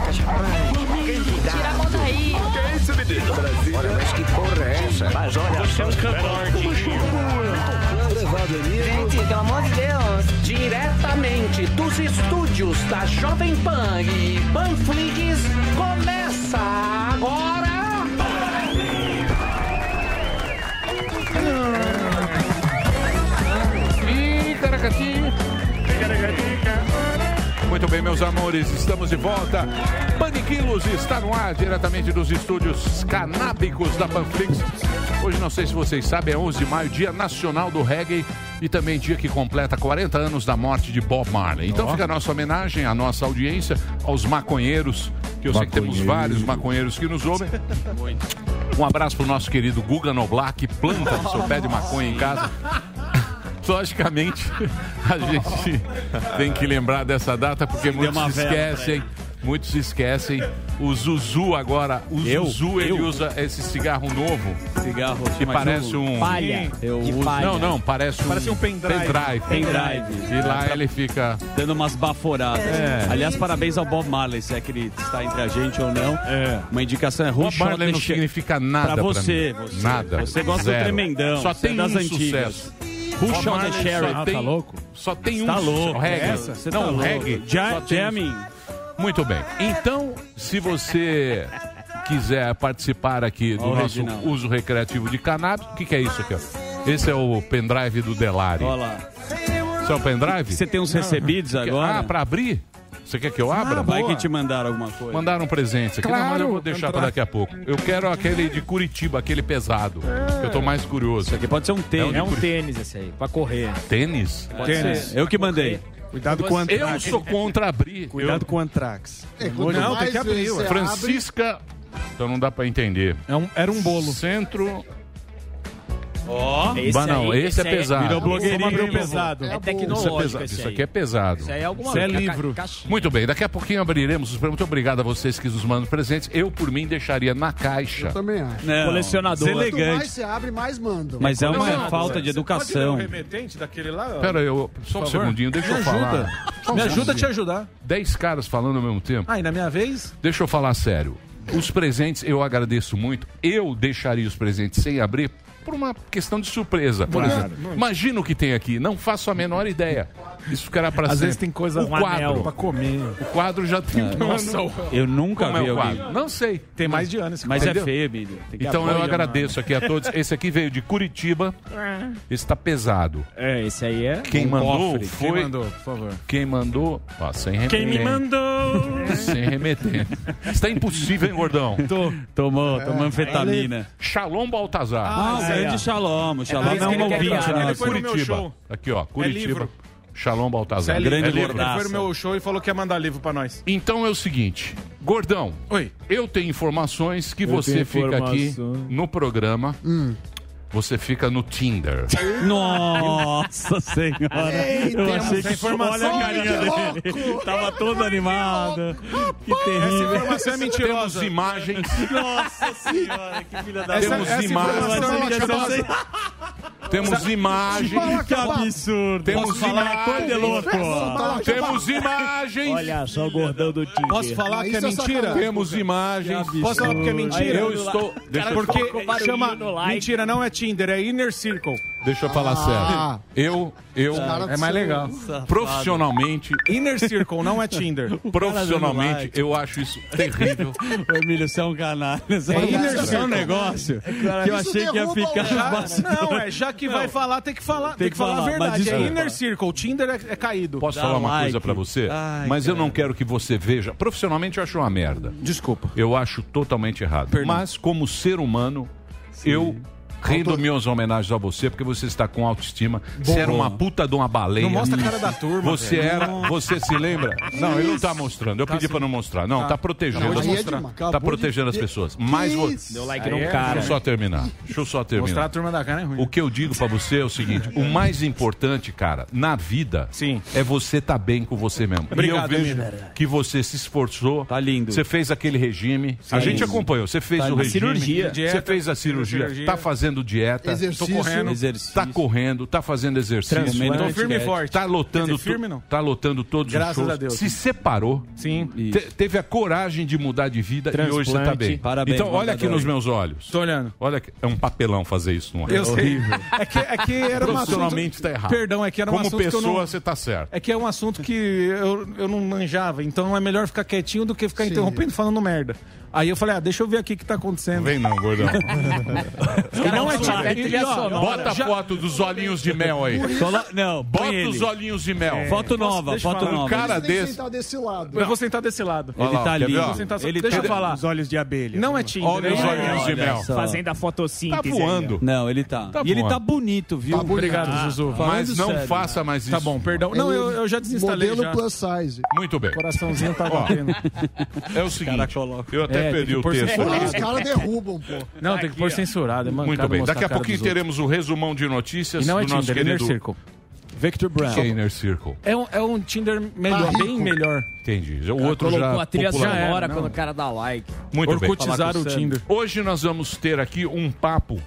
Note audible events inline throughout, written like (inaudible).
cachapante. Tira a mão daí. Que é isso, menino? Brasil. Olha, mas que porra é essa? Mas olha, você é um cantor. Gente, pelo amor de Deus. Diretamente dos estúdios da Jovem Pan e Panflix, começa agora. Bem, meus amores, estamos de volta. Paniquilos está no ar, diretamente dos estúdios canábicos da Panflix. Hoje, não sei se vocês sabem, é 11 de maio, dia nacional do reggae e também dia que completa 40 anos da morte de Bob Marley. Então fica a nossa homenagem à nossa audiência, aos maconheiros, que eu sei que temos vários maconheiros que nos ouvem. Um abraço pro nosso querido Guga Noblar, que planta o seu pé de maconha em casa. Logicamente, (laughs) a gente tem que lembrar dessa data porque muitos vela pra esquecem. Muitos se esquecem. O Zuzu agora, o Eu? Zuzu ele Eu? usa esse cigarro novo. Cigarro que parece um Palha. Eu uso. palha. Não, não, parece um Parece um pendrive. pendrive. Pendrive. E lá ele fica Dando umas baforadas. É. Aliás, parabéns ao Bob Marley, se é que ele está entre a gente ou não. Uma indicação é Who Bob Marley não significa nada Pra pra você, mim. você. Nada. Você gosta Zero. do tremendão. Só você tem é das um antigas. sucesso. Who Bob Shot the Sheriff? Só tem, Só tem um Tá louco. reggae. Essa? Você não, tá louco. reggae. Ja- só tem um- jamming. Muito bem. Então, se você quiser participar aqui do nosso Reginaldo. uso recreativo de cannabis, o que, que é isso aqui? ó? Esse é o pendrive do Delari. Olha lá. Esse é o pendrive? Você tem uns recebidos agora? Ah, pra abrir? Você quer que eu abra? Vai que te mandaram alguma coisa. Mandaram um presente aqui, não, mas eu vou deixar para daqui a pouco. Eu quero aquele de Curitiba, aquele pesado. Eu tô mais curioso. Isso aqui pode ser um tênis. É um Curi- tênis esse aí, pra correr. Tênis? Pode ser. Eu que mandei. Cuidado com Eu sou contra abrir. Cuidado Eu- com o Antrax. É, não, tem que abrir, ué. Francisca. Então não dá pra entender. era um bolo. Centro. Ó. Esse Bah, não, aí- esse, é aí- pesado. virou blogueirinho. Vamos abrir um pesado. novo. É tecnológico Isso, é pesado. Isso aí. aqui é pesado. Isso aí é alguma Isso é livro. ca- Muito bem, daqui a pouquinho abriremos os prêmios. Muito obrigado a vocês que nos mandam presentes. Eu, por mim, deixaria na caixa. Eu também acho. Não. Colecionador. Quanto Deselegante. mais você abre, mais manda. Mas é uma falta de educação. remetente daquele lá? Pera aí, eu, só um segundinho, deixa eu falar. Só um Me ajuda a te ajudar. Dez caras falando ao mesmo tempo. Ah, e na minha vez? Deixa eu falar sério. Os presentes eu agradeço muito. Eu deixaria os presentes sem abrir por uma questão de surpresa. Por Claro. exemplo, imagina o que tem aqui. Não faço a menor ideia. Isso ficará para Às sempre. vezes tem coisa o um quadro anel pra comer. O quadro já tem. É. Nossa, Eu nunca Como é vi o alguém. quadro? Não sei. Tem mais de ano esse Mas quadro. é feio, Emílio. Então eu agradeço aqui a todos. Esse aqui veio de Curitiba. Esse tá pesado. É, esse aí é. Quem um mandou cofre. foi. Quem mandou, por favor. Quem mandou. Ó, sem remeter. Quem me mandou? Sem remeter. Está impossível, hein, gordão? Tô. Tomou, tomou anfetamina. Shalom Baltazar. Ah, o grande Shalom. O Shalom é, um ouvinte meu Curitiba. show. Aqui, ó. Curitiba. livro. Shalom Baltazar. É Grande livro. Ele foi no meu show e falou que ia mandar livro pra nós. Então é o seguinte, Gordão. Oi. Eu tenho informações que Eu você fica aqui no programa. Você fica no Tinder. Nossa senhora. Ei, eu temos achei que informação. Olha a carinha dele. Tava todo animado. Que Essa terrível. informação é Temos mentirosa. imagens. Nossa senhora, que filha da Essa, Temos essa imagens. informação é mentirosa. Temos imagens. Que absurdo. Temos louco. Temos imagens. Olha só o gordão do time. Posso falar Ah, que é é mentira? Temos imagens. Posso falar porque é mentira? Eu estou. Porque chama. Mentira, não é Tinder, é Inner Circle. Deixa eu falar Ah. sério. Eu, eu, Cara, É mais legal. profissionalmente, Inner Circle, não é Tinder. (laughs) profissionalmente, eu acho isso terrível. (laughs) Ô, Emílio, você é um canalha. Você É inner é um circle. negócio que eu Isso achei que ia derruba ficar o nos Já, bastidores. não, é, já que vai falar, tem que falar. Tem, que falar, a mas verdade. É desculpa. Inner Circle, Tinder é, é caído. Posso falar uma coisa pra você? Ai, Mas eu não quero que você veja. Profissionalmente eu acho uma merda. Desculpa. Eu acho totalmente errado. Mas como ser humano, eu rendo minhas homenagens a você, porque você está com autoestima. Você era uma puta de uma baleia. Não mostra a cara da turma. Você velho. era, você se lembra? Não, ele não tá mostrando. Eu pedi pra não mostrar. Não, tá, protegendo. É tá Acabou protegendo as pessoas. Mas vou... Deu like Deixa no eu cara. só terminar. Deixa eu só Mostrar a terminar. turma da cara é ruim. O que eu digo pra você é o seguinte: o mais importante, cara, na vida, Sim. é você estar bem com você mesmo. Obrigado, e eu vejo que você se esforçou. Tá lindo. Você fez aquele regime. A gente acompanhou. Você fez Tá o regime. cirurgia. Você fez a cirurgia. Cirurgia. Tá fazendo fazendo dieta. Exercício. Tô correndo. Exercício. Tá correndo, tá fazendo exercício. Tô firme e forte. Tá lotando, dizer, firme não. tá lotando todos Graças os shows. a Deus. Se separou. Sim. Te- teve a coragem de mudar de vida e hoje você tá bem. Parabéns, então olha aqui nos meus olhos. Tô olhando. Olha que é um papelão fazer isso, não é? Eu sei. (laughs) É que, é que era um Profissionalmente assunto... tá errado. Perdão, é que era um Como assunto que eu pessoa, não... você tá certo. É que é um assunto que eu, eu não manjava, então é melhor ficar quietinho do que ficar interrompendo e falando merda. Aí eu falei, ah, deixa eu ver aqui o que tá acontecendo. Vem não, gordão. (laughs) E não é tipo, É trilha e, sonora. Bota a foto dos olhinhos de mel aí. Não, Bota ele. os olhinhos de mel. Foto nova, foto nova. Um cara Tem que desse. sentar desse lado. Eu vou sentar desse lado. Ele tá sentar- Ele deixa eu tá- falar. Os olhos de abelha. Não é Tinder. Olha os é- olhinhos de mel. Fazendo a Tá fotossíntese. voando. Não, ele tá. Tá e ele tá bonito, viu? Tá bonito. Obrigado, Zuzu. Mas não sério. faça mais isso. Tá bom, perdão. Não, eu, já desinstalei Modelo plus size. Muito bem. Coraçãozinho tá batendo. É o seguinte, Cara, coloca. eu até É, perdi que o texto. Os caras derrubam, pô. Não, tem que pôr censurado. É Muito bem. Daqui a pouquinho teremos o resumão de notícias não é do nosso Tinder, é Inner querido Circle. Victor Brown. Que é Inner Circle. É um, é um Tinder Tá melhor, rico. bem melhor. Entendi. O outro Colocou já a trilha sonora era, quando o cara dá like. Muito bem. Orcutizaram o Tinder. Hoje nós vamos ter aqui um papo,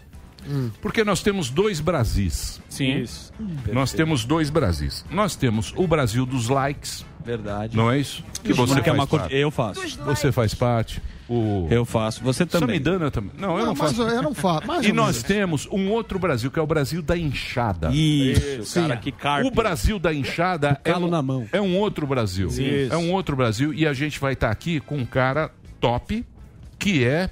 porque nós temos dois Brasis. Sim. Isso. Nós temos dois Brasis. Nós temos o Brasil dos likes, Verdade. não é isso? Que você é faz parte. Eu faço. Você faz parte. O Eu faço. Você também. Samidana também. Não, eu Não, não mas faço. eu não faço. Mais (laughs) E nós menos. temos um outro Brasil, que é o Brasil da enxada. Isso, cara, que carpe. O Brasil da enxada é calo um, na mão. é um outro Brasil. Isso. É um outro Brasil e a gente vai estar aqui com um cara top, que é.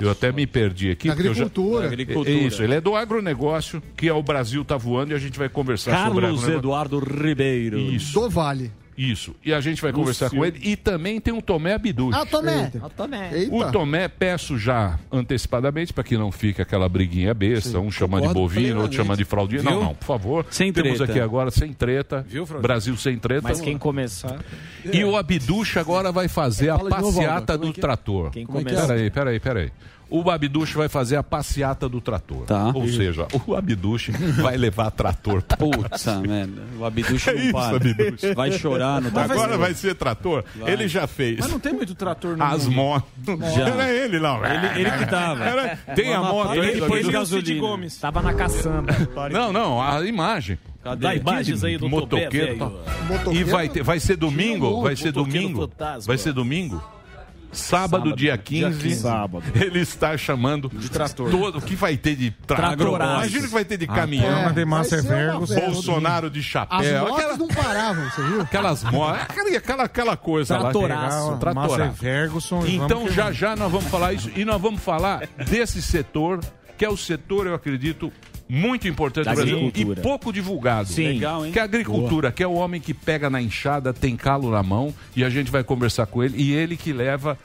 Eu até me perdi aqui. eu já- Agricultura. Agricultura. É Isso, ele é do agronegócio, que é o Brasil tá voando e a gente vai conversar sobre Carlos agronegócio. Eduardo Ribeiro. Isso, Do Vale. Isso. E a gente vai conversar com ele. E também tem o Tomé Abduch. Ah, Tomé. Eu também. Eita. O Tomé, peço já antecipadamente, para que não fique aquela briguinha besta, um chama de bovino, outro plenamente. chama de fraldinha. Não, Viu? não, por favor. Sem Temos treta. aqui agora sem treta. Viu, Fraldinha? Brasil sem treta. Mas quem começar. E o Abduch agora vai fazer a de novo, passeata Alba. Como do é que é? trator. Quem é que começar. Peraí, peraí, peraí. O Abduch vai fazer a passeata do trator. Tá. Ou seja, o Abduch (laughs) vai levar trator. Putz, merda. O Abduch É não isso, para. Vai chorar no Agora vai ser trator? Ele já fez. Mas não tem muito trator no As motos. Já. (laughs) Era ele, não. Ele, ele que tava. Era- Tem a moto Ele Abduch? gasolina. Cid Gomes. Tava na caçamba. (laughs) Não, não, a imagem. Cadê? Dá imagens aí do motoqueiro. Tobé, tá. E Motoqueiro. vai, ter, vai ser domingo? Vai ser motoqueiro domingo? fantasma. Vai ser domingo? Sábado, dia 15, Sábado. ele está chamando de trator. todo o que vai ter de trator. Imagina o que vai ter de caminhão. De Vai Master ser uma Vergos. festa. Bolsonaro de As chapéu. motos Aquela- não paravam, você viu? aquelas motos. (laughs) Aquela, aquela, aquela coisa Tratoraço. lá. Tratoraço. Ferguson. Então já já nós vamos falar isso e nós vamos falar desse setor que é o setor, eu acredito, muito importante do Brasil e pouco divulgado. Sim. Legal, hein? Que é a agricultura, que é o homem que pega na enxada, tem calo na mão e a gente vai conversar com ele e ele que leva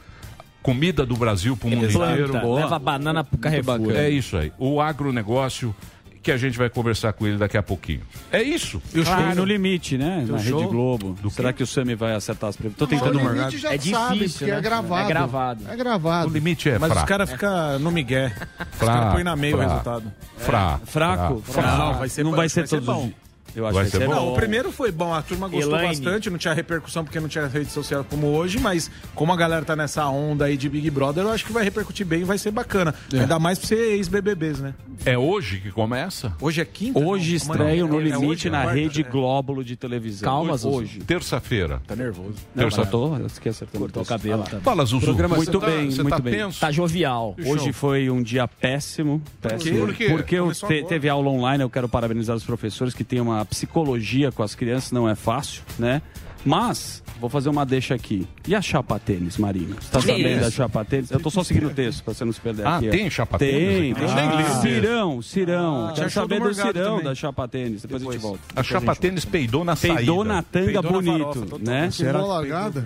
comida do Brasil para o mundo inteiro. Boa. leva banana pro Carrefour. É isso aí. O agronegócio que a gente vai conversar com ele daqui a pouquinho. É isso. Tem no limite, né? Na show? Rede Globo. Será que o Sami vai acertar as previsões? Tô tentando Mas o marcar. É sabe, difícil, porque né? é gravado. É gravado. É O gravado. limite é Mas os fraco. caras ficam no migué. Os Fraco, caras põem na meio o fraco. resultado. Fra, Fraco? fra- Fraco. Não, vai ser não bom, vai ser vai ser todos os. Eu acho Vai que ser vai ser bom. Não, o primeiro foi bom, a turma gostou Elaine. bastante, não tinha repercussão porque não tinha rede social como hoje, mas como a galera tá nessa onda aí de Big Brother, eu acho que vai repercutir bem e vai ser bacana. Ainda mais pra ser ex-BBBs, né? É hoje que começa? Hoje é quinta? Hoje Não, estreio no É limite hoje, é na quarta, Rede é. Glóbulo de televisão. Calma, Zuzu. hoje. Terça-feira. Tá nervoso. Não, Terça- tô, eu acertando. Cortou o cabelo Ah também. Fala, Zuzu. Programa- muito tá- bem, você muito tá bem. tenso? Tá jovial. Hoje foi um dia péssimo. péssimo Por quê? Porque eu te- teve aula online, eu quero parabenizar os professores que têm uma psicologia com as crianças, não é fácil, né? Mas, vou fazer uma deixa aqui. E a chapa tênis, Marinho? Você tá Que sabendo isso? da chapa tênis? Eu tô só seguindo o texto, pra você não se perder Ah, aqui. ó. tem chapa Tem, tênis tem. Nem li. Cirão, Cirão. tinha Quero saber do do Cirão também. da chapa tênis. Depois, a gente volta. A chapa tênis peidou na Peidou saída. na tanga Peidou na bonito, farofa, total. né? Ficou largada.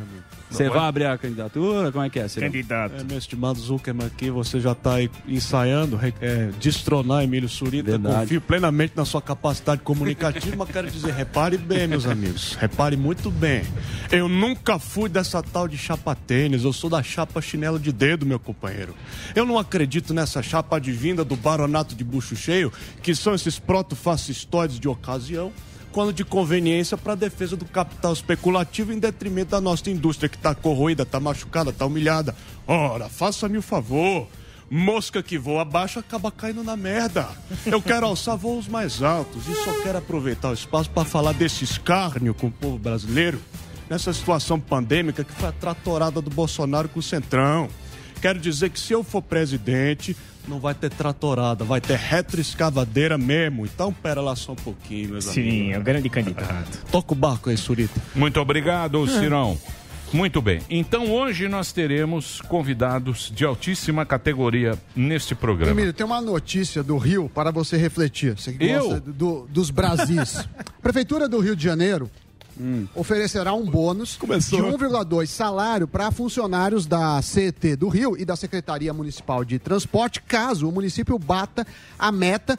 Você vai abrir a candidatura? Como é que é, Cirão? É, meu estimado Zuckerman aqui, você já está aí ensaiando é, destronar Emílio Surita. Verdade. Confio plenamente na sua capacidade comunicativa, mas quero dizer, repare bem, meus amigos. Repare muito bem. Eu nunca fui dessa tal de chapa tênis, eu sou da chapa chinelo de dedo, meu companheiro. Eu não acredito nessa chapa de vinda do baronato de bucho cheio, que são esses proto-fascistoides de ocasião quando de conveniência para a defesa do capital especulativo em detrimento da nossa indústria que está corroída, está machucada, está humilhada. Ora, faça-me o favor. Mosca que voa abaixo acaba caindo na merda. Eu quero alçar voos mais altos e só quero aproveitar o espaço para falar desse escárnio com o povo brasileiro nessa situação pandêmica que foi a tratorada do Bolsonaro com o Centrão. Quero dizer que se eu for presidente, não vai ter tratorada, vai ter retroescavadeira mesmo. Então, pera lá só um pouquinho, meus amigos. Sim, é o grande candidato. Toca o barco aí, Surita. Muito obrigado, Cirão. Muito bem. Então hoje nós teremos convidados de altíssima categoria neste programa. Emílio, tem uma notícia do Rio para você refletir. Você Eu? do- dos Brasis. (laughs) Prefeitura do Rio de Janeiro oferecerá um bônus Começou. de 1,2 salário para funcionários da CET do Rio e da Secretaria Municipal de Transporte, caso o município bata a meta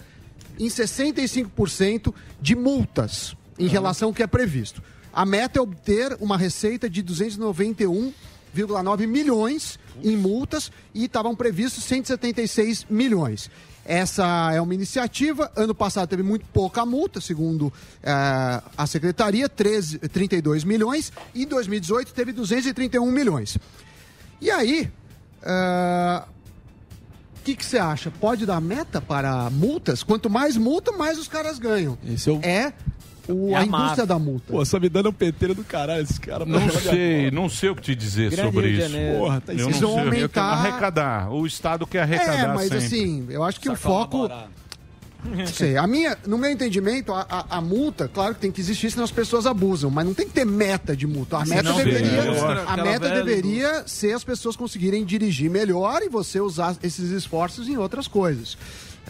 em 65% de multas em relação ao que é previsto. A meta é obter uma receita de 291,9 milhões em multas e estavam previstos 176 milhões. Essa é uma iniciativa. Ano passado teve muito pouca multa, segundo eh, a secretaria, 13, 32 milhões. E em 2018 teve 231 milhões. E aí, eh, o que que você acha? Pode dar meta para multas? Quanto mais multa, mais os caras ganham. Esse é o- É o- É a a indústria da multa. Pô, só me dando um peteiro do caralho, esse cara. Não sei, agora. não sei o que te dizer Grande sobre isso. Porra, tá não Eles sei. vão aumentar- arrecadar. O Estado quer arrecadar É, mas sempre. assim, eu acho que o foco. sei, a minha, no meu entendimento, a, a- a multa, claro que tem que existir, senão as pessoas abusam, mas não tem que ter meta de multa. A meta Senão deveria, vira a meta deveria ser as pessoas conseguirem dirigir melhor e você usar esses esforços em outras coisas.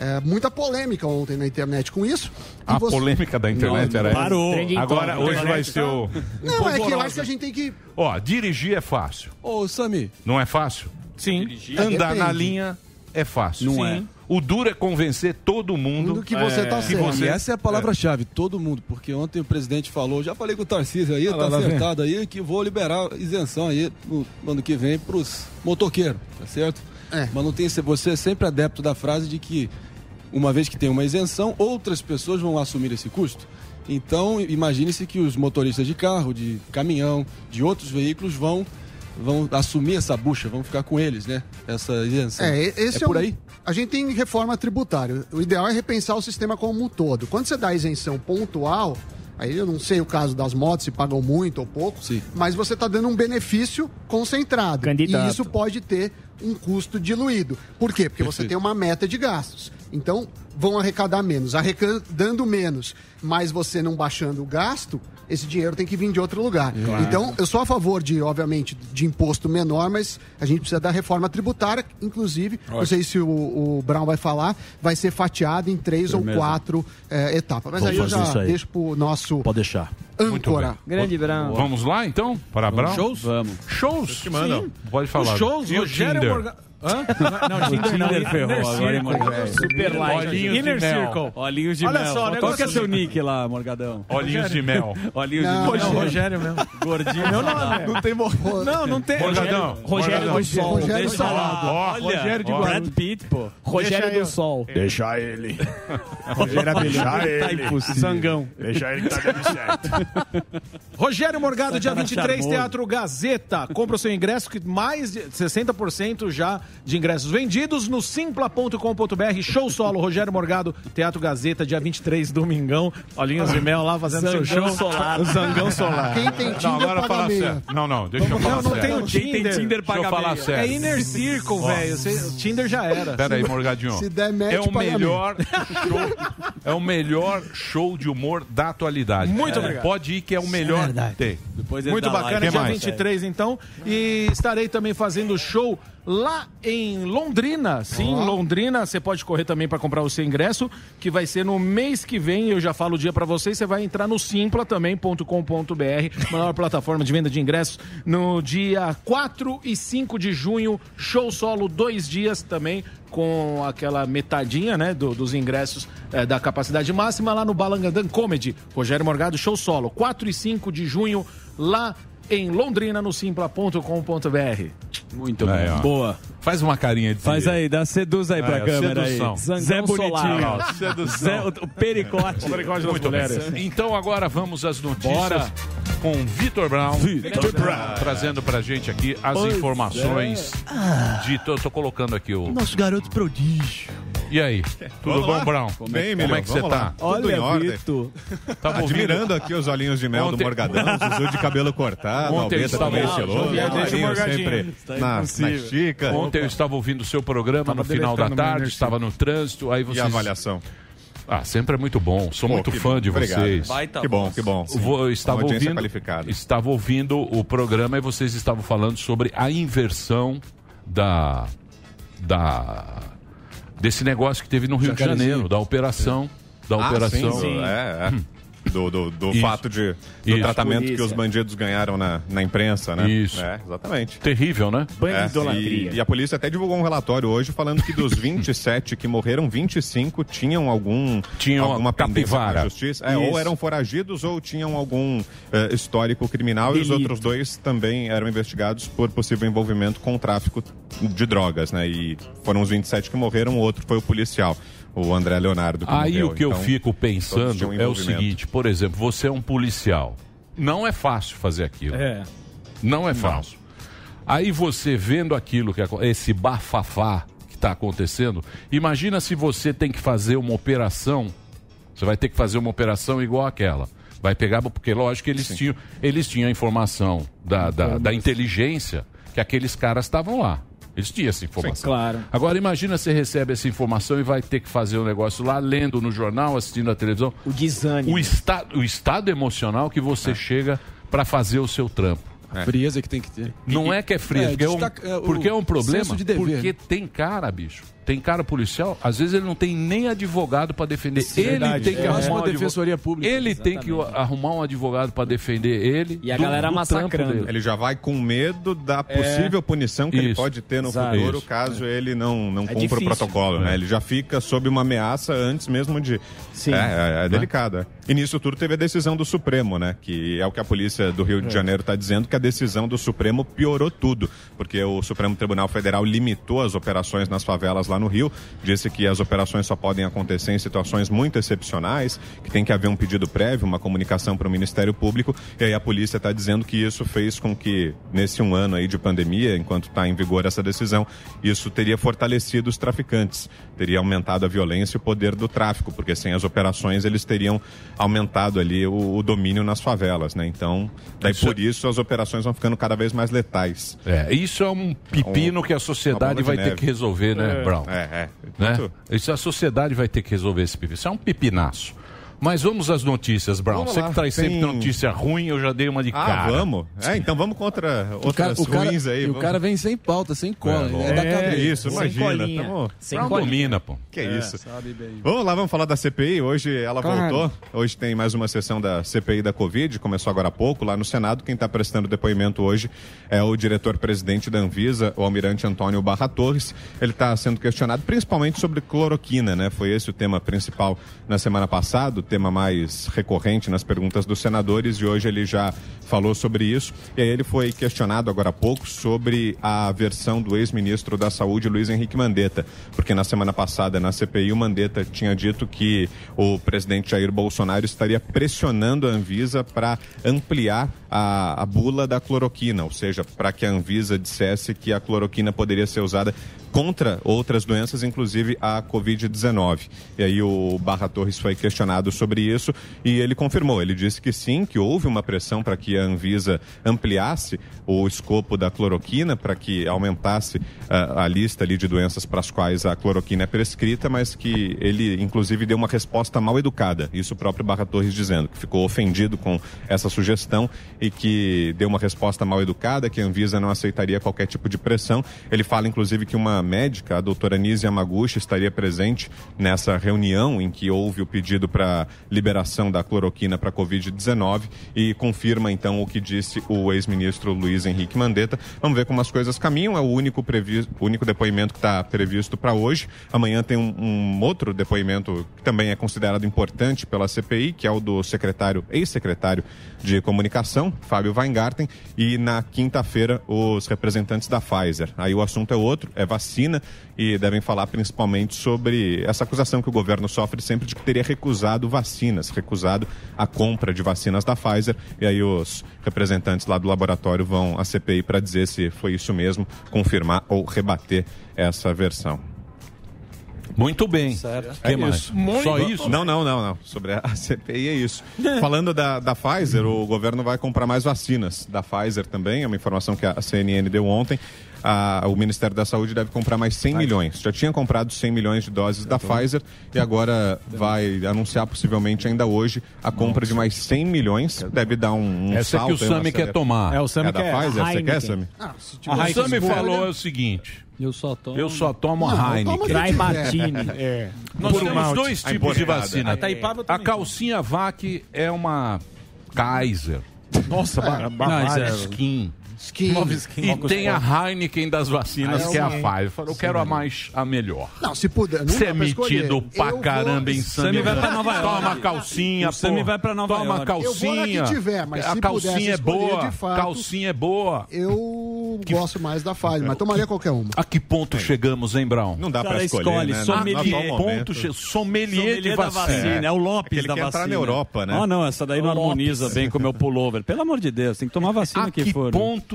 É, muita polêmica ontem na internet com isso. A você- polêmica da internet Não, era parou. essa. Agora, hoje vai ser o... Não, é que eu acho que a gente tem que. Ó, dirigir é fácil. Ô, Sami, Não é fácil? Sim. Andar depende. na linha é fácil. Não é. O duro é convencer todo mundo. Do que você tá que certo. você- e essa é a palavra-chave, todo mundo, porque ontem o presidente falou, já falei com o Tarcísio aí, tá lá, lá vem. acertado aí, que vou liberar isenção aí no ano que vem pros motoqueiros, tá certo? É. Mas não tem, você é sempre adepto da frase de que, uma vez que tem uma isenção, outras pessoas vão assumir esse custo. Então, imagine-se que os motoristas de carro, de caminhão, de outros veículos vão vão assumir essa bucha, vão ficar com eles, né? Essa isenção. É, esse é é, por um- aí? A gente tem reforma tributária. O ideal é repensar o sistema como um todo. Quando você dá isenção pontual, aí eu não sei o caso das motos, se pagam muito ou pouco, Sim. mas você está dando um benefício concentrado. Candidato. E isso pode ter um custo diluído. Por quê? Porque você tem uma meta de gastos. Então, vão arrecadar menos. Arrecadando menos, mas você não baixando o gasto, esse dinheiro tem que vir de outro lugar. Então, eu sou a favor de, obviamente, de imposto menor, mas a gente precisa da reforma tributária, inclusive, não sei se o, o Brown vai falar, vai ser fatiado em três ou quatro eh, etapas. Mas Vamos aí eu já aí. deixo pro nosso Pode deixar. Muito âncora. bem. Grande Brown. Vamos lá, então? Para Brown? Shows? Vamos. Shows? Sim. Pode falar. Os shows, E o Rogério Tinder? Morgan... Hã? Não, Tinder não. Tinder ferrou, Inner agora, hein. Morgan? Super light. Olhinhos de Inner mel. Circle. Olhinhos de Olha mel. só, Qual que é é o seu seguinte. nick lá, Morgadão? Olhinhos de mel. Olhinhos de Não, mel. Rogério mesmo. Gordinho. Meu nome. Não tem mo- Não, não tem. Morgadão. Rogério Morgadão. do Sol. Rogério Deixa lá. Ó, Olha, Rogério de Brad. Pitt, pô. Rogério do Sol. Deixa ele. Rogério Deixa Tá ele. impossível. Sangão. Deixa ele que tá dando certo. (laughs) Rogério Morgado, dia Tá 23, charmoso. Teatro Gazeta. Compra o seu ingresso, que mais de 60% já de ingressos vendidos no simpla.com.br. Show solo, Rogério Morgado, Teatro Gazeta, dia 23, domingão. Olhinhos de mel lá fazendo seu Zangão show. solar. O Zangão Solar. Quem tem Não, Tinder agora paga fala meia. Não, não, deixa eu falar Não, não tem o Quem tem Tinder. Tinder Deixa eu paga falar meia. sério. É Inner Circle, velho. Tinder já era. Pera aí, Morgadinho. Se der match, é o paga melhor show, é o melhor show de humor da atualidade. Muito É, obrigado. Pode ir que é o melhor. Tem. Depois ele Muito bacana, dia mais? 23 então. E estarei também fazendo show lá em Londrina. Sim, Londrina. Você pode correr também para comprar o seu ingresso, que vai ser no mês que vem. Eu já falo o dia para vocês. Você vai entrar no simpla também.com.br, maior plataforma de venda de ingressos, no dia 4 e 5 de junho. Show solo, dois dias também. Com aquela metadinha, né, do- dos ingressos eh, da capacidade máxima lá no Balangandan Comedy. Rogério Morgado, show solo. 4 e 5 de junho, lá em Londrina, no simpla.com.br. Muito Aí, bom. Boa. Faz uma carinha de. Faz aí, dá seduz aí pra Aí, câmera sedução. aí. Zangão Zé Bonitinho. sedução. Zé, o, o pericote. O pericote das Muito bem. mulheres. Então agora vamos às notícias Bora. com Vitor Brown. Vitor Brown. Trazendo pra gente aqui as Pois informações de. Tô, tô colocando aqui o. Nosso garoto prodígio. E aí? Tudo bom. Brown? Bem, Como Milhão, é que você vamos tá? lá. Tudo em ordem. Vitor. Tava Admirando aqui os olhinhos de mel Ontem- do Morgadão, Zuzu de cabelo cortado, Ontem eu Albeta estava- também Não, estiloso, Jovial, deixa o Marinho Morgadinho. sempre Tá na, na impossível. estica. Ontem eu estava ouvindo o seu programa Tava no final da deletando tarde, energia. estava no trânsito, aí E vocês... a avaliação? Ah, sempre é muito bom. Sou Pô, muito que fã bom. de Obrigado. vocês. Baita Que bom, voz. que bom. Vou- Eu estava Uma audiência ouvindo, qualificada. estava ouvindo o programa e vocês estavam falando sobre a inversão da, da desse negócio que teve no Rio de. Janeiro, da operação, da Ah, operação. sim, do- é, é. Do, do, do fato de, do Isso. tratamento que Polícia. os bandidos ganharam na, na imprensa, né? Isso. É, exatamente. Terrível, né? É, Bandidolatria. e, e a polícia até divulgou um relatório hoje falando que dos (laughs) 27 que morreram, 25 tinham algum Tinham alguma pendência capivara. justiça. É, ou Isso. eram foragidos ou tinham algum eh, histórico criminal e os Delito. outros dois também eram investigados por possível envolvimento com o tráfico de drogas, né? E foram os 27 que morreram, o outro foi o policial, o André Leonardo. Que Aí morreu. o que eu Então, fico todos pensando é o seguinte, por exemplo, você é um policial. Não é fácil fazer aquilo. É. Não é fácil. Aí você vendo aquilo, que esse bafafá que está acontecendo, imagina se você tem que fazer uma operação, você vai ter que fazer uma operação igual aquela. Vai pegar, porque lógico que eles tinham, eles tinham a informação da, da, da inteligência que aqueles caras estavam lá. Eles tinham essa informação. Claro. Agora imagina você recebe essa informação e vai ter que fazer o um negócio lá, lendo no jornal, assistindo na televisão. O desânimo. O, esta, o estado emocional que você chega para fazer o seu trampo. Frieza que tem que ter. Não é que é frio, É, porque, é um, destaca- é, o porque é um problema. de dever, porque né? tem cara, bicho. Tem cara policial, às vezes ele não tem nem advogado para defender. Sim, ele verdade. tem que É, arrumar uma um advo- defensoria pública. Ele tem que Exatamente. arrumar um advogado para defender ele. E a do- galera do massacrando. Ele já vai com medo da possível punição que ele Isso. pode ter no Exato. futuro Isso. caso ele não, não É cumpra difícil. o protocolo, né? Ele já fica sob uma ameaça antes mesmo de... Sim. É, é, é delicado. é. E nisso tudo teve a decisão do Supremo, né? Que é o que a polícia do Rio de Janeiro está dizendo, que a decisão do Supremo piorou tudo. Porque o Supremo Tribunal Federal limitou as operações nas favelas lá no Rio, disse que as operações só podem acontecer em situações muito excepcionais, que tem que haver um pedido prévio, uma comunicação para o Ministério Público, e aí a polícia está dizendo que isso fez com que, nesse um ano aí de pandemia, enquanto está em vigor essa decisão, isso teria fortalecido os traficantes, teria aumentado a violência e o poder do tráfico, porque sem as operações eles teriam aumentado ali o, o domínio nas favelas, né? Então, daí Isso- por isso as operações vão ficando cada vez mais letais. É, isso é um pepino Um- que a sociedade vai ter neve. que resolver, né, Brown? É, é. né? Isso a sociedade vai ter que resolver esse pepino. Isso é um pepinaço. Mas vamos às notícias, Brown. Vamos Você lá. que traz Tem- sempre notícia ruim, eu já dei uma de Ah, cara. vamos? É, então vamos contra outras o cara, ruins aí. o vamos. cara vem sem pauta, sem cola. É, é da é isso, Sem imagina. colinha. tamo- Sem Brown colinha. domina, pô. Que é isso. Sabe bem. Vamos lá, vamos falar da CPI. Hoje ela Claro. voltou. Hoje tem mais uma sessão da CPI da Covid. Começou agora há pouco lá no Senado. Quem está prestando depoimento hoje é o diretor-presidente da Anvisa, o almirante Antônio Barra Torres. Ele está sendo questionado principalmente sobre cloroquina, né? Foi esse o tema principal na semana passada, tema mais recorrente nas perguntas dos senadores. E hoje ele já falou sobre isso. E aí ele foi questionado agora há pouco sobre a versão do ex-ministro da Saúde, Luiz Henrique Mandetta. Porque na semana passada, na CPI, o Mandetta tinha dito que o presidente Jair Bolsonaro estaria pressionando a Anvisa para ampliar a, a bula da cloroquina, ou seja, para que a Anvisa dissesse que a cloroquina poderia ser usada contra outras doenças, inclusive a Covid-19. E aí o Barra Torres foi questionado sobre isso e ele confirmou. Ele disse que sim, que houve uma pressão para que a Anvisa ampliasse o escopo da cloroquina, para que aumentasse ah, a lista ali de doenças para as quais a cloroquina é prescrita, mas que ele, inclusive, deu uma resposta mal educada. Isso o próprio Barra Torres dizendo, que ficou ofendido com essa sugestão e que deu uma resposta mal educada, que a Anvisa não aceitaria qualquer tipo de pressão. Ele fala, inclusive, que uma médica, a doutora Nise Yamaguchi, estaria presente nessa reunião em que houve o pedido para liberação da cloroquina para a Covid-19 e confirma então o que disse o ex-ministro Luiz Henrique Mandetta. Vamos ver como as coisas caminham. É o único, previ... o único depoimento que está previsto para hoje. Amanhã tem um, um outro depoimento que também é considerado importante pela CPI, que é o do secretário, ex-secretário de comunicação, Fábio Weingarten, e na quinta-feira os representantes da Pfizer. Aí o assunto é outro, é vacina, e devem falar principalmente sobre essa acusação que o governo sofre sempre de que teria recusado vacinas, recusado a compra de vacinas da Pfizer, e aí os representantes lá do laboratório vão à CPI para dizer se foi isso mesmo, confirmar ou rebater essa versão. Muito bem. Certo. Que mais? Só isso? Não, não, não, não. Sobre a (laughs) CPI é isso. (laughs) Falando da, da Pfizer, o governo vai comprar mais vacinas da Pfizer também, é uma informação que a CNN deu ontem. A- o Ministério da Saúde deve comprar mais 100 milhões. Já tinha comprado 100 milhões de doses da Pfizer e agora vai anunciar possivelmente ainda hoje a compra de mais 100 milhões. Deve dar um, um Essa é que salto. o aí, uma Sami quer acelera- tomar. É, o Sami da Pfizer? Você quer, Sami? Ah, se O Sami falou é o seguinte. Eu só tomo. Eu só tomo Não, Heineken. o que Dry. Martini. É. Nós Por temos malte. dois tipos de vacina. A A calcinha VAC é uma Kaiser. Nossa, é, Bavária. Skin. Skin. Nova skin. E tem a Heineken das vacinas, Ah, é que é a Pfizer. Eu quero a mais, a melhor. Não, se puder. Não Você é metido pra Eu caramba em vou... Sami. vai pra Nova York. Toma calcinha, pô. vai pra Nova Toma York. calcinha. Eu vou na que tiver, mas a se calcinha pudesse é boa. de fato, calcinha é boa. Eu gosto mais da Pfizer, mas tomaria qualquer uma. A que ponto chegamos, hein, Brown? Não dá pra escolher, escolhe, né? sommelier. Ponto, sommelier, de da vacina. É, o Lopes da vacina. entrar na Europa, né? Ah, não, essa daí não Lopes. harmoniza bem com o meu pullover. Pelo amor de Deus, tem que tomar vacina A que, que for. A que ponto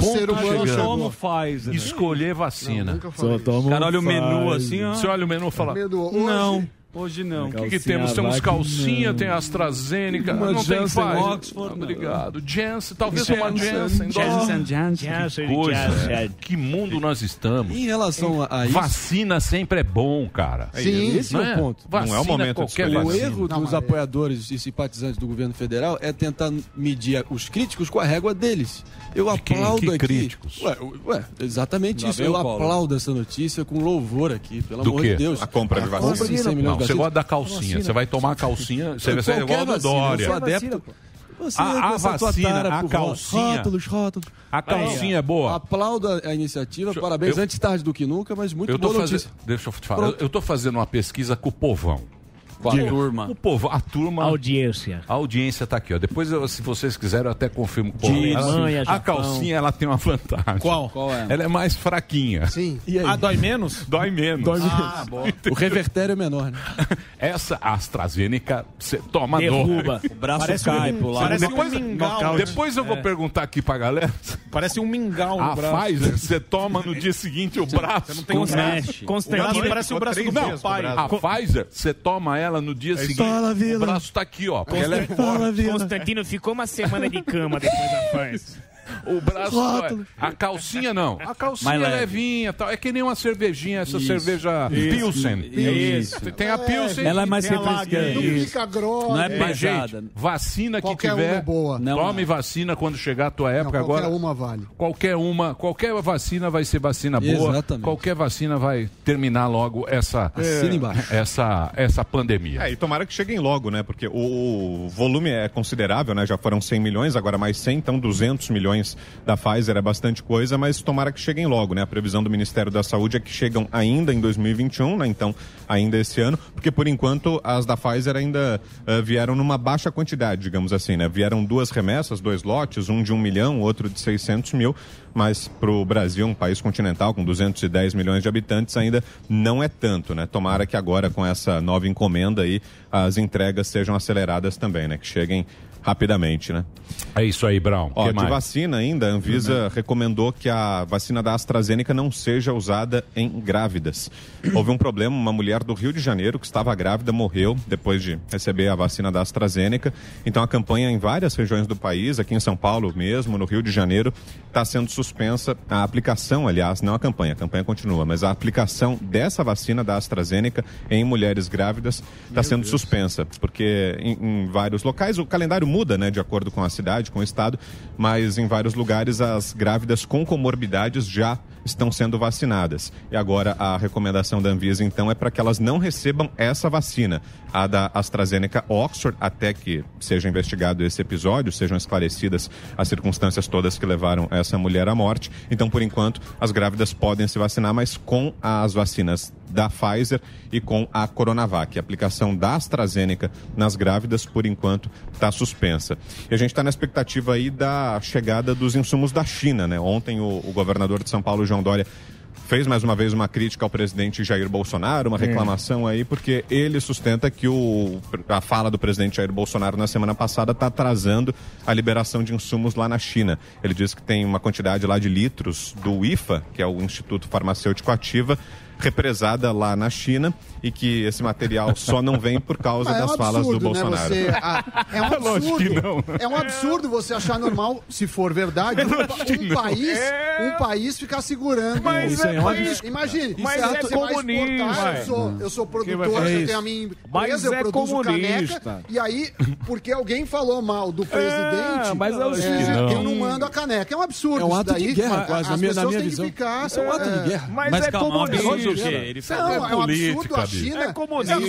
ser humano chegamos? tomo Pfizer. Escolher vacina. Nunca falei Só toma Cara, olha o menu assim, ó. Você olha o menu e fala... Medo hoje. Não, hoje não. O que, que Calcinha temos? Temos calcinha, não. tem AstraZeneca, Uma não tem Janssen Pfizer. Oxford, não. Obrigado. Janssen, talvez Janssen, uma Janssen. Janssen, Janssen. Janssen. Que coisa. Que mundo nós estamos. Em relação a, a isso, Vacina sempre é bom, cara. Sim. esse é o ponto. Vacina, Não é o momento de qualquer escolher. O erro Não, dos mas- apoiadores e simpatizantes do governo federal é tentar medir os críticos com a régua deles. Eu De quem? aplaudo Que aqui. críticos? Ué, ué, exatamente isso. Eu aplaudo essa notícia com louvor aqui, pelo Do amor quê? de Deus. A compra de vacina. compra de 100 milhões Não, de você gosta da calcinha. Você vai tomar a calcinha, você vai ser Qualquer igual do Eu Dória. sou adepto. Você A- a vacina, a calcinha- Rótulos, rótulos. A calcinha é boa. Aplaudo a, iniciativa, eu- parabéns. eu- Antes tarde do que nunca, mas muito Eu tô boa notícia. Deixa eu te falar. Eu, eu tô fazendo uma pesquisa com o povão. Com a turma. O povo, a turma. Audiência. A audiência tá aqui, ó. Depois, eu- se vocês quiserem, eu até confirmo Ela- manha, A calcinha, ela tem uma vantagem. Qual? Qual é? Ela é mais fraquinha. Sim. E aí? Ah, dói menos? Dói menos. Dói menos. Ah, bom. o revertério é menor, né? (laughs) Essa AstraZeneca, você toma Derruba. O braço Parece cai um- pro lado. parece Depois, um mingau. depois, depois eu vou perguntar aqui pra galera. Parece um mingau no A braço. Pfizer, você toma no dia seguinte o braço. Não tem um braço. parece o braço do Não, meu pai. a Pfizer, você toma ela no dia seguinte. Fala, o Vila. braço tá aqui, ó. Porque ela é forte. Constantino ficou uma semana de cama depois da faz. O braço. A calcinha não. A calcinha é leve. levinha tal. É que nem uma cervejinha, essa cerveja Pilsen. Isso. Tem a Pilsen. Ela é mais refrescante. Não Isso. fica grossa. Não é Mas, pesada. gente, vacina que Qualquer uma tiver. é boa. Não, tome não. vacina quando chegar a tua Não, época. qualquer Agora, uma vale. qualquer uma, qualquer vacina vai ser vacina boa. Exatamente. Qualquer vacina vai terminar logo essa, embaixo. essa, essa pandemia. É, e tomara que cheguem logo, né? Porque o, o volume é considerável, né? Já foram 100 milhões, agora mais 100, então 200 milhões da Pfizer é bastante coisa, mas tomara que cheguem logo, né? A previsão do Ministério da Saúde é que chegam ainda em 2021, né? Então, ainda esse ano, porque por enquanto as da Pfizer ainda eh, vieram numa baixa quantidade, digamos assim, né? Vieram duas remessas, dois lotes, um de um milhão, outro de 600 mil, mas para o Brasil, um país continental com 210 milhões de habitantes, ainda não é tanto, né? Tomara que agora com essa nova encomenda aí as entregas sejam aceleradas também, né? Que cheguem rapidamente, né? É isso aí, Brown. Ó, que de mais? vacina ainda, a Anvisa recomendou que a vacina da AstraZeneca não seja usada em grávidas. Houve um problema, uma mulher do Rio de Janeiro que estava grávida morreu depois de receber a vacina da AstraZeneca. Então a campanha em várias regiões do país, aqui em São Paulo mesmo, no Rio de Janeiro, está sendo suspensa a aplicação, aliás, não a campanha, a campanha continua, mas a aplicação dessa vacina da AstraZeneca em mulheres grávidas está sendo suspensa, porque em, em vários locais o calendário muda, né, de acordo com a cidade, com o estado, mas em vários lugares as grávidas com comorbidades já estão sendo vacinadas. E agora a recomendação da Anvisa, então, é para que elas não recebam essa vacina, a da AstraZeneca Oxford, até que seja investigado esse episódio, sejam esclarecidas as circunstâncias todas que levaram essa mulher à morte. Então, por enquanto, as grávidas podem se vacinar, mas com as vacinas da Pfizer e com a Coronavac. A aplicação da AstraZeneca nas grávidas, por enquanto, está suspensa. E a gente está na expectativa aí da chegada dos insumos da China, né? Ontem o, o governador de São Paulo, João Dória, fez mais uma vez uma crítica ao presidente Jair Bolsonaro, uma reclamação aí, porque ele sustenta que o, a fala do presidente Jair Bolsonaro na semana passada está atrasando a liberação de insumos lá na China. Ele diz que tem uma quantidade lá de litros do IFA, que é o Instituto Farmacêutico Ativa, represada lá na China e que esse material só não vem por causa é um das falas do absurdo, né, Bolsonaro. você- ah, é um (laughs) Lógico absurdo. que não. É um absurdo você achar normal, se for verdade, um, que um não. país, É. um país ficar segurando. Mas Isso é é um país- absurdo. Imagine, Mas é você vai comunista, exportar, eu sou, eu sou produtor, eu tenho a minha Mas empresa, eu é produzo comunista. caneca, e aí, porque alguém falou mal do presidente, mas é o seguinte, eu não. não mando a caneca. É um absurdo É um isso ato de daí. guerra, As quase, na minha- na pessoas minha têm visão. que ficar... Isso é um ato de guerra. Mas, Mas é calma, comunista. Absurdo o quê? Ele Não, falou- é um política, absurdo a. China. É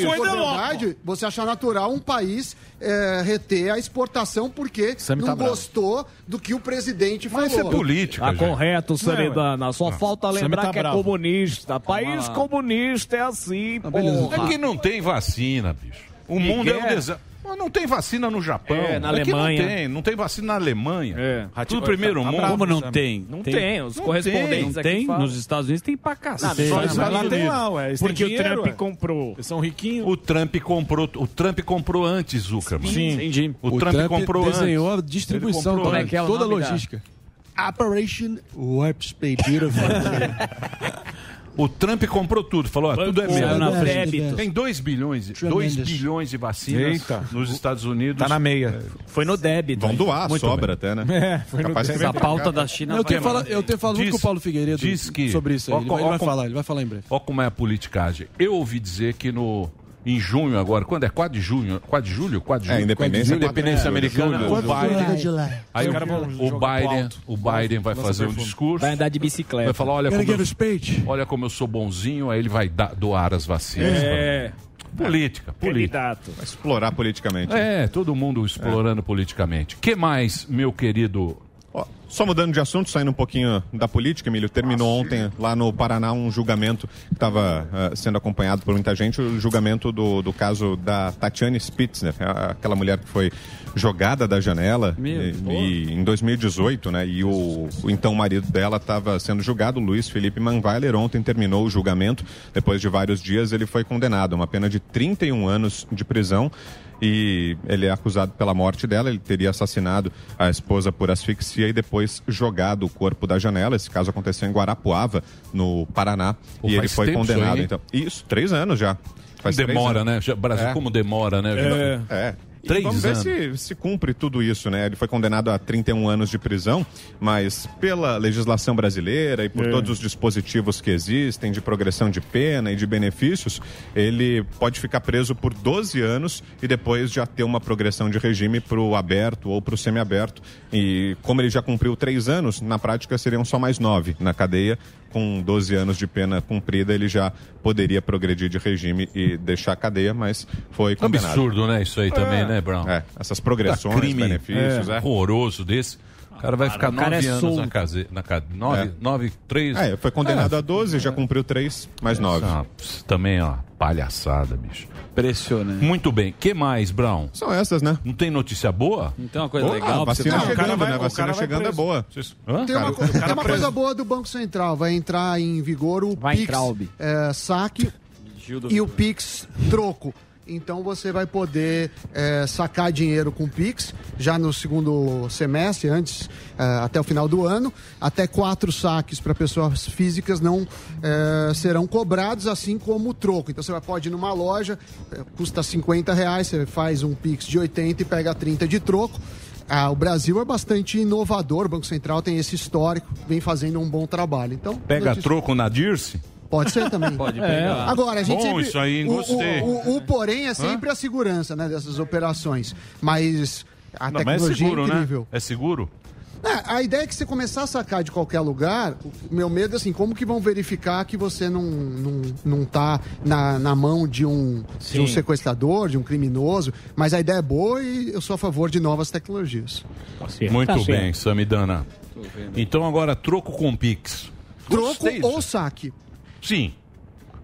for Coisa verdade, você achar natural um país é, reter a exportação porque Sam não tá bravo. gostou do que o presidente Mas isso é falou. política, Tá gente. correto, Seredana. Só falta Você lembrar tá que é bravo. comunista. País comunista é assim, porra. É que não tem vacina, bicho. O mundo é um desastre. Mas Não tem vacina no Japão. É, na Aqui Alemanha. Não tem, não tem vacina na Alemanha. É. Tudo primeiro Tá mundo. Como não tem? Não tem, os Não correspondentes Não aqui tem? falam. Nos Estados Unidos tem pra cacete. só lá Estados tem Unidos. lá, ué. Eles Porque têm o dinheiro, Trump ué. comprou. Eles são riquinhos. O Trump comprou, o Trump comprou antes, Zuckerman. Sim. Entendi. O, Trump, comprou desenhou antes. a distribuição, comprou é que é o toda a nome da- logística. Operation Warp Speed Beautiful. (laughs) (laughs) O Trump comprou tudo, falou, ó, tudo é meu. É, é. Tem 2 bilhões, Tremendous. 2 bilhões de vacinas Eita. nos Estados Unidos. Tá na meia. Foi no débito. Vão doar, Muito sobra até, né? É, foi no Capaz Essa pauta da China Eu tenho, fala, eu tenho falado Diz- com o Paulo Figueiredo diz que- sobre isso aí. Ó, Ele vai, ó, ele vai com- falar, ele vai falar em breve. Olha como é a politicagem. Eu ouvi dizer que no em junho agora, quando é 4 de junho, 4 de julho, 4 de É, julho, independência. independência é, americana, julho, o julho. Biden, aí o, o Biden, o Biden vai fazer um discurso, Vai andar de bicicleta. vai falar, olha como, eu, olha como eu sou bonzinho, aí ele vai dar- doar as vacinas. É, Política, política. candidato. Explorar politicamente. É, todo mundo explorando politicamente. que mais, meu querido? Ó, só mudando de assunto, saindo um pouquinho da política, Emílio, terminou ontem lá no Paraná um julgamento que estava sendo acompanhado por muita gente, o julgamento do, do caso da Tatiane Spitzner, a- aquela mulher que foi jogada da janela e- e em 2018, né? E o, o então marido dela estava sendo julgado, Luiz Felipe Manweiler. Ontem terminou o julgamento. Depois de vários dias, ele foi condenado a uma pena de 31 anos de prisão. E ele é acusado pela morte dela. Ele teria assassinado a esposa por asfixia e depois jogado o corpo da janela. Esse caso aconteceu em Guarapuava, no Paraná. Pô, e ele foi condenado. aí, então, isso, três anos já. Faz demora, né? Brasil, É. como demora, né? É. É. Três vamos ver anos. se, se cumpre tudo isso, né? Ele foi condenado a 31 anos de prisão, mas pela legislação brasileira e por todos os dispositivos que existem de progressão de pena e de benefícios, ele pode ficar preso por 12 anos e depois já ter uma progressão de regime para o aberto ou para o semiaberto. E como ele já cumpriu três anos, na prática seriam só mais nove na cadeia. Com 12 anos de pena cumprida, ele já poderia progredir de regime e deixar a cadeia, mas foi condenado. Absurdo, né? Isso aí também, né, Brown? É, essas progressões, crime benefícios, é. horroroso desse. O cara vai ficar o cara nove é anos solto. na cadeia. Na cade... Nove, É. nove, três. É, foi condenado a 12, já cumpriu 3, mais 9. Ah, também, ó, palhaçada, bicho. Impressionante. Muito bem. que mais, Brown? São essas, né? Não tem notícia boa? Não tem uma coisa Boa, legal a pra você vacina cara chegando, vai- né? A vacina chegando é preso. boa. Hã? Tem uma, co- tem uma coisa boa do Banco Central, vai entrar em vigor o Vai Pix é, saque e o Pix troco. Então você vai poder é, sacar dinheiro com Pix já no segundo semestre, antes, é, até o final do ano. Até quatro saques para pessoas físicas não é, serão cobrados, assim como o troco. Então você vai- pode ir numa loja, é, custa 50 reais, você faz um Pix de 80 e pega 30 de troco. Ah, o Brasil é bastante inovador, o Banco Central tem esse histórico, vem fazendo um bom trabalho. Então, Pega notícia- troco na Dirce? Pode ser também. (laughs) Pode pegar. Agora, a gente Bom, sempre... isso aí, o, gostei. O, o- o porém é sempre a segurança né, dessas operações. Mas a Não, mas é tecnologia seguro, é incrível. né? É seguro? É, a ideia é que você começar a sacar de qualquer lugar, o meu medo é assim, como que vão verificar que você não, não, não tá na, na mão de um, de um sequestrador, de um criminoso, mas a ideia é boa e eu sou a favor de novas tecnologias. Muito Tá bem. Samidana. Então agora troco com Pix. Troco Gostei ou saque. Sim.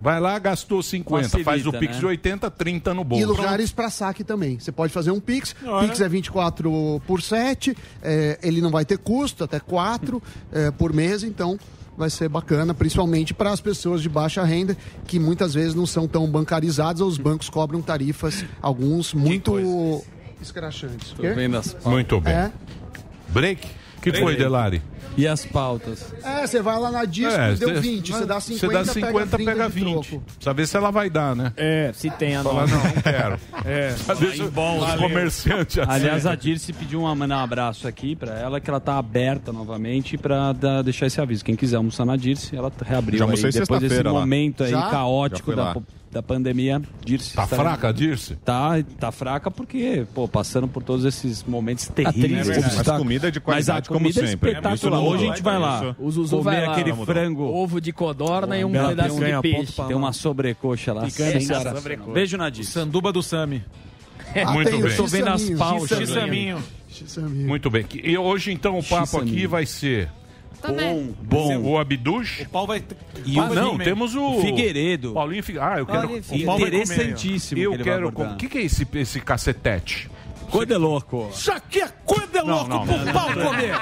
Vai lá, gastou 50, Facilita, faz o Pix né? de 80, 30 no bolso. E lugares para saque também. Você pode fazer um Pix. Ah, Pix é 24 por 7. é, ele não vai ter custo, até 4 é, por mês, então vai ser bacana, principalmente para as pessoas de baixa renda, que muitas vezes não são tão bancarizadas, ou os bancos cobram tarifas, alguns muito escrachantes. Muito bem. É. Break? Que foi, Delari? E as pautas? É, você vai lá na disco, É, deu cê- 20, você dá 50, Você dá 50, pega 30 pega de 20. troco. Precisa ver se ela vai dar, né? É, se tem a nova. não, não quero. (laughs) É, Deixa os comerciantes assim. Aliás, a Dirce pediu um, mandar um abraço aqui pra ela, que ela tá aberta novamente pra dar- deixar esse aviso. Quem quiser almoçar na Dirce, ela reabriu Já aí, depois desse lá. momento aí Já? Caótico da, lá. Da pandemia. Dirce. Tá fraca a Dirce? Tá, tá fraca porque, pô, passando por todos esses momentos triste, terríveis. é verdade. Tá- Mas comida de qualidade, Mas a como comida sempre. é espetacular. Não Hoje a gente vai lá. Isso. O Zuzu comer vai lá. aquele frango. Ovo de codorna e um Bela pedaço de peixe. Tem uma sobrecoxa lá. Picanha sobrecoxa. Beijo na Dirce. Sanduba do Sami. (laughs) Muito bem. Eu tô vendo as pautas. Muito bem. E hoje, então, o papo aqui vai ser... Também. Bom. O Abdush. O pau vai... ter- E o, não, comer. temos o... Figueiredo. Paulinho Figueiredo. Ah, eu quero... Paulinho o. Paulo. Interessantíssimo Eu que quero... O que, que é esse, esse cacetete? Coisa louco. Isso aqui é coisa de louco não, pro pau comer.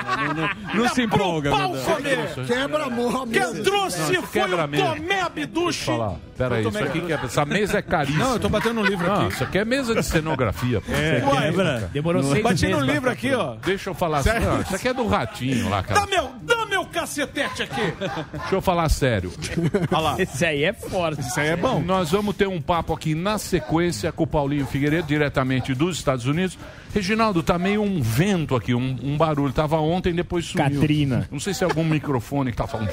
Não se empolga, Pro pau comer. Quebra a mão. Quem trouxe isso foi o. Tomé Abduche. falar. Pera aí, isso aqui que é... Essa mesa é caríssima. Não, eu tô batendo no livro aqui. isso aqui é mesa de cenografia. pô. É, Isso aqui quebra. Demorou seis Bati no livro aqui, ó. Deixa eu falar sério. Isso aqui é do ratinho lá, cara. Dá meu, dá meu cacetete aqui. Deixa eu falar sério. Olha lá. Esse aí é forte. Isso aí é bom. Nós vamos ter um papo aqui na sequência com o Paulinho Figueiredo, diretamente dos Estados Unidos. Reginaldo, tá meio um vento aqui, um, um barulho. Tava ontem, depois sumiu. Katrina. Não sei se é algum microfone que tá falando.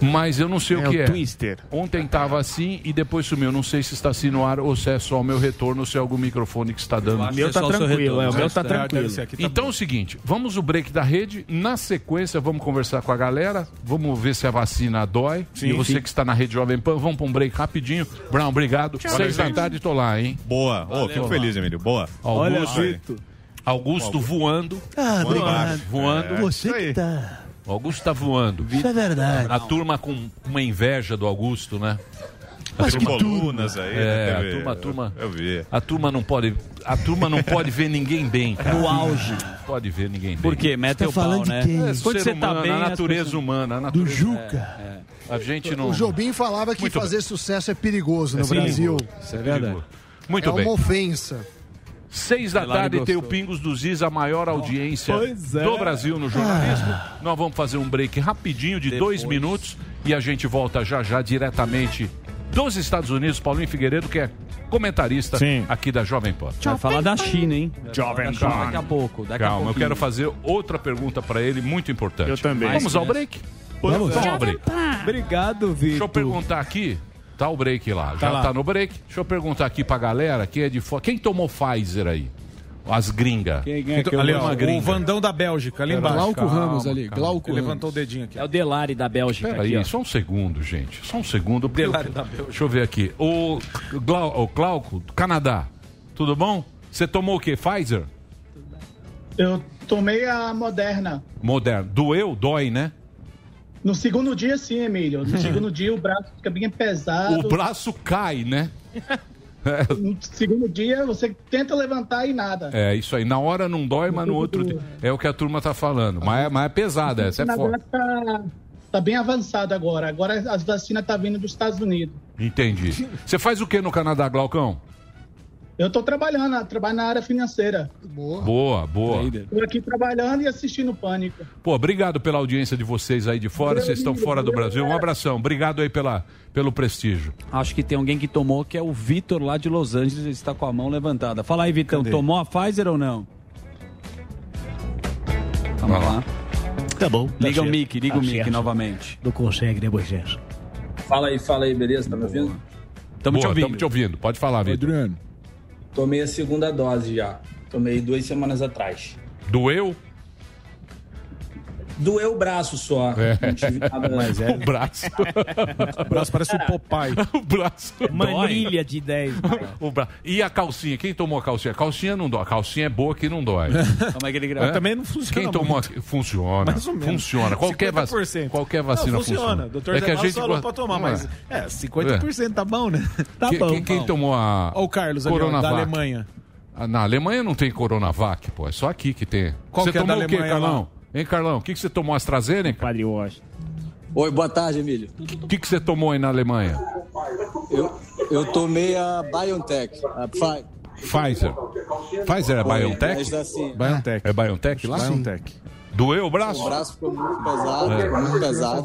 Mas eu não sei o É que o é. Twister. Ontem tava assim e depois sumiu. Não sei se está assim no ar ou se é só o meu retorno ou se é algum microfone que está dando. O meu que é tá o tranquilo, retorno. é, o meu tá Deve tranquilo. tá Então é o seguinte, vamos o break da rede. Na sequência, vamos conversar com a galera. Vamos ver se a vacina dói. e você que está na rede Jovem Pan, vamos para um break rapidinho. Brown, obrigado. Seis da tarde, tô lá, hein? Boa. Ô, fico feliz, Emílio. Boa. Augusto, Augusto voando. Ah, Voando baixo. Voando. É, Você isso aí. que tá. O Augusto tá voando. Isso é verdade. A turma com uma inveja do Augusto, né? As colunas aí. É, na a turma, a turma. Eu vi. A turma não pode. A turma não pode ver ninguém bem, cara. No auge. Não pode ver ninguém bem. Por quê? Mete Tá o pau, falando de né? quem? É, Quando ser você tá humano, bem, a natureza pessoas- humana. A Do natureza, Juca. A gente não. O Jobim falava que Muito fazer sucesso é perigoso no Sim. Brasil. Isso é verdade. Muito é bem. uma ofensa. Seis da tarde tem o. Pingos dos Is, a maior audiência é. do Brasil no jornalismo. Nós vamos fazer um break rapidinho de dois minutos e a gente volta já já diretamente dos Estados Unidos. Paulinho Figueiredo, que é comentarista Sim. aqui da Jovem Pan. Vai falar da China, hein? Jovem Pan. Daqui a pouco. Daqui a Calma, eu pouquinho. quero fazer outra pergunta para ele, muito importante. Eu também. Vamos ao break? Vamos ao break. Obrigado, Vitor. Deixa eu perguntar aqui. Tá o break lá. Já lá. tá no break. Deixa eu perguntar aqui pra galera quem é de fora. Quem tomou Pfizer aí? As gringas. Quem é que Então, ali, uma o gringa. Vandão da Bélgica, ali embaixo. Glauco calma, Ramos ali. calma. Glauco Ramos. levantou o dedinho aqui. É o Delari da Bélgica aqui, Peraí, ó. só um segundo, gente. Só um segundo. Delari eu- da Bélgica. Deixa eu ver aqui. O, Glau, o Glauco, do Canadá. Tudo bom? Você tomou o quê? Pfizer? Eu tomei a Moderna. Moderno. Doeu? Dói, né? No segundo dia, sim, Emílio. No (laughs) segundo dia, o braço fica bem pesado. O braço cai, né? (laughs) É, No segundo dia, você tenta levantar e nada. É, isso aí. Na hora não dói, mas no outro dia. É o que a turma tá falando. Mas é, mas é pesada, essa é forte. tá, tá bem avançado agora. Agora as vacinas tá vindo dos Estados Unidos. Entendi. Você faz o que no Canadá, Glaucão? Eu tô trabalhando, trabalho na área financeira. Boa. Boa, boa. Tô aqui trabalhando e assistindo Pânico. Pô, obrigado pela audiência de vocês aí de fora. Vocês estão fora do Brasil. Um abração. Obrigado aí pela, pelo prestígio. Acho que tem alguém que tomou, que é o Vitor lá de Los Angeles. Ele está com a mão levantada. Fala aí, Vitão. Tomou a Pfizer ou não? Vamos lá. Tá bom. tá Liga o certo. mic, liga Tá o mic certo. novamente. Não consegue, né, Moisés? Fala aí, fala aí, beleza? Tá me ouvindo? Tamo te ouvindo. Tamo te ouvindo. Pode falar, Vitor. Adriano. Tomei a segunda dose já. Tomei duas semanas atrás. Doeu? Doeu o braço só. Não tive nada. (laughs) Mas é. O braço. (laughs) O braço parece um Popeye. (laughs) o braço. Manilha de 10. O bra... E a calcinha? Quem tomou a calcinha? A calcinha não dói. A calcinha é boa que não dói. Como é que ele grava? Também não funciona Quem tomou muito. a- Funciona. Mais ou menos. Funciona. Qualquer, vac... 50%. Qualquer vacina Não, funciona. funciona. Doutor é que a gente falou gosta- pra tomar, Não mas é. é, 50% tá bom, né? Tá quem, bom. quem, quem tomou a. Ó, o Carlos ali, ó, da Coronavac? Alemanha. Ah, Na Alemanha não tem Coronavac, pô. É só aqui que tem. Qual você que é tomou da o quê, Carlão? Hein, Carlão? O que, que você tomou? AstraZeneca? Padre Washington. Oi, boa tarde, Emílio. O que, que você tomou aí na Alemanha? Eu, eu tomei a BioNTech, a Pfi- Pfizer. Pfizer é BioNTech? essa sim. BioNTech. É BioNTech lá? Sim. BioNTech. Doeu o braço? O braço ficou muito pesado, É. muito pesado.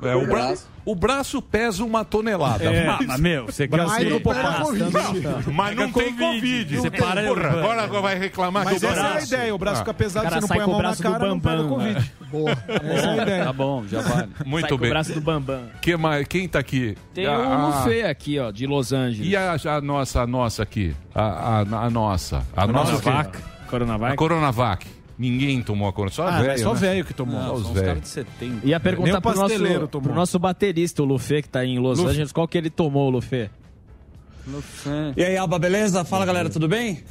É, o, braço, o braço pesa uma tonelada. É, mas, meu, você quer Mas não Ah, tá. Mas não tem Covid. Covid. Você Não tem. para- Porra, agora, vai reclamar Mas que o essa é a braço... ideia, o braço Ah. fica pesado, Cara, você não põe a mão na braço do cara, não pega Covid. Boa. Essa é a ideia. Tá bom, já vale. Muito Sai bem. o braço do Bambam. Que mais? Quem tá aqui? Tem A- o a- Lufê aqui, ó, de Los Angeles. E a, a nossa, a nossa aqui? A, a, a nossa. A nossa Coronavac? quê? Coronavac? A Coronavac. Ninguém tomou a Coronavac. Só Ah, velho, só né? velho que tomou. Não, os caras de 70. Ia perguntar o pro nosso, tomou. pro nosso baterista, o Lufê, que tá em Los Lufê. Angeles. Qual que ele tomou, Lufê? E aí, Alba, beleza? Fala galera, tudo bem?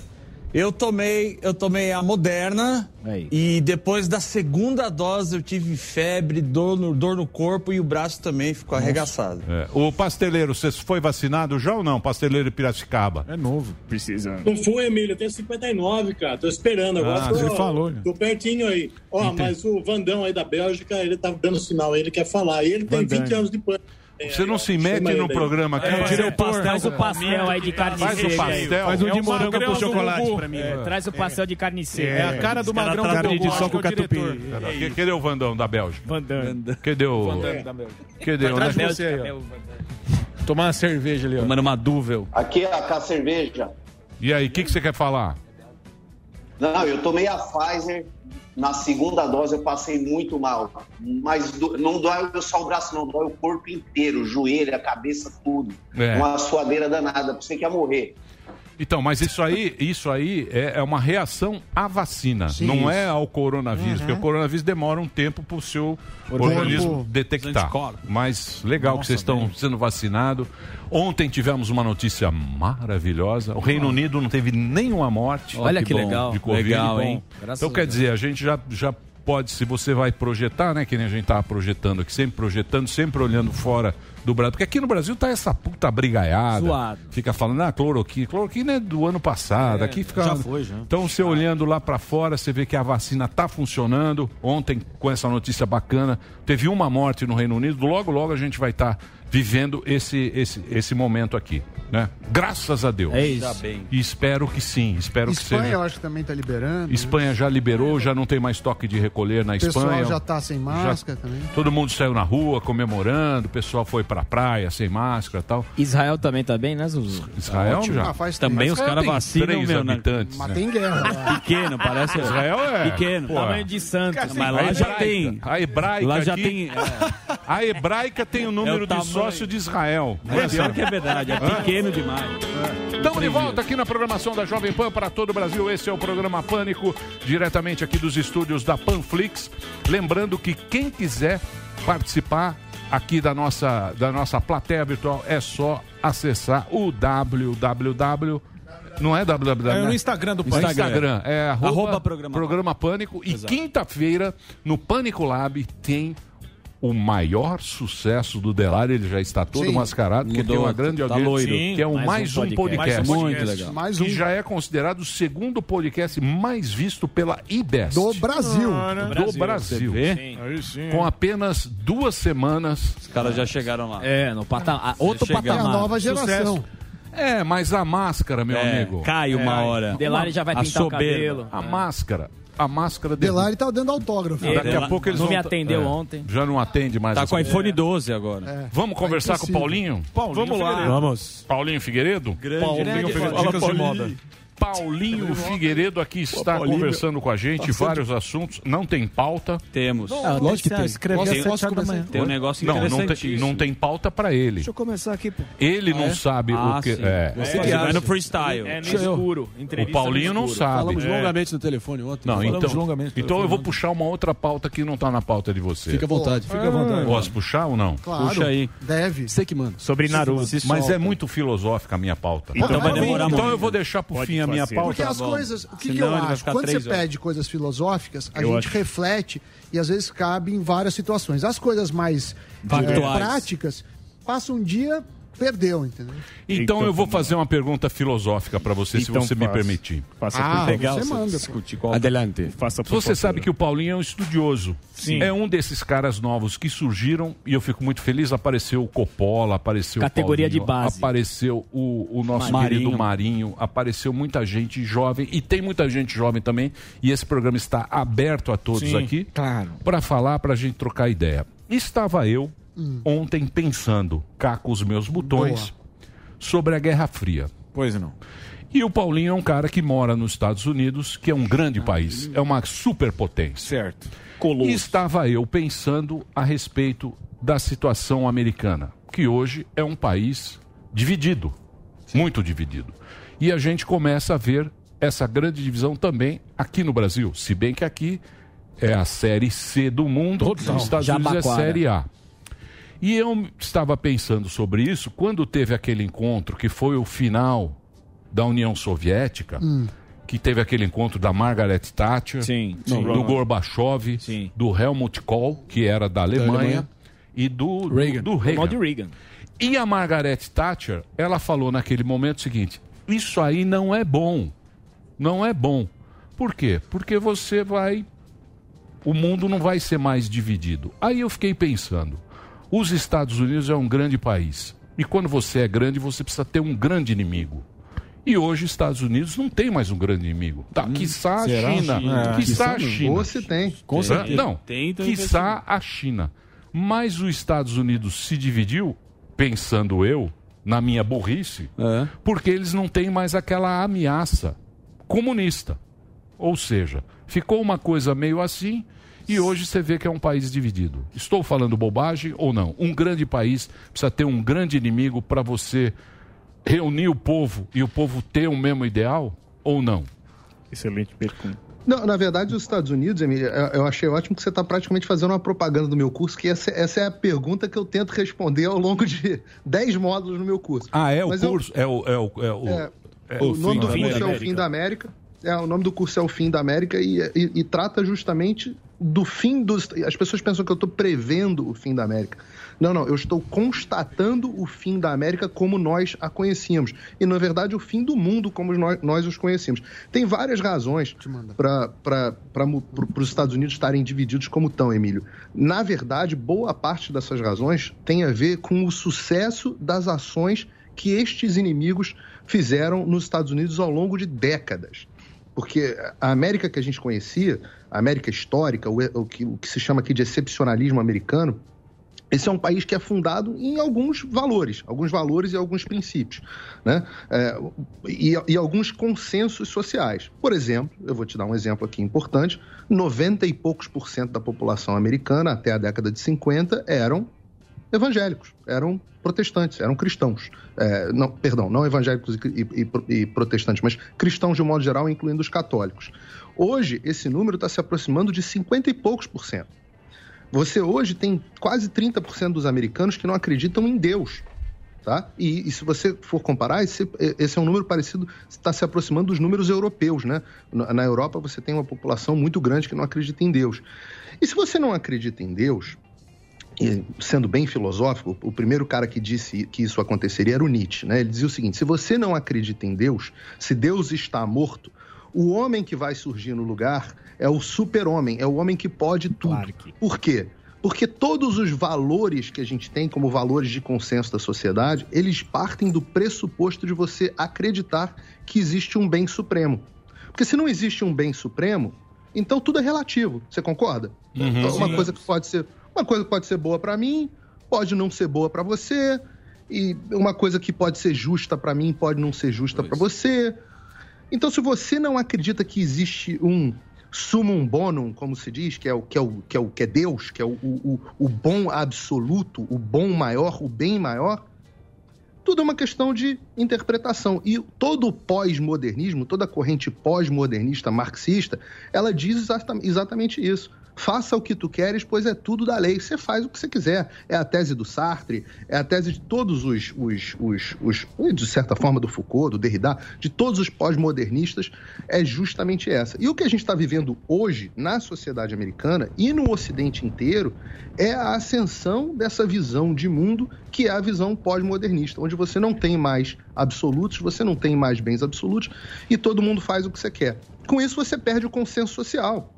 Eu tomei, eu tomei a Moderna e depois da segunda dose eu tive febre, dor no, dor no corpo e o braço também ficou arregaçado. É. O pasteleiro, você foi vacinado já ou não? Pasteleiro de Piracicaba. É novo. Precisa. Não fui, Emílio, eu tenho 59, cara. Tô esperando agora. Ah, tô, você falou, né? Tô pertinho aí. Ó, Entendi. mas o Vandão aí da Bélgica, ele tá dando sinal aí, ele quer falar. E ele tem Vandão. 20 anos de pânico. Você não se mete no programa aqui. É, o diretor. Faz o pastel aí de carne Faz o seca pastel. Faz um de É o morango com chocolate pra mim. É. Traz o pastel de carne seca. É a cara do magrão tá do de sol acho com é catupiry. Cadê o Vandão da Bélgica? Vandão. Cadê o... Vandão da Bélgica. Cadê o... Atrás de você aí, ó. Tomar uma cerveja ali, ó. Tomando uma duvel. Aqui é a cerveja. E aí, o que, que você quer falar? Não, eu tomei a Pfizer. Na segunda dose eu passei muito mal. Mas do- não dói só o braço, não. Dói o corpo inteiro, o joelho, a cabeça, tudo. É. Uma suadeira danada. Você quer morrer. Então, mas isso aí, isso aí é, é uma reação à vacina, Sim. não é ao coronavírus, Uhum. porque o coronavírus demora um tempo para o seu Organismo. organismo detectar. Mas legal que Nossa, vocês estão velho. sendo vacinados. Ontem tivemos uma notícia maravilhosa. O Reino Unido não teve nenhuma morte. Olha que legal. De Covid. Legal, Bom, hein? Graças Então quer Deus. dizer, a gente já, já pode, se você vai projetar, né, que nem a gente estava projetando aqui, sempre projetando, sempre olhando fora do Brasil. Porque aqui no Brasil tá essa puta brigaiada. Zoado. Fica falando, ah, cloroquina. Cloroquina é do ano passado. É, aqui fica. já foi, já. Então, você olhando lá para fora, você vê que a vacina tá funcionando. Ontem, com essa notícia bacana, teve uma morte no Reino Unido. Logo, logo a gente vai estar vivendo esse, esse, esse momento aqui. Né? Graças a Deus. É isso. Tá. E espero que sim. Espero Espanha, que seja. eu acho que também tá liberando. né? Espanha já liberou, já não tem mais toque de recolher na O pessoal Espanha. já tá sem máscara também. Todo mundo saiu na rua comemorando, o pessoal foi pra praia sem máscara e tal. Israel também tá bem, né, Zuzu? Israel Ótimo. já. Ah, faz Também tempo. os caras vacinam, três meu, né? habitantes. Mas tem guerra lá. (laughs) Pequeno, parece. Israel é. Pequeno. Pô, Tamanho de Santos. Mas lá a já hebraica- tem. A hebraica. Lá já aqui- tem. é. (laughs) A hebraica tem o número de sócio de Israel. É pior que é verdade, é pequeno demais. Estamos de volta aqui na programação da Jovem Pan para todo o Brasil. Esse é o programa Pânico, diretamente aqui dos estúdios da Panflix. Lembrando que quem quiser participar aqui da nossa, da nossa plateia virtual é só acessar o www. Não é www. É no né? Instagram do No Pânico. Instagram. É arroba, Arroba programa programa Pânico. E quinta-feira, no Pânico Lab, tem o maior sucesso do Delari. Ele já está todo Sim. mascarado, porque Mudou. tem uma grande Tá audiência. loiro. Que é o Mais mais, um um podcast. podcast. Mais um Muito podcast. legal. Mais Que um. já é considerado o segundo podcast mais visto pela IBEST. Do Brasil. Do Brasil. Você vê? Sim. Com apenas duas semanas. Os caras já chegaram lá. É, no patamar. Outro Chega. É a patamar. nova geração. É, mas a máscara, meu É, amigo. cai uma hora. Delari já vai pintar o cabelo. A máscara. A máscara dele. Delari tá dando autógrafo. É, Daqui a pouco eles não vão me atendeu é, ontem. Já não atende mais. Tá com o coisas. iPhone 12 agora. Vamos conversar com o. Paulinho? Paulinho Vamos lá. Figueiredo. Vamos. Paulinho Figueiredo? Paulinho Figueiredo. Dicas de moda. Paulinho Figueiredo aqui está Paulinho, conversando com a gente, tá vários assuntos. Não tem pauta? Temos. Ah, lógico que tem. Escrever posso começar? manhã. Tem um negócio Não, não tem, não tem pauta para ele. Deixa eu começar aqui, pô. Ele Ah, não é? sabe Ah, o que sim. é. Você que acha. Vai no freestyle. É no Deixa eu- escuro. O Paulinho no não sabe. Falamos É. longamente no telefone ontem. Não, Falamos então, longamente no então eu vou puxar uma outra pauta que não está na pauta de você. Fica à vontade. Fica à vontade. Posso puxar ou não? Claro. Puxa aí. Deve. Você que manda. Sobre Naruto. Mas é muito filosófica a minha pauta. Então vai demorar Então muito. eu vou deixar pro fim a minha pauta. Porque as coisas, o que, que eu acho? Quando você horas. pede coisas filosóficas, a Eu gente acho. reflete e às vezes cabe em várias situações. As coisas mais Factuais. práticas, passa um dia, perdeu, entendeu? Então eu vou fazer uma pergunta filosófica para você, se Então você me permitir. Faça Ah, por legal. você manda. Discutir qual... Adelante. Faça por Você sabe que o Paulinho é um estudioso. Sim. É um desses caras novos que surgiram e eu fico muito feliz. Apareceu o Coppola, apareceu Categoria o Paulinho, de base. apareceu o, o nosso Marinho. querido Marinho, apareceu muita gente jovem e tem muita gente jovem também. E esse programa está aberto a todos Sim, aqui claro. para falar, para a gente trocar ideia. Estava eu ontem pensando cá com os meus botões sobre a Guerra Fria. Pois não. E o Paulinho é um cara que mora nos Estados Unidos, que é um grande país, é uma superpotência. Certo. E estava eu pensando a respeito da situação americana, que hoje é um país dividido, muito dividido. E a gente começa a ver essa grande divisão também aqui no Brasil, se bem que aqui é a série C do mundo, Total. nos Estados Unidos é série A. E eu estava pensando sobre isso quando teve aquele encontro que foi o final da União Soviética, que teve aquele encontro da Margaret Thatcher, Sim, do sim. Gorbachev, Sim. do Helmut Kohl, que era da Alemanha, Alemanha. e do do- Reagan. do Reagan. Reagan. E a Margaret Thatcher, ela falou naquele momento o seguinte: isso aí não é bom. Não é bom. Por quê? Porque você vai. O mundo não vai ser mais dividido. Aí eu fiquei pensando: os Estados Unidos é um grande país. E quando você é grande, você precisa ter um grande inimigo. E hoje os Estados Unidos não tem mais um grande inimigo. Tá, quiçá a será? China. É. Quiçá a China. Ou se tem. Com certeza. Não, Tem, então quiçá a China. Mas os Estados Unidos se dividiu, pensando eu, na minha burrice, É. porque eles não têm mais aquela ameaça comunista. Ou seja, ficou uma coisa meio assim e hoje você vê que é um país dividido. Estou falando bobagem ou não? Um grande país precisa ter um grande inimigo para você reunir o povo e o povo ter o mesmo ideal ou não? Excelente pergunta. Não, na verdade, os Estados Unidos, Emília, eu eu achei ótimo que você está praticamente fazendo uma propaganda do meu curso, que essa, essa é a pergunta que eu tento responder ao longo de (laughs) 10 módulos no meu curso. Ah, é o Mas eu- curso? É o. É o, é o, É, é o, nome do curso é o. Fim da América. É, o nome do curso é o Fim da América e, e- e trata justamente do fim dos. As pessoas pensam que eu estou prevendo o fim da América. Não, não, eu estou constatando o fim da América como nós a conhecíamos. E, na verdade, o fim do mundo como nós, nós os conhecemos. Tem várias razões para os Estados Unidos estarem divididos como estão, Emílio. Na verdade, boa parte dessas razões tem a ver com o sucesso das ações que estes inimigos fizeram nos Estados Unidos ao longo de décadas. Porque a América que a gente conhecia, a América histórica, o, o que, o que se chama aqui de excepcionalismo americano, esse é um país que é fundado em alguns valores, alguns valores e alguns princípios, né? É, e, e alguns consensos sociais. Por exemplo, eu vou te dar um exemplo aqui importante: 90 e poucos por cento da população americana até a década de 50 eram evangélicos, eram protestantes, eram cristãos. É, não, perdão, não evangélicos e, e- e protestantes, mas cristãos de um modo geral, incluindo os católicos. Hoje, esse número está se aproximando de 50 e poucos por cento. Você hoje tem quase 30% dos americanos que não acreditam em Deus. Tá? E, e se você for comparar, esse, esse é um número parecido, está se aproximando dos números europeus. Né? Na, na Europa, você tem uma população muito grande que não acredita em Deus. E se você não acredita em Deus, e, sendo bem filosófico, o primeiro cara que disse que isso aconteceria era o Nietzsche. Né? Ele dizia o seguinte: se você não acredita em Deus, se Deus está morto, o homem que vai surgir no lugar é o super-homem, é o homem que pode tudo. Por quê? Porque todos os valores que a gente tem como valores de consenso da sociedade, eles partem do pressuposto de você acreditar que existe um bem supremo. Porque se não existe um bem supremo, então tudo é relativo. Você concorda? Uhum. Então, uma Sim. coisa que pode ser, uma coisa pode ser boa para mim, pode não ser boa para você, e uma coisa que pode ser justa para mim pode não ser justa para você. Então, se você não acredita que existe um sumum bonum, como se diz, que é o que é, o, que é, o, que é Deus, que é o, o, o bom absoluto, o bom maior, o bem maior, tudo é uma questão de interpretação. E todo o pós-modernismo, toda a corrente pós-modernista marxista, ela diz exata- exatamente isso. Faça o que tu queres, pois é tudo da lei. Você faz o que você quiser. É a tese do Sartre, é a tese de todos os, os, os, os de certa forma, do Foucault, do Derrida, de todos os pós-modernistas, é justamente essa. E o que a gente está vivendo hoje na sociedade americana e no Ocidente inteiro é a ascensão dessa visão de mundo que é a visão pós-modernista, onde você não tem mais absolutos, você não tem mais bens absolutos e todo mundo faz o que você quer. Com isso, você perde o consenso social.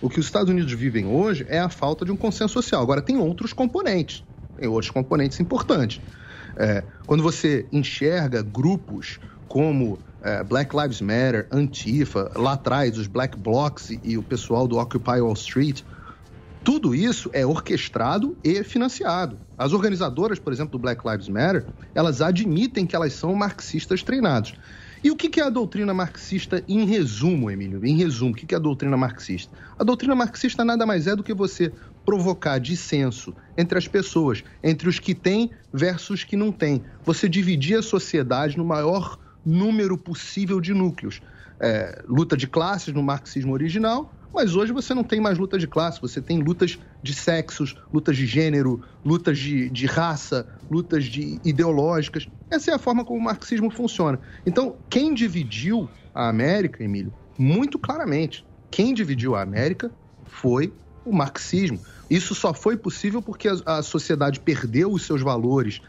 O que os Estados Unidos vivem hoje é a falta de um consenso social. Agora, tem outros componentes, tem outros componentes importantes. É, quando você enxerga grupos como é, Black Lives Matter, Antifa, lá atrás os Black Blocs e, e o pessoal do Occupy Wall Street, tudo isso é orquestrado e financiado. As organizadoras, por exemplo, do Black Lives Matter, elas admitem que elas são marxistas treinados. E o que é a doutrina marxista em resumo, Emílio? Em resumo, o que é a doutrina marxista? A doutrina marxista nada mais é do que você provocar dissenso entre as pessoas, entre os que têm versus os que não têm. Você dividir a sociedade no maior número possível de núcleos. É, luta de classes no marxismo original, mas hoje você não tem mais luta de classe, você tem lutas de sexos, lutas de gênero, lutas de, de raça, lutas de ideológicas. Essa é a forma como o marxismo funciona. Então, quem dividiu a América, Emílio, muito claramente, quem dividiu a América foi o marxismo. Isso só foi possível porque a, a sociedade perdeu os seus valores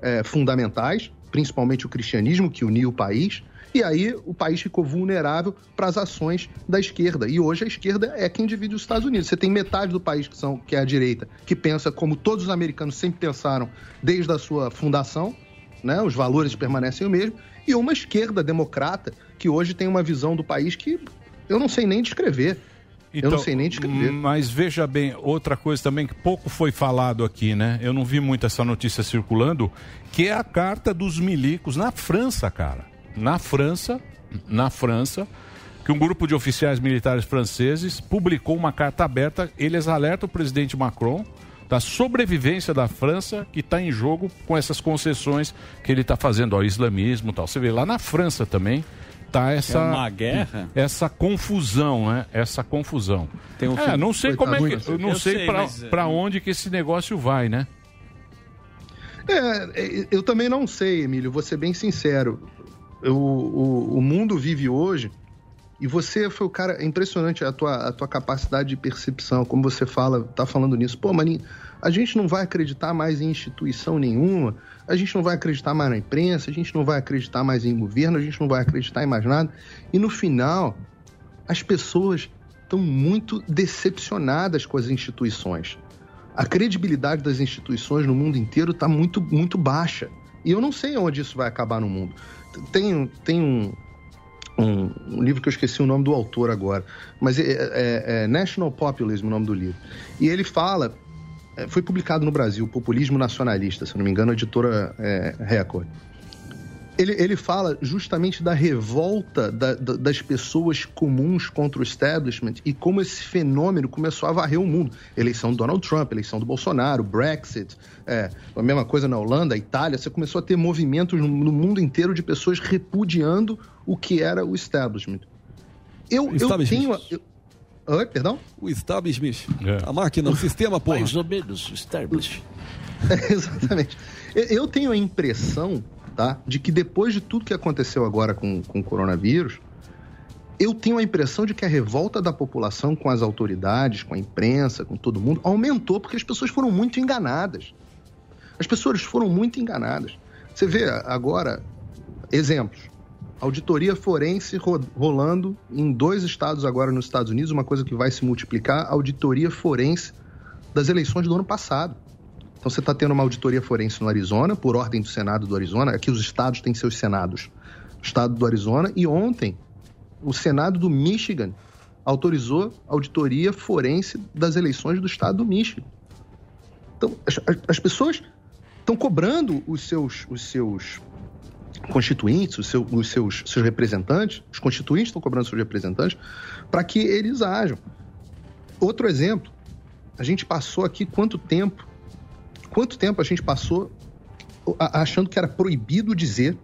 eh, fundamentais, principalmente o cristianismo que uniu o país, e aí o país ficou vulnerável para as ações da esquerda. E hoje a esquerda é quem divide os Estados Unidos. Você tem metade do país que, são, que é a direita, que pensa como todos os americanos sempre pensaram desde a sua fundação, né? os valores permanecem o mesmo, e uma esquerda democrata que hoje tem uma visão do país que eu não sei nem descrever. eu não sei nem descrever. Mas veja bem, outra coisa também que pouco foi falado aqui, né? Eu não vi muito essa notícia circulando, que é a carta dos milicos na França, cara. Na França, na França, que um grupo de oficiais militares franceses publicou uma carta aberta. Eles alertam o presidente Macron da sobrevivência da França que está em jogo com essas concessões que ele está fazendo ao islamismo e tal. Você vê lá na França também tá essa É uma guerra? essa confusão, né? Essa confusão. Tem um é, não sei como é que eu não Eu sei, sei, pra mas, para onde que esse negócio vai, né? É, eu também não sei, Emílio, vou ser bem sincero. Eu- o, o mundo vive hoje e você foi o cara. É impressionante a tua, a tua capacidade de percepção, como você fala, tá falando nisso. Pô, Maninho, a gente não vai acreditar mais em instituição nenhuma, a gente não vai acreditar mais na imprensa, a gente não vai acreditar mais em governo, a gente não vai acreditar em mais nada. E no final, as pessoas estão muito decepcionadas com as instituições. A credibilidade das instituições no mundo inteiro está muito, muito baixa. E eu não sei onde isso vai acabar no mundo. Tem, tem um, um, um livro que eu esqueci o nome do autor agora, mas é, é- é National Populism o nome do livro. E ele fala, é, foi publicado no Brasil, Populismo Nacionalista, se não me engano, editora é, Record. Ele, ele fala justamente da revolta da- da- das pessoas comuns contra o establishment e como esse fenômeno começou a varrer o mundo. Eleição do Donald Trump, eleição do Bolsonaro, Brexit, é, a mesma coisa na Holanda, Itália. Você começou a ter movimentos no, no mundo inteiro de pessoas repudiando o que era o establishment. Eu, eu Establishment. tenho. eu- Oi, perdão? O establishment. A máquina, o (laughs) sistema, porra. Mais ou menos, o establishment. (laughs) Exatamente. Eu- Eu tenho a impressão, tá, de que depois de tudo que aconteceu agora com, com o coronavírus, eu tenho a impressão de que a revolta da população com as autoridades, com a imprensa, com todo mundo, aumentou porque as pessoas foram muito enganadas. As pessoas foram muito enganadas. Você vê agora exemplos. Auditoria forense ro- rolando em dois estados agora nos Estados Unidos, uma coisa que vai se multiplicar, auditoria forense das eleições do ano passado. Então você está tendo uma auditoria forense no Arizona, por ordem do Senado do Arizona. Aqui os estados têm seus senados. O estado do Arizona. E ontem, o Senado do Michigan autorizou auditoria forense das eleições do estado do Michigan. Então, as, as- as pessoas estão cobrando os seus, os seus constituintes, os, seu- os seus, seus representantes, os constituintes estão cobrando seus representantes, para que eles ajam. Outro exemplo, a gente passou aqui quanto tempo? Quanto tempo a gente passou achando que era proibido dizer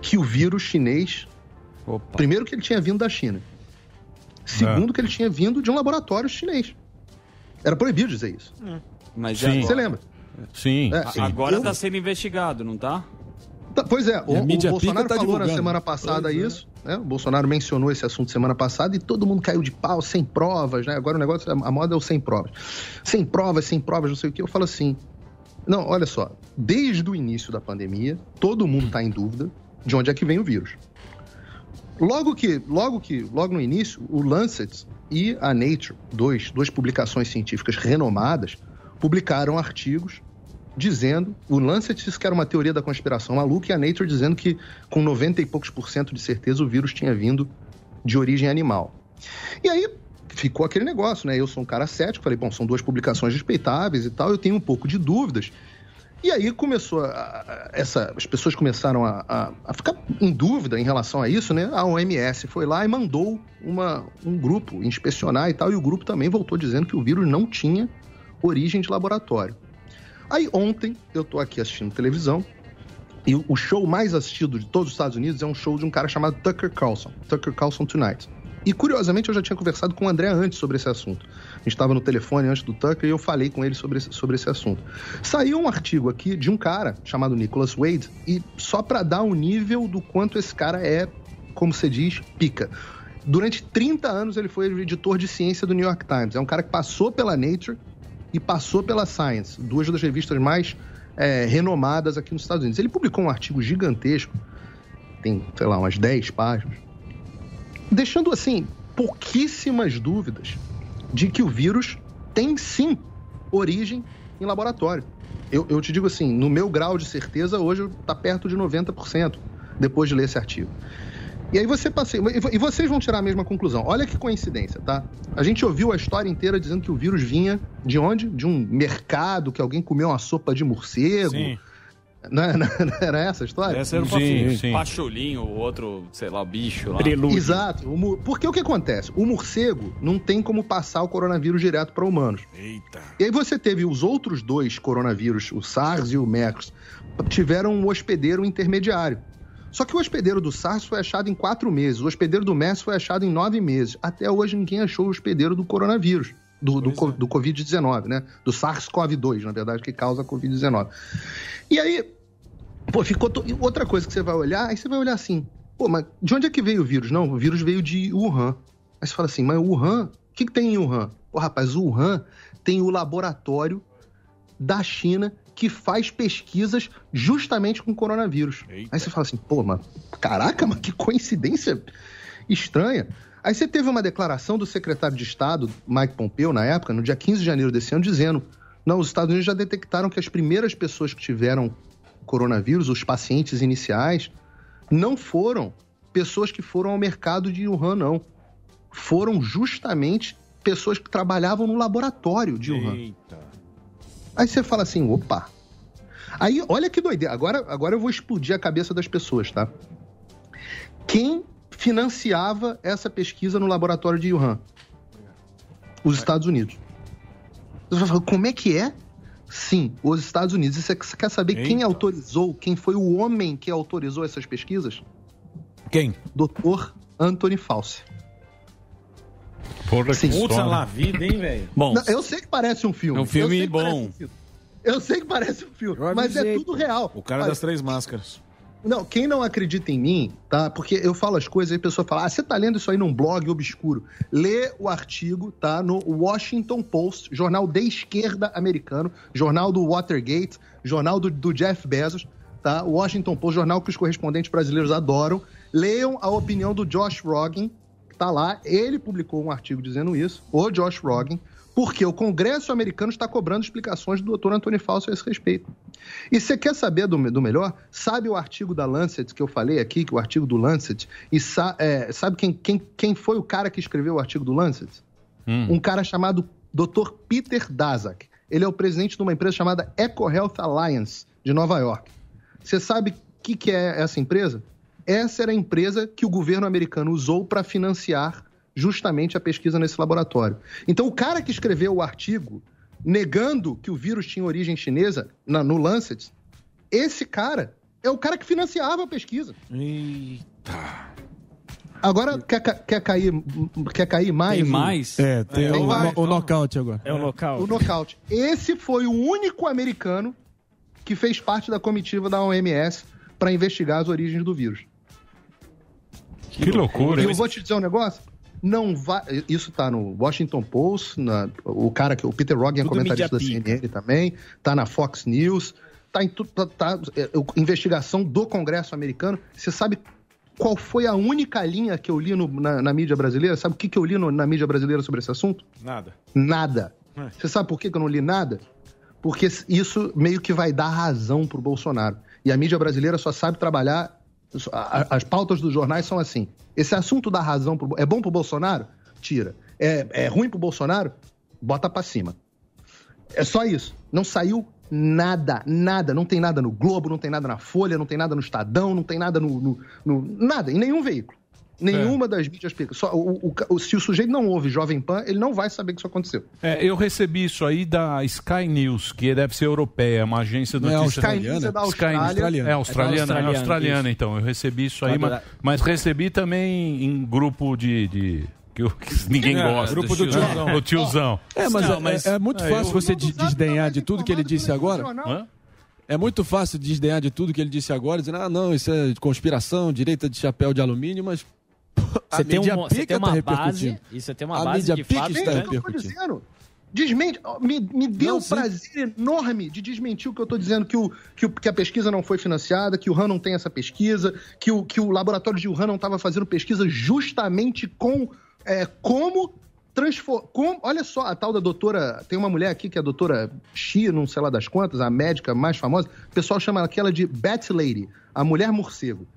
que o vírus chinês. Primeiro, que ele tinha vindo da China. Segundo, que ele tinha vindo de um laboratório chinês. Era proibido dizer isso. Mas Sim. Você lembra? Sim. É, sim. Agora Eu- está sendo investigado, não tá? Tá, Pois é, o, o Bolsonaro tá falou na semana passada Pois é. isso, né? O Bolsonaro mencionou esse assunto semana passada e todo mundo caiu de pau, sem provas, né? Agora o negócio, a moda é o sem provas. Sem provas, sem provas, não sei o que. Eu falo assim, não, olha só, desde o início da pandemia, todo mundo está em dúvida de onde é que vem o vírus. Logo que, logo que, logo no início, o Lancet e a Nature, dois, duas publicações científicas renomadas, publicaram artigos dizendo, o Lancet disse que era uma teoria da conspiração maluca e a Nature dizendo que com 90 e poucos por cento de certeza o vírus tinha vindo de origem animal. E aí ficou aquele negócio, né? Eu sou um cara cético, falei, bom, são duas publicações respeitáveis e tal, eu tenho um pouco de dúvidas. E aí começou a, a- essa, as pessoas começaram a, a- ficar em dúvida em relação a isso, né? A OMS foi lá e mandou uma, um grupo inspecionar e tal, e o grupo também voltou dizendo que o vírus não tinha origem de laboratório. Aí ontem eu tô aqui assistindo televisão e o show mais assistido de todos os Estados Unidos é um show de um cara chamado Tucker Carlson, Tucker Carlson Tonight. E curiosamente eu já tinha conversado com o André antes sobre esse assunto. A gente estava no telefone antes do Tucker e eu falei com ele sobre esse, sobre esse assunto. Saiu um artigo aqui de um cara chamado Nicholas Wade e só para dar um nível do quanto esse cara é, como você diz, pica. Durante 30 anos ele foi editor de ciência do New York Times. É um cara que passou pela Nature e passou pela Science, duas das revistas mais é, renomadas aqui nos Estados Unidos. Ele publicou um artigo gigantesco, tem, sei lá, umas 10 páginas, deixando assim pouquíssimas dúvidas de que o vírus tem sim origem em laboratório. Eu, eu te digo assim, no meu grau de certeza, hoje está perto de 90%, depois de ler esse artigo. E aí você passei. E vocês vão tirar a mesma conclusão. Olha que coincidência, tá? A gente ouviu a história inteira dizendo que o vírus vinha de onde? De um mercado, que alguém comeu uma sopa de morcego. Sim. Não, é- (laughs) não era essa a história? Essa era o sim, Pacholinho, o outro, sei lá, bicho lá. Exato. Porque o que acontece? O morcego não tem como passar o coronavírus direto para humanos. Eita. E aí você teve os outros dois coronavírus, o SARS e o MERS, tiveram um hospedeiro intermediário. Só que o hospedeiro do SARS foi achado em quatro meses, o hospedeiro do MERS foi achado em nove meses. Até hoje ninguém achou o hospedeiro do coronavírus, do, do, co- do Covid-19, né? Do SARS-CoV-2, na verdade, que causa a Covid-19. E aí, pô, ficou. to- Outra coisa que você vai olhar, aí você vai olhar assim, pô, mas de onde é que veio o vírus? Não, o vírus veio de Wuhan. Aí você fala assim, mas Wuhan, o que, que tem em Wuhan? Pô, rapaz, Wuhan tem o laboratório da China que faz pesquisas justamente com coronavírus. Aí você fala assim, pô, mas caraca, mas que coincidência estranha. Aí você teve uma declaração do secretário de Estado, Mike Pompeo, na época, no dia 15 de janeiro desse ano, dizendo: não, os Estados Unidos já detectaram que as primeiras pessoas que tiveram coronavírus, os pacientes iniciais, não foram pessoas que foram ao mercado de Wuhan, não. Foram justamente pessoas que trabalhavam no laboratório de Wuhan. Aí você fala assim, opa. Aí, olha que doideira. Agora, agora eu vou explodir a cabeça das pessoas, tá? Quem financiava essa pesquisa no laboratório de Wuhan? Os Estados Unidos. Você vai falar, como é que é? Sim, os Estados Unidos. E você quer saber quem autorizou, quem foi o homem que autorizou essas pesquisas? Quem? Doutor Anthony Fauci. Porra, Sim. Putz, lá, vida, hein, velho? Bom, Não, eu sei que parece um filme. É um filme Eu que parece bom. Eu sei que parece um filme, mas é avisei, tudo real. O cara Olha, das três máscaras. Não, quem não acredita em mim, tá? Porque eu falo as coisas e a pessoa fala, ah, você tá lendo isso aí num blog obscuro. Lê o artigo, tá? No Washington Post, jornal de esquerda americano, jornal do Watergate, jornal do, do Jeff Bezos, tá? O Washington Post, jornal que os correspondentes brasileiros adoram. Leiam a opinião do Josh Rogin, que tá lá. Ele publicou um artigo dizendo isso, o Josh Rogin, porque o Congresso americano está cobrando explicações do Dr. Antônio Fauci a esse respeito. E você quer saber do, do melhor? Sabe o artigo da Lancet que eu falei aqui, que o artigo do Lancet? E sa- é, sabe quem, quem, quem foi o cara que escreveu o artigo do Lancet? Um cara chamado Dr. Peter Daszak. Ele é o presidente de uma empresa chamada EcoHealth Alliance, de Nova York. Você sabe que, que é essa empresa? Essa era a empresa que o governo americano usou para financiar justamente a pesquisa nesse laboratório. Então, o cara que escreveu o artigo negando que o vírus tinha origem chinesa na- no Lancet, esse cara é o cara que financiava a pesquisa. Agora, quer, quer, cair, quer cair mais? Tem um? mais? É, tem o, mais. o nocaute agora. É o local. O nocaute. Esse foi o único americano que fez parte da comitiva da OMS para investigar as origens do vírus. Que loucura. E eu vou te dizer um negócio. Não vai. Isso tá no Washington Post, na- o cara que o Peter Roggen é comentarista da CNN também, tá na Fox News, tá em tudo, tá, tá- é, investigação do Congresso americano. Você sabe qual foi a única linha que eu li no- na, na mídia brasileira? Sabe o que, que eu li no- na mídia brasileira sobre esse assunto? Nada. Nada. É. Você sabe por que que eu não li nada? Porque isso meio que vai dar razão pro Bolsonaro. E a mídia brasileira só sabe trabalhar. As pautas dos jornais são assim. Esse assunto dá razão pro, é bom pro Bolsonaro? Tira. É, é ruim pro Bolsonaro? Bota pra cima. É só isso. Não saiu nada, nada. Não tem nada no Globo, não tem nada na Folha, não tem nada no Estadão, não tem nada no. no- no- nada, em nenhum veículo. Nenhuma das mídias. Só, o, o- o- se o sujeito não ouve Jovem Pan, ele não vai saber que isso aconteceu. É, eu recebi isso aí da Sky News, que deve ser europeia, uma agência de Não é australiana? Sky News é da Austrália. É australiana, é australiana, australiana, então. Eu recebi isso aí, mas, mas recebi também em grupo de. de- que, eu- que ninguém É, gosta. grupo do tiozão. O tiozão. É, mas, Não, é- mas- é, muito é, fácil eu- você de- desdenhar de tudo que ele disse agora. Hã? É muito fácil desdenhar de tudo que ele disse agora, dizendo, ah, não, isso é conspiração, direita de chapéu de alumínio, mas. Você tem, um, você tem tá uma repercutindo. base, e você tem uma A base mídia de pica fato está repercutindo. dizendo. Desmente, me, me deu Não, um prazer enorme de desmentir o que eu tô dizendo, que, o, que, o- que a pesquisa não foi financiada, que o Han não tem essa pesquisa, que o, que o laboratório de Wuhan não estava fazendo pesquisa justamente com é, como transformar. Olha só, a tal da doutora. Tem uma mulher aqui que é a doutora Xi, não sei lá das quantas, a médica mais famosa. O pessoal chama aquela de Bat Lady, a mulher morcego.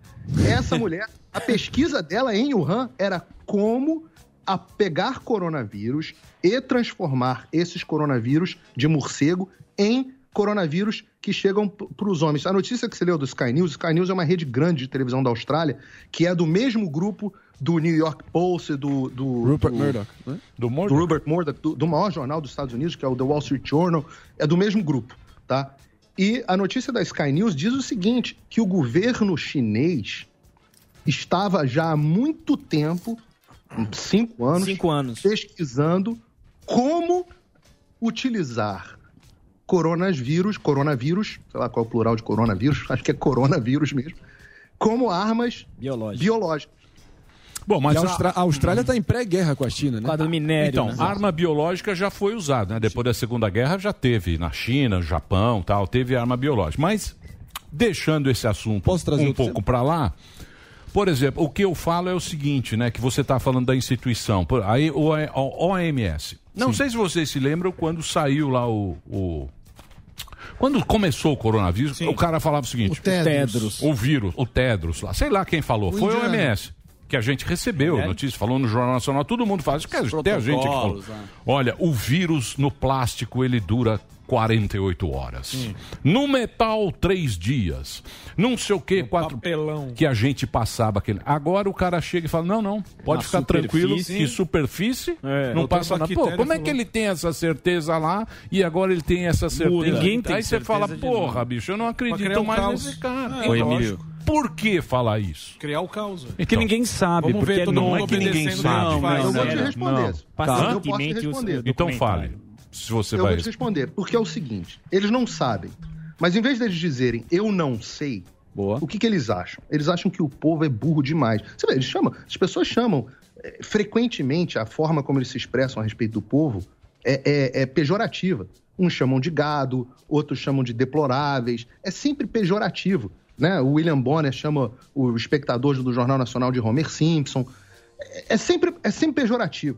Essa (laughs) mulher, a pesquisa dela em Wuhan era como a pegar coronavírus e transformar esses coronavírus de morcego em coronavírus que chegam para os homens. A notícia que você leu do Sky News, Sky News é uma rede grande de televisão da Austrália, que é do mesmo grupo do New York Post, do... do Rupert do, Murdoch, né? Do, do Rupert Murdoch, do, do maior jornal dos Estados Unidos, que é o The Wall Street Journal, é do mesmo grupo, tá? E a notícia da Sky News diz o seguinte, que o governo chinês estava já há muito tempo, cinco anos, Cinco anos. pesquisando como utilizar coronavírus, coronavírus, sei lá qual é o plural de coronavírus, (laughs) acho que é coronavírus mesmo, como armas biológicas. Bom, mas a, Austra- a Austrália está em pré-guerra com a China, né? Quadro minério. Então, né? arma biológica já foi usada, né? Depois da Segunda Guerra já teve na China, no Japão, tal, teve arma biológica. Mas deixando esse assunto trazer um pouco para lá, por exemplo, o que eu falo é o seguinte, né, que você está falando da instituição, por- aí o OMS. Não sei se vocês se lembram quando saiu lá o, o- quando começou o coronavírus, o cara falava o seguinte: O Tedros. O vírus, o Tedros lá. Sei lá quem falou. O foi o OMS. Que a gente recebeu É? notícia, falou no Jornal Nacional, todo mundo faz. Até a gente que falou. né? Olha, o vírus no plástico ele dura 48 horas. No metal, três dias. Não sei o que, quatro. papelão. Que a gente passava aquele. Agora o cara chega e fala: não, não, pode Na ficar tranquilo superfície. que superfície É. não passa nada. Pô, como é que falou. ele tem essa certeza lá e agora ele tem essa certeza? Ninguém tem Aí você fala: porra, nada. bicho, eu não acredito um mais caos. nesse cara. É, Oi, Então, Emílio. Por que falar isso? Criar o caos. É que ninguém sabe, Vamos ver porque todo não mundo é que ninguém sabe. o que a gente faz. eu vou te não, responder. não. Eu posso te o- responder. Então fale. Se você Eu vai. vou te responder, porque é o seguinte: eles não sabem. Mas em vez deles dizerem eu não sei, Boa. o que, que eles acham? Eles acham que o povo é burro demais. Você vê, eles chamam, as pessoas chamam eh, frequentemente a forma como eles se expressam a respeito do povo é, é- é pejorativa. Uns chamam de gado, outros chamam de deploráveis. É sempre pejorativo. Né? O William Bonner chama o espectador do Jornal Nacional de Homer Simpson. É, é sempre, é sempre pejorativo.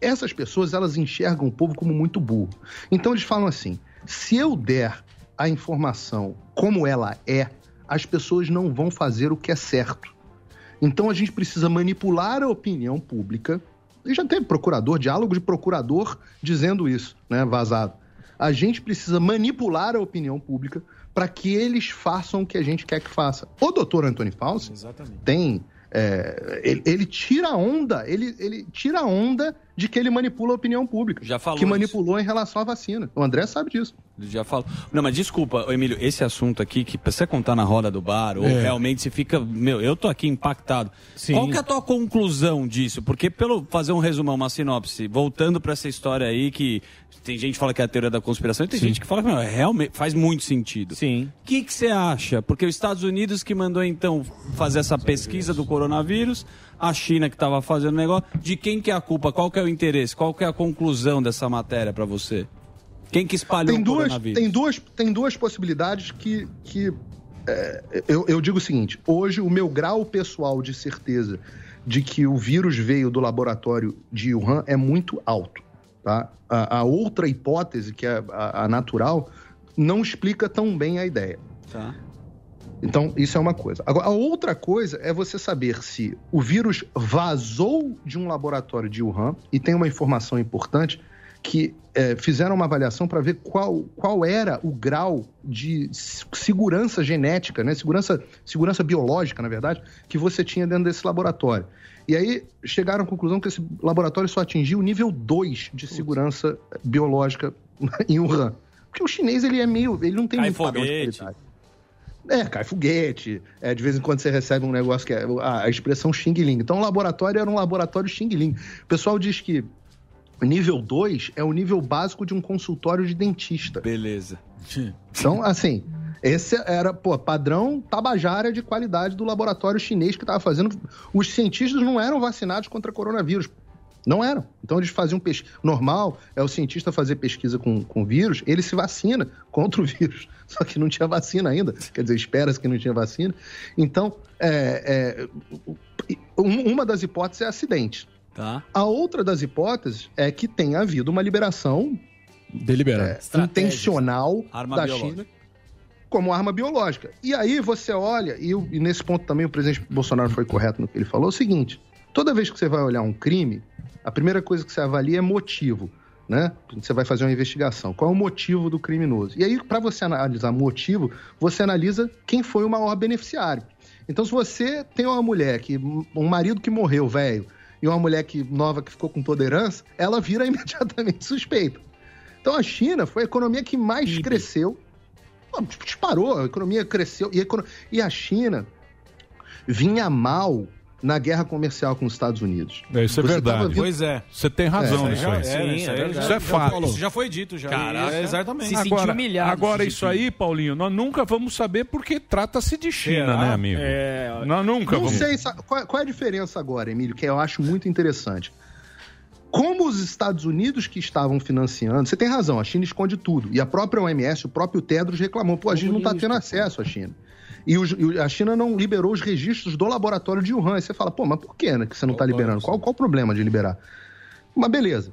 Essas pessoas, elas enxergam o povo como muito burro. Então eles falam assim: se eu der a informação como ela é, as pessoas não vão fazer o que é certo. Então a gente precisa manipular a opinião pública. E já teve procurador, diálogo de procurador dizendo isso, né, vazado. A gente precisa manipular a opinião pública para que eles façam o que a gente quer que faça. O doutor Antônio Fauci tem. é, ele, ele tira a onda, ele, ele tira a onda de que ele manipula a opinião pública. Já falou Que isso. manipulou em relação à vacina. O André sabe disso. Já falo. Não, mas desculpa, Emílio, esse assunto aqui, que pra você contar na roda do bar, ou É. realmente você fica. Meu, eu tô aqui impactado. Qual que é a tua conclusão disso? Porque, pelo fazer um resumão, uma sinopse, voltando pra essa história aí, que tem gente que fala que é a teoria da conspiração, e tem gente que fala que meu, é realmente faz muito sentido. Sim. O que que você acha? Porque os Estados Unidos que mandou então fazer essa pesquisa do coronavírus, a China que estava fazendo o negócio, de quem que é a culpa? Qual que é o interesse? Qual que é a conclusão dessa matéria pra você? Quem que espalhou tem o duas, tem duas, tem duas possibilidades que, que é, eu, eu digo o seguinte: hoje o meu grau pessoal de certeza de que o vírus veio do laboratório de Wuhan é muito alto. Tá? A, a outra hipótese, que é a, a natural, não explica tão bem a ideia. Tá. Então, isso é uma coisa. Agora, a outra coisa é você saber se o vírus vazou de um laboratório de Wuhan, e tem uma informação importante que é, fizeram uma avaliação para ver qual, qual era o grau de segurança genética, né? segurança, segurança biológica, na verdade, que você tinha dentro desse laboratório. E aí chegaram à conclusão que esse laboratório só atingiu o nível 2 de segurança biológica (laughs) em Wuhan. Porque o chinês, ele é meio... Ele não tem Cai muito padrão de foguete. qualidade. É, cai foguete. É, de vez em quando você recebe um negócio que é a, a expressão Xing Ling. Então, o laboratório era um laboratório Xing Ling. O pessoal diz que nível 2 é o nível básico de um consultório de dentista. Beleza. Então, assim, esse era, pô, padrão tabajara de qualidade do laboratório chinês que estava fazendo. Os cientistas não eram vacinados contra coronavírus. Não eram. Então eles faziam pesquisa. Normal é o cientista fazer pesquisa com, com vírus, ele se vacina contra o (laughs) vírus. Só que não tinha vacina ainda. Quer dizer, espera-se que não tinha vacina. Então, é, é, um- uma das hipóteses é acidente. Tá. A outra das hipóteses é que tenha havido uma liberação Deliberada. é, intencional Arma da biológica. China como arma biológica. E aí você olha, e, e nesse ponto também o presidente Bolsonaro foi correto no que ele falou, é o seguinte: toda vez que você vai olhar um crime, a primeira coisa que você avalia é motivo. Né? Você vai fazer uma investigação. Qual é o motivo do criminoso? E aí, para você analisar motivo, você analisa quem foi o maior beneficiário. Então, se você tem uma mulher que. um marido que morreu, velho, e uma mulher que nova que ficou com toda herança, ela vira (laughs) imediatamente suspeita. Então a China foi a economia que mais cresceu. Pô, Disparou, a economia cresceu. E a, econo- e a China vinha mal na guerra comercial com os Estados Unidos. É, isso é Você verdade. vindo- Pois é. Você tem razão É, nisso já- aí. é, sim, isso, é verdade. é fato. Isso já foi dito, já. Caraca. É, exatamente. agora, Agora, isso aí, Paulinho, nós nunca vamos saber porque trata-se de China, Será? né, amigo? É. Nós nunca Não vamos. sei, qual, qual é a diferença agora, Emílio, que eu acho muito interessante. Como os Estados Unidos que estavam financiando, você tem razão, a China esconde tudo. E a própria OMS, o próprio Tedros reclamou, pô, a gente não está tendo acesso à China. E os- e a China não liberou os registros do laboratório de Wuhan. Aí você fala, pô, mas por que, né, que você não está liberando? Qual, qual o problema de liberar? Mas beleza.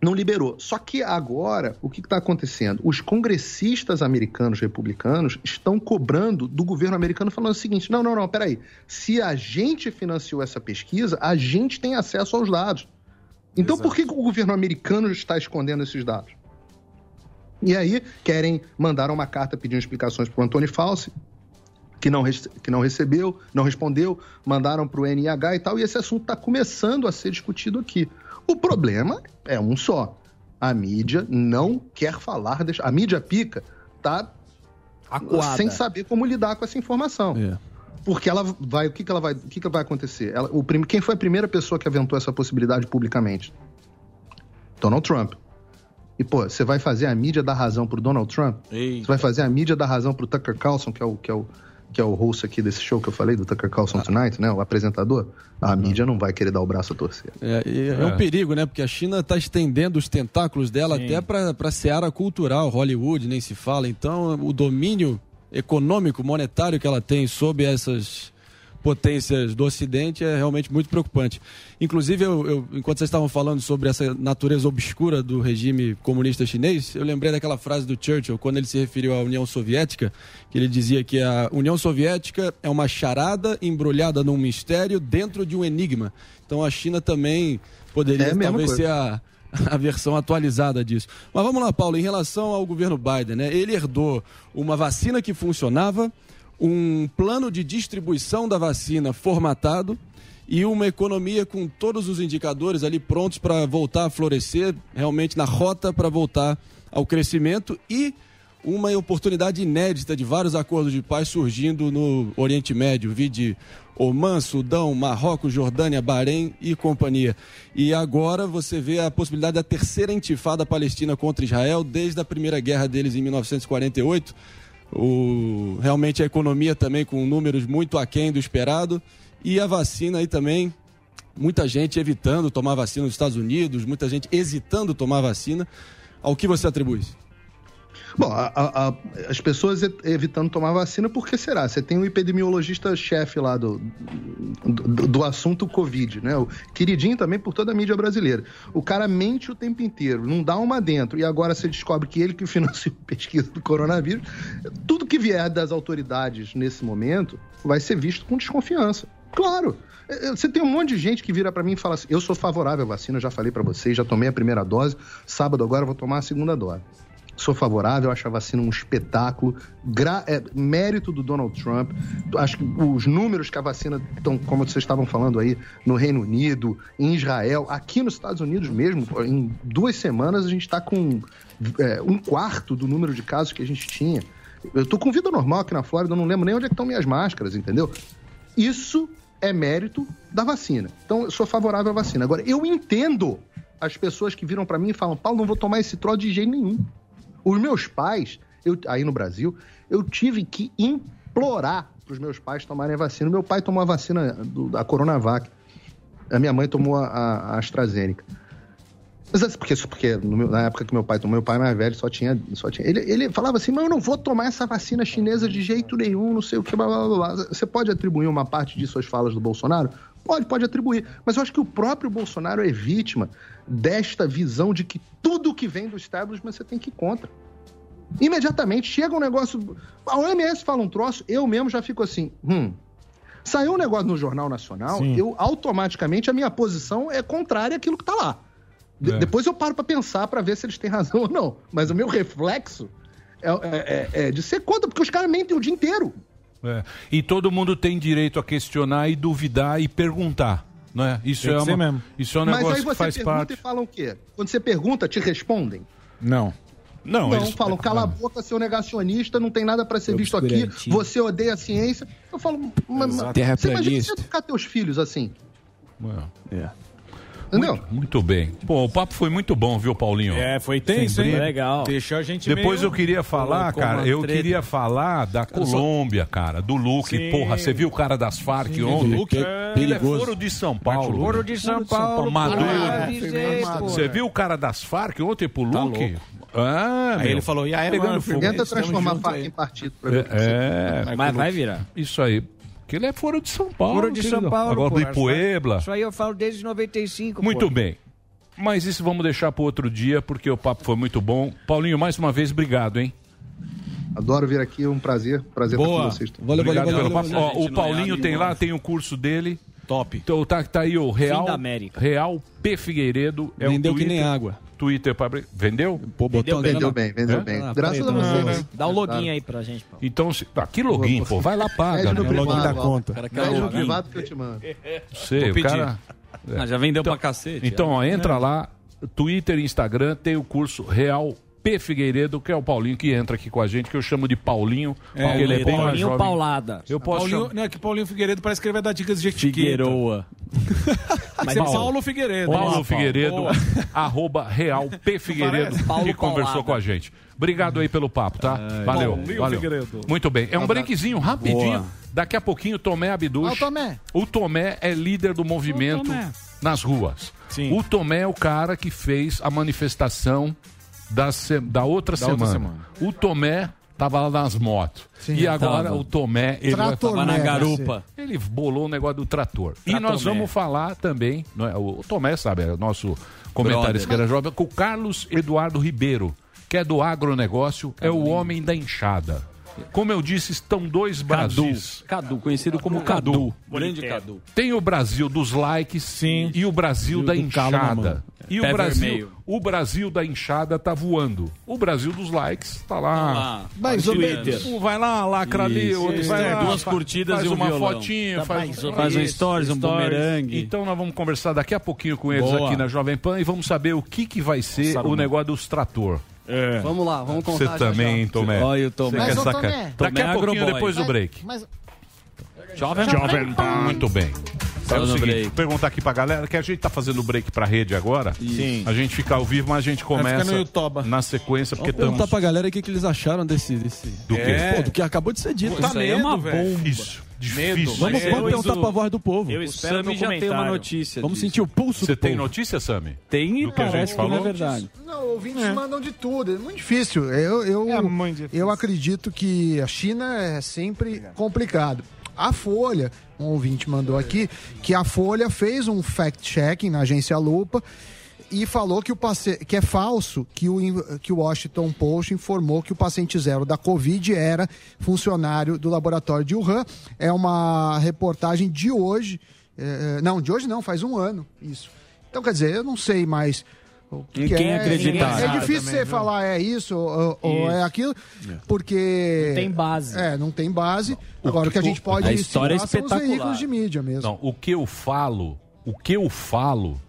Não liberou. Só que agora, o que está acontecendo? Os congressistas americanos republicanos estão cobrando do governo americano falando o seguinte: não, não, não, peraí. Se a gente financiou essa pesquisa, a gente tem acesso aos dados. Então por que, que o governo americano está escondendo esses dados? E aí, querem mandar uma carta pedindo explicações para o Antônio Fauci, que não, que não recebeu, não respondeu, mandaram para o NIH e tal, e esse assunto está começando a ser discutido aqui. O problema é um só. A mídia não quer falar. desse- A mídia pica tá Acuada. sem saber como lidar com essa informação. Porque ela vai. O que, que ela vai. O que, que vai acontecer? Ela- o prim- quem foi a primeira pessoa que aventou essa possibilidade publicamente? Donald Trump. E, pô, você vai fazer a mídia dar razão pro Donald Trump? Você vai fazer a mídia dar razão pro Tucker Carlson, que é o, que é o, que é o host aqui desse show que eu falei, do Tucker Carlson Tonight, né? O apresentador. A mídia não vai querer dar o braço a torcer. É, e é um perigo, né? Porque a China está estendendo os tentáculos dela até para a seara cultural, Hollywood, nem se fala. Então, o domínio econômico, monetário que ela tem sobre essas potências do Ocidente é realmente muito preocupante. Inclusive, eu, eu- enquanto vocês estavam falando sobre essa natureza obscura do regime comunista chinês, eu lembrei daquela frase do Churchill, quando ele se referiu à União Soviética, que ele dizia que a União Soviética é uma charada embrulhada num mistério dentro de um enigma. Então, a China também poderia É a talvez coisa. ser a, (laughs) a versão atualizada disso. Mas vamos lá, Paulo, em relação ao governo Biden, né? Ele herdou uma vacina que funcionava, um plano de distribuição da vacina formatado e uma economia com todos os indicadores ali prontos para voltar a florescer, realmente na rota para voltar ao crescimento e uma oportunidade inédita de vários acordos de paz surgindo no Oriente Médio, vide Oman, Sudão, Marrocos, Jordânia, Bahrein e companhia. E agora você vê a possibilidade da terceira intifada palestina contra Israel desde a primeira guerra deles em 1948. O, realmente a economia também com números muito aquém do esperado e a vacina aí também muita gente evitando tomar vacina nos Estados Unidos, muita gente hesitando tomar vacina. Ao que você atribui? Bom, a- a- as pessoas evitando tomar vacina, por que será? Você tem um epidemiologista-chefe lá do, do, do assunto Covid, né? O queridinho também por toda a mídia brasileira. O cara mente o tempo inteiro, não dá uma dentro, e agora você descobre que ele que (laughs) financiou a pesquisa do coronavírus. Tudo que vier das autoridades nesse momento vai ser visto com desconfiança. Claro. É, é, Você tem um monte de gente que vira pra mim e fala assim: eu sou favorável à vacina, já falei pra vocês, já tomei a primeira dose, sábado agora vou tomar a segunda dose. Sou favorável, acho a vacina um espetáculo, gra- é, mérito do Donald Trump. Acho que os números que a vacina estão, como vocês estavam falando aí, no Reino Unido, em Israel, aqui nos Estados Unidos mesmo, em duas semanas a gente está com é, um quarto do número de casos que a gente tinha. Eu tô com vida normal aqui na Flórida, eu não lembro nem onde é estão minhas máscaras, entendeu? Isso é mérito da vacina. Então, eu sou favorável à vacina. Agora, eu entendo as pessoas que viram pra mim e falam, Paulo, não vou tomar esse troço de jeito nenhum. Os meus pais, eu, aí no Brasil, eu tive que implorar pros meus pais tomarem a vacina. Meu pai tomou a vacina do- da Coronavac. A minha mãe tomou a, a- AstraZeneca. Mas é porque, porque na época que meu pai tomou, meu pai mais velho só tinha. Só tinha ele, ele falava assim: mas eu não vou tomar essa vacina chinesa de jeito nenhum, não sei o que, blá, blá, blá. Você pode atribuir uma parte disso às falas do Bolsonaro? Pode, pode atribuir. Mas eu acho que o próprio Bolsonaro é vítima desta visão de que tudo que vem do establishment você tem que ir contra. Imediatamente chega um negócio. A OMS fala um troço, eu mesmo já fico assim, hum. Saiu um negócio no Jornal Nacional, Sim. eu automaticamente a minha posição é contrária àquilo que tá lá. De- É. Depois eu paro pra pensar pra ver se eles têm razão ou não. Mas o meu reflexo é, é- é- é de ser contra, porque os caras mentem o dia inteiro. É. E todo mundo tem direito a questionar e duvidar e perguntar. Não é? Isso, Tem é uma, mesmo. isso é um Mas negócio aí que você faz pergunta parte. e falam o quê? Quando você pergunta, te respondem? Não. Não, Não, eles- falam, cala a boca, seu negacionista, não tem nada pra ser visto aqui, você odeia a ciência. Eu falo, mas, mas você imagina você educar teus filhos assim, É. entendeu? Muito bem. Pô, o papo foi muito bom, viu, Paulinho? É, foi tenso, hein? Legal. Deixou a gente Depois meio- eu queria falar, Colocou cara, eu treta. queria falar da Colômbia, cara, do Luke. Sim. Porra, você viu o cara das Farc Sim, ontem? do Luke, Ele é é perigoso. foro de São Paulo. Foro de São Paulo, Maduro. porra. Você viu o cara das Farc ontem pro Tá Luke? Ah, Aí meu. ele falou, e aí, Pegando mano, fogo. Tenta transformar a faca em partido pra ver o que É, é. Mas vai virar. Isso aí. Porque ele é foro de São Paulo. Foro de São querido. Paulo. Agora porra. do Ipuebla. Isso aí eu falo desde 95. Muito pô. bem. Mas isso vamos deixar para outro dia, porque o papo foi muito bom. Paulinho, mais uma vez, obrigado, hein? Adoro vir aqui, é um prazer. Prazer estar com vocês. Obrigado pelo papo. Ó, Gente, o não Paulinho é tem lá, tem o curso dele. Top. Então tá, tá aí o Real. da América. Real P Figueiredo. É Vendeu o que nem água. Twitter para Vendeu? Pô, botou- Vendeu bem, vendeu É? bem. Ah, Graças a então, vocês. Dá o login aí pra gente, pô. Então, se... ah, que login, pô. Vai lá, paga. No né? privado, ó. Cara, Pede no login. privado que eu te mando. Sei, o cara... Ah, já vendeu pra cacete. Então, ó, já. entra É. lá, Twitter e Instagram, tem o curso Real P Figueiredo, que é o Paulinho que entra aqui com a gente, que eu chamo de Paulinho, É, porque ele é bem mais Paulinho jovem. Paulada. Eu posso Paulinho, chamar- não, é que Paulinho Figueiredo parece que ele vai dar dicas de etiqueta. Figueroa. Mas é Paulo. Paulo Figueiredo. Paulo Boa, Figueiredo, Boa. (laughs) arroba Real P Figueiredo, que Paulo conversou Paulada. com a gente. Obrigado aí pelo papo, tá? valeu, Paulinho valeu. Figueiredo. Muito bem. É um breakzinho rapidinho. Boa. Daqui a pouquinho, Tomé Abduch. Ó, o Tomé. O Tomé é líder do movimento nas ruas. Sim. O Tomé é o cara que fez a manifestação da, se- da outra, Da outra semana. O Tomé tava lá nas motos. Sim, e agora tava. o Tomé, ele Tava na garupa. ele bolou o negócio do trator. e nós vamos falar também, não é, o Tomé sabe, é o nosso comentarista que era jovem, com o Carlos Eduardo Ribeiro, que é do agronegócio, é o homem da enxada. Como eu disse, estão dois Cadu. Brasis. Cadu, conhecido como Cadu. Grande Cadu. Tem o Brasil dos likes Sim. e o Brasil da enxada. E Pé o Brasil, vermelho. o Brasil da enxada tá voando. O Brasil dos likes tá lá. lá. Mais ou menos. Um vai lá, lacra ali, Isso, outro vai É, lá, duas curtidas faz e um uma violão. fotinha, Tá faz, mais ou Faz um stories, um bumerangue. Então nós vamos conversar daqui a pouquinho com eles Boa. aqui na Jovem Pan e vamos saber o que, que vai ser o negócio dos trator. É. Vamos lá, vamos Você contar. já, também, já. Tomé. Olha o Tomé. Você Mas, ô, sacar- Tomé. Daqui Tomé a pouquinho, agroboy. depois do Mas- break. Mas, Jovem Jovem Pan. Muito bem. É o seguinte, perguntar aqui pra galera, que a gente tá fazendo o break pra rede agora. Sim. A gente fica ao vivo, mas a gente começa na sequência, porque Vamos perguntar estamos... pra galera o que, que eles acharam desse. desse... Do quê? Pô, do que acabou de ser dito. Puta Isso aí é uma velho. bomba. Isso. Medo. Difícil. Vamos, vamos perguntar pra voz do povo. Eu espero Sami já tem uma notícia. Vamos disso. sentir o pulso Você do tem povo. notícia, Sami? Tem e Do que a gente que não é falou? verdade. Não, ouvintes mandam de tudo. É muito difícil. Eu, eu, eu acredito que a China é sempre complicado. A Folha, um ouvinte mandou aqui, que a Folha fez um fact-checking na agência Lupa e falou que, o paci- que é falso que o, que o Washington Post informou que o paciente zero da Covid era funcionário do laboratório de Wuhan. É uma reportagem de hoje. eh, não, de hoje não, faz um ano isso. Então, quer dizer, eu não sei mais. O que Em que quem é, acreditar. É difícil Também, você viu? falar é isso ou, ou é Isso. aquilo, porque. Não tem base. É, não tem base. Agora, o que a gente pode A história é citar são os espetacular. veículos de mídia mesmo. Não, o que eu falo, o que eu falo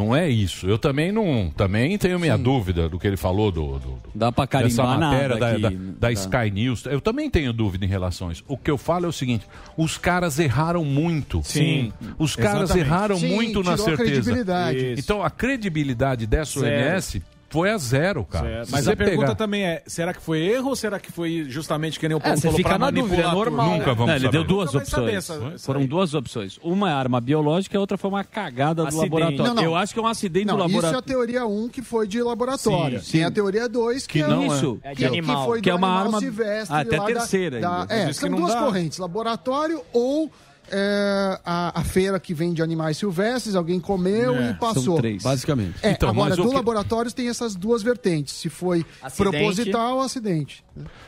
não é isso. Eu também não, também tenho minha dúvida do que ele falou do, do Dá dessa carimbar matéria nada da, aqui. da, da Tá. Sky News. Eu também tenho dúvida em relação a isso. O que eu falo é o seguinte: os caras erraram muito. Sim. Os caras Exatamente. erraram Sim, muito na tirou a certeza. credibilidade. Isso. Então a credibilidade dessa. OMS foi a zero, cara. Mas a pergunta pegar- também é: será que foi erro ou será que foi justamente que nem o É, Paulo você falou fica pra na manipular dúvida, é normal. Nunca vamos Não, ele saber. deu duas opções. essa- Foram duas opções. Uma é arma biológica e a outra foi uma cagada do Acidente. laboratório. Não, não. Eu acho que é um acidente Não, do isso é a laboratório. teoria 1 que foi de laboratório. Sim, Tem sim. a teoria 2 que, Que é não isso. é. É de que, animal. que foi Que do é uma animal arma- silvestre Ah, até a terceira Da, ainda. da, é, são duas correntes, laboratório ou é, a, a feira que vende animais silvestres, alguém comeu É, e passou. são três. Basicamente. É, Então, agora, mas do que- laboratório tem essas duas vertentes, se foi Acidente. proposital ou acidente.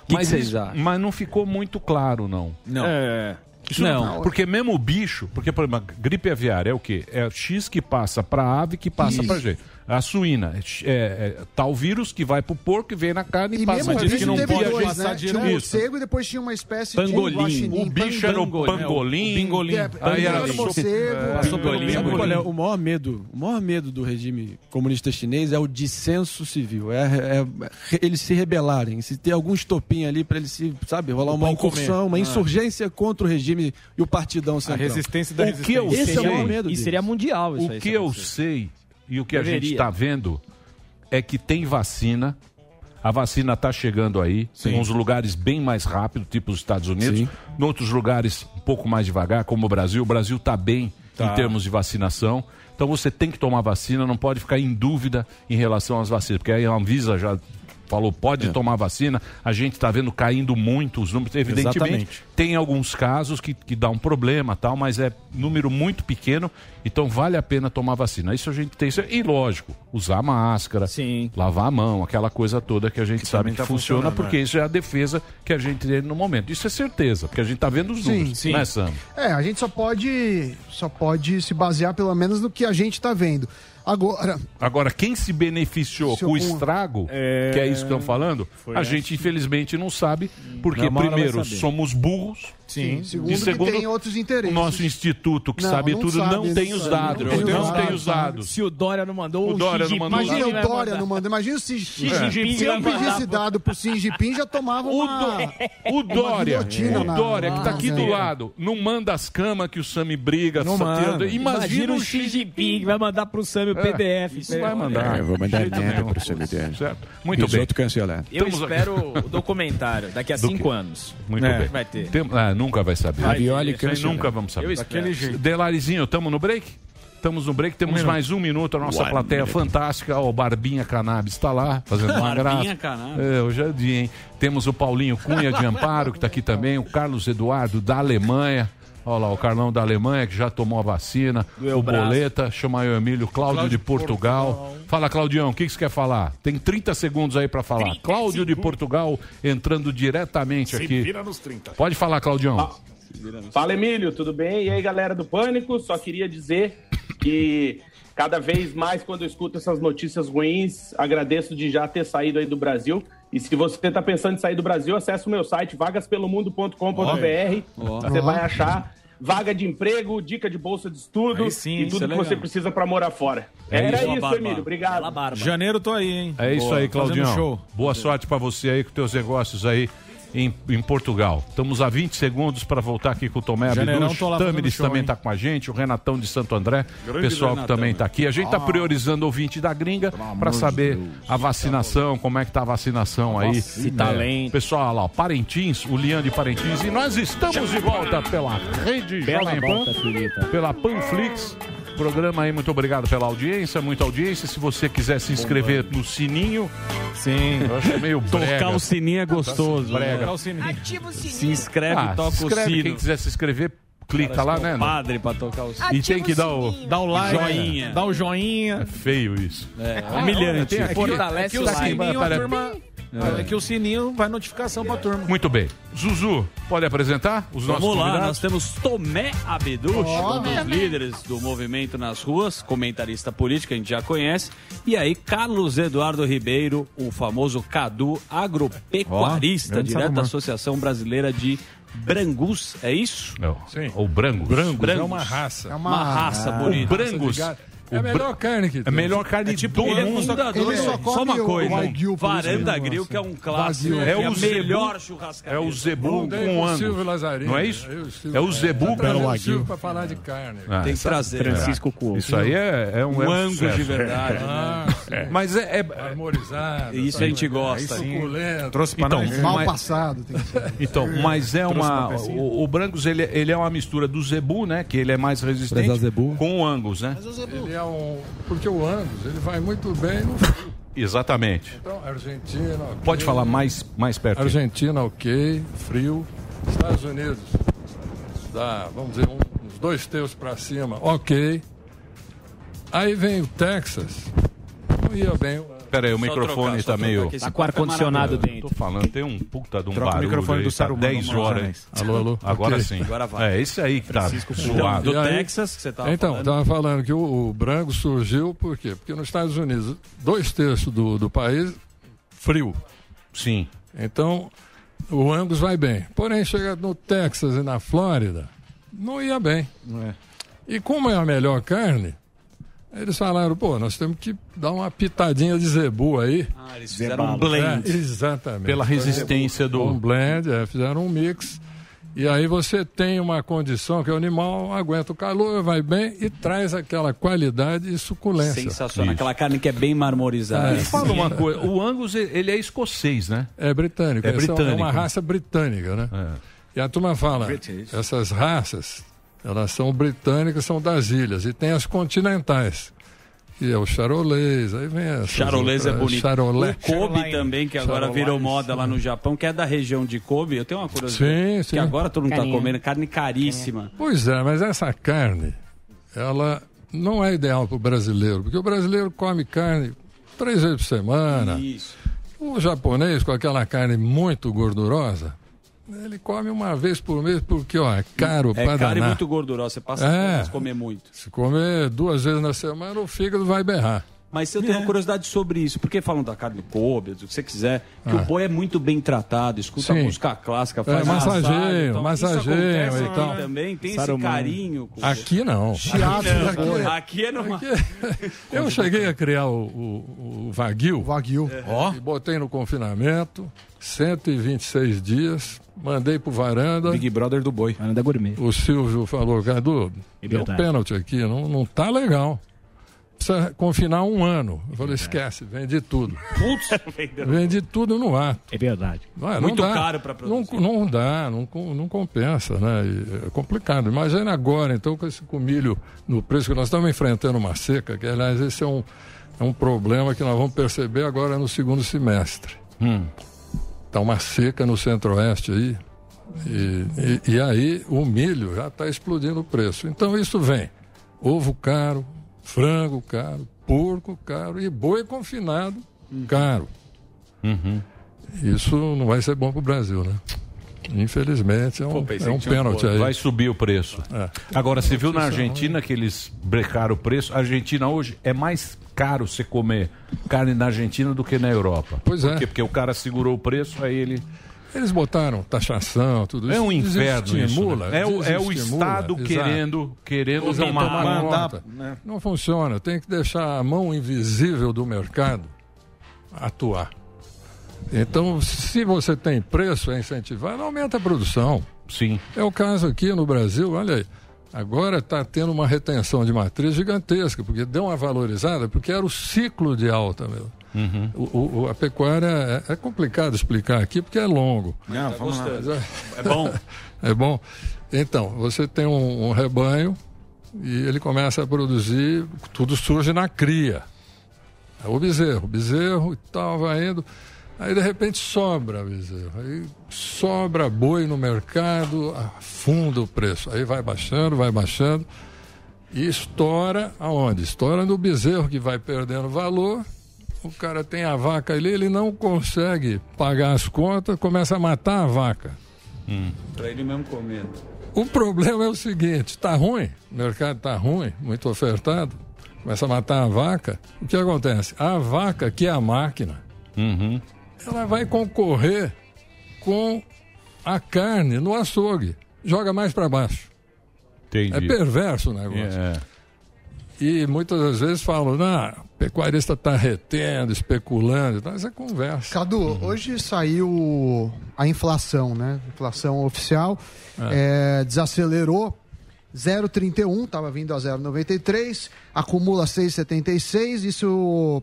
mas, vocês isso- acham? mas não ficou muito claro, não. Não. É. Isso Não. não. Porque mesmo o bicho, porque, por exemplo, gripe aviária é o quê? É o X que passa para ave que passa para gente. A suína é, é, é tal vírus que vai pro porco e vem na carne e, E passa mesmo pra o gente. bicho teve dois, né? Tinha um morcego e depois tinha uma espécie Pangolim. de guaxinim. O bicho era o pangolim. O bingolim. É, Aí era pangolim, morcego. É, Pangolim. Sabe qual é o maior medo? O maior medo do regime comunista chinês é o dissenso civil. É, é- é eles se rebelarem, se ter algum estopim ali para eles se, sabe, rolar O uma incursão, uma Ah. insurgência contra o regime e o partidão central. resistência da O que eu Esse sei, é o maior medo E seria mundial isso o aí. que eu sei e o que a gente Deveria. está vendo é que tem vacina. A vacina está chegando aí, em uns lugares bem mais rápido, tipo os Estados Unidos, em outros lugares um pouco mais devagar, como o Brasil. O Brasil está bem Tá. em termos de vacinação. Então você tem que tomar vacina, não pode ficar em dúvida em relação às vacinas, porque aí a Anvisa já falou pode tomar vacina. A gente está vendo caindo muito os números. Evidentemente, Exatamente. tem alguns casos que, que dá um problema, tal, mas é número muito pequeno, então vale a pena tomar vacina. Isso a gente tem. E lógico, usar máscara, lavar a mão, aquela coisa toda que a gente sabe também que tá funciona, porque né? isso é a defesa que a gente tem no momento. Isso é certeza, porque a gente está vendo os Sim, números, sim. né, Sam? É, a gente só pode, só pode se basear pelo menos no que a gente está vendo. Agora, Agora, quem se beneficiou com o estrago, É, que é isso que estão falando, foi a essa. gente infelizmente não sabe, porque primeiro somos burros. Sim. Segundo e que segundo, tem outros interesses. o nosso instituto que Não, sabe não tudo sabe, não não tem os dados. não tem Não os tem dados. os dados. Se o Dória não mandou, O Dória não mandou. Imagina o Dória não manda. Imagina se, eu pedisse dado pro Xi Jinping, já tomava uma... O Dória, o na- Dória que tá aqui do lado, não manda as camas que o Sami briga. Não manda. Imagina, o Xi Jinping que vai mandar pro Sam o É, PDF. isso vai mandar. É, eu vou mandar merda pro CBDR. Certo. Muito bem. cancelar. Eu Estamos aqui. espero (laughs) o documentário daqui a Do cinco anos. Muito É, bem. Vai ter. Tem- ah, nunca vai saber. Aí Cancelar. nunca vamos saber. Daquele jeito. Delarizinho, estamos no break? Estamos no break, temos minuto. mais um minuto. A nossa One plateia minute. fantástica. O Barbinha Cannabis está lá, fazendo uma Barbinha graça. Cannabis. É, hoje é dia, hein? Temos o Paulinho Cunha de (laughs) Amparo, que está aqui também. O Carlos Eduardo, da Alemanha. Olha lá, o Carlão da Alemanha, que já tomou a vacina. Doeu o braço. Boleta, chama aí o Emílio. Cláudio, Cláudio de Portugal. Fala, Claudião, o que, que você quer falar? Tem 30 segundos aí para falar. Cláudio de Portugal entrando diretamente Se aqui. vira nos 30. Pode falar, Claudião. Fala, Emílio, tudo bem? E aí, galera do Pânico? Só queria dizer E cada vez mais, quando eu escuto essas notícias ruins, agradeço de já ter saído aí do Brasil. E se você está pensando em sair do Brasil, acesse o meu site vagaspelomundo.com.br. Você vai achar vaga de emprego, dica de bolsa de estudo sim, e tudo é que legal. você precisa para morar fora. É Era isso. isso, Emílio. Obrigado. Janeiro tô aí, hein? É isso Boa, aí, Claudinho. Boa sorte pra você aí com teus negócios aí em, em Portugal. Estamos a 20 segundos para voltar aqui com o Tomé Abduch. Tamiris show, também está com a gente, o Renatão de Santo André, Grande pessoal que também está aqui. A gente está Ah. priorizando o ouvinte da gringa para saber de a vacinação, como é que tá a vacinação aí. Se tá É, lento. Pessoal, olha lá, ó, Parintins, o Lian de Parintins. E nós estamos de volta pela Rede Bela Jovem Pan, volta, pela Panflix. Programa aí, muito obrigado pela audiência, muita audiência. Se você quiser se inscrever no sininho, sim, eu acho meio (laughs) brega. Tocar o sininho é gostoso. Brega. né? Tocar o sininho. Ativa o sininho. Se inscreve Ah, toca se inscreve, o sino. Quem quiser se inscrever, clica lá, né? Padre pra tocar o sino. E tem que dar o. Dá o like, Joinha. dá o joinha. É feio isso. É, Ah, humilhante. olha, tem aqui- Fortalece é que o sininho, a turma... É. É que o sininho vai notificação pra turma. Muito bem. Zuzu, pode apresentar os nossos Vamos lá, convidados? nós temos Tomé Abduch, Ó, um dos Tomé. líderes do movimento nas ruas, comentarista político, a gente já conhece. E aí, Carlos Eduardo Ribeiro, o famoso Cadu, agropecuarista, grande direto da. Associação Brasileira de Brangus, é isso? Não. Sim. Ou Brangus. Brangus, é uma raça. É uma, raça Ah, bonita. o Brangus é a melhor carne que É a tem. melhor carne do Ele é mundo. Ele só Só come uma o coisa. Isso que Varanda Grill, que é um clássico. É, É o Zebu. melhor churrascaria. É o Zebu com pro Angus. Silvio Lazzarini. Não é isso? O. É o Zebu com o. Silvio pra falar de carne. Ah, Tem que trazer. Francisco Cuoco. Isso aí é, é um, Um é Angus de verdade. Ah, né? Mas é, é- Armorizado. Isso tá a gente gosta. Suculento. Trouxe pra Então, nós. Mal mas- passado. Tem que ser. Então, mas é uma. uma. O, o Brangus ele, ele é uma mistura do Zebu, né? Que ele é mais resistente. Zebu. Com o Angus, né? Ele é um... Porque o Angus, ele vai muito bem no frio. Exatamente. Então, Argentina... ok. Pode falar mais, mais perto. Argentina, ok. Frio. Estados Unidos, dá, vamos dizer, um- uns dois terços para cima, ok. Aí vem o Texas. Não ia bem. o- Pera aí, o Só microfone trocar, tá trocar, meio. que esse Tá com é ar-condicionado maravilhoso. Tô falando, tem um puta de um Troca o barulho microfone aí, do tá Saruman, 10 vamos lá, horas. Alô, alô. Agora sim. Agora vai. É, esse aí que tá Do, zoado. do Texas, que você tava Então, falando. estava falando que o, o branco surgiu por quê? Porque nos Estados Unidos, dois terços do, do país, frio. Sim. Então, o Angus vai bem. Porém, chega no Texas e na Flórida, não ia bem. E como é a melhor carne, eles falaram, pô, nós temos que dar uma pitadinha de zebu aí. Ah, eles fizeram um blend. É, exatamente. Pela resistência do. Um blend, é, fizeram um mix. E aí você tem uma condição que o animal aguenta o calor, vai bem e traz aquela qualidade e suculência. Sensacional. Aquela carne que é bem marmorizada. É. Fala uma coisa, o Angus ele é escocês, né? É britânico. É britânico. É uma raça britânica, né? É. E a turma fala, British. essas raças, elas são britânicas, são das ilhas. E tem as continentais, que é o charolês, aí vem essas Charolês é outras- bonito. Charolais. O Kobe também, que agora Charolais, virou moda lá no Japão, que é da região de Kobe. Eu tenho uma curiosidade. Sim, sim. Que agora todo mundo está Carinha. comendo carne caríssima. Pois é, mas essa carne, ela não é ideal para o brasileiro, porque o brasileiro come carne três vezes por semana. Isso. O japonês, com aquela carne muito gordurosa, ele come uma vez por mês, porque ó, é caro É para caro e danar. muito gorduroso. Você passa É. a comer muito. Se comer duas vezes na semana, o fígado vai berrar. Mas eu tenho uma curiosidade sobre isso. Porque falam da carne do Kobe, do que você quiser, que Ah. o boi é muito bem tratado, escuta Sim. a música clássica, É, faz massageio, massagem, então, isso massageio acontece e tal. aqui também, tem Saruman. esse carinho. com- Aqui não. Chiado, Aqui, não, aqui, aqui é numa... (laughs) Eu cheguei a criar o, o, o Wagyu Wagyu. e botei no confinamento, 126 dias, mandei pro varanda. Big Brother do boi. Varanda gourmet. O Silvio falou, Cadu, É deu pênalti aqui, não, não tá legal. Precisa confinar um ano. Eu falei, esquece, vendi tudo. (laughs) (laughs) Vendi tudo no ato. É verdade. Não é, não Muito dá. caro não, produzir. não dá, não, não compensa, né? E é complicado. Imagina agora, então, com esse com milho no preço que nós estamos enfrentando uma seca, que aliás esse é um, é um problema que nós vamos perceber agora no segundo semestre. Hum. Está uma seca no centro-oeste aí. E, e- e aí o milho já está explodindo o preço. Então isso vem. Ovo caro, frango caro, porco caro e boi confinado caro. Uhum. Isso não vai ser bom para o Brasil, né? Infelizmente, é um, pensei é um pênalti outro. aí. Vai subir o preço. É. Agora, você viu na Argentina que eles brecaram o preço? A Argentina hoje é mais caro você comer carne na Argentina do que na Europa. Pois Por é. quê? Porque o cara segurou o preço, aí ele. Eles botaram taxação, tudo isso. É um inferno isso. Né? É, o, é o Estado exato. querendo, querendo Exato, tomar, conta. né? Não funciona. Tem que deixar a mão invisível do mercado atuar. Então, se você tem preço é incentivado, aumenta a produção. Sim. É o caso aqui no Brasil, olha aí. Agora está tendo uma retenção de matriz gigantesca, porque deu uma valorizada, porque era o ciclo de alta mesmo. Uhum. O, o- a pecuária é, é complicado explicar aqui porque é longo. Não, Tá vamos lá. gostando. É bom. (laughs) é bom. Então, você tem um, um rebanho e ele começa a produzir, tudo surge na cria. É o bezerro, bezerro e tal, vai indo. Aí de repente sobra bezerro. Aí sobra boi no mercado, afunda o preço. Aí vai baixando, vai baixando. E estoura aonde? Estoura no bezerro que vai perdendo valor. O cara tem a vaca ali, ele não consegue pagar as contas, começa a matar a vaca. Pra ele mesmo comer. O problema é o seguinte: tá ruim, o mercado tá ruim, muito ofertado, começa a matar a vaca. O que acontece? A vaca, que é a máquina, ela vai concorrer com a carne no açougue. Joga mais para baixo. Entendi. É perverso o negócio. É. E muitas das vezes falam, não, o pecuarista está retendo, especulando, e tal. mas é conversa. Cadu, hoje saiu a inflação, né? Inflação oficial é, desacelerou 0,31, estava vindo a 0,93, acumula 6,76, isso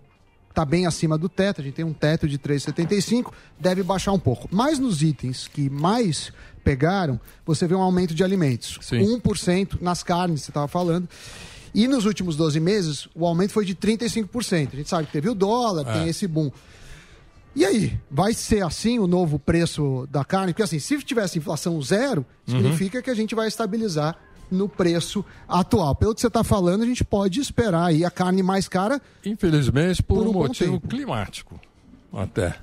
está bem acima do teto, a gente tem um teto de 3,75, deve baixar um pouco. Mas nos itens que mais pegaram, você vê um aumento de alimentos. 1% nas carnes, você estava falando. E nos últimos 12 meses, o aumento foi de 35%. A gente sabe que teve o dólar, É. tem esse boom. E aí, vai ser assim o novo preço da carne? Porque assim, se tivesse inflação zero, significa que a gente vai estabilizar no preço atual. Pelo que você está falando, a gente pode esperar aí a carne mais cara. Infelizmente, por, Por um um motivo climático, até.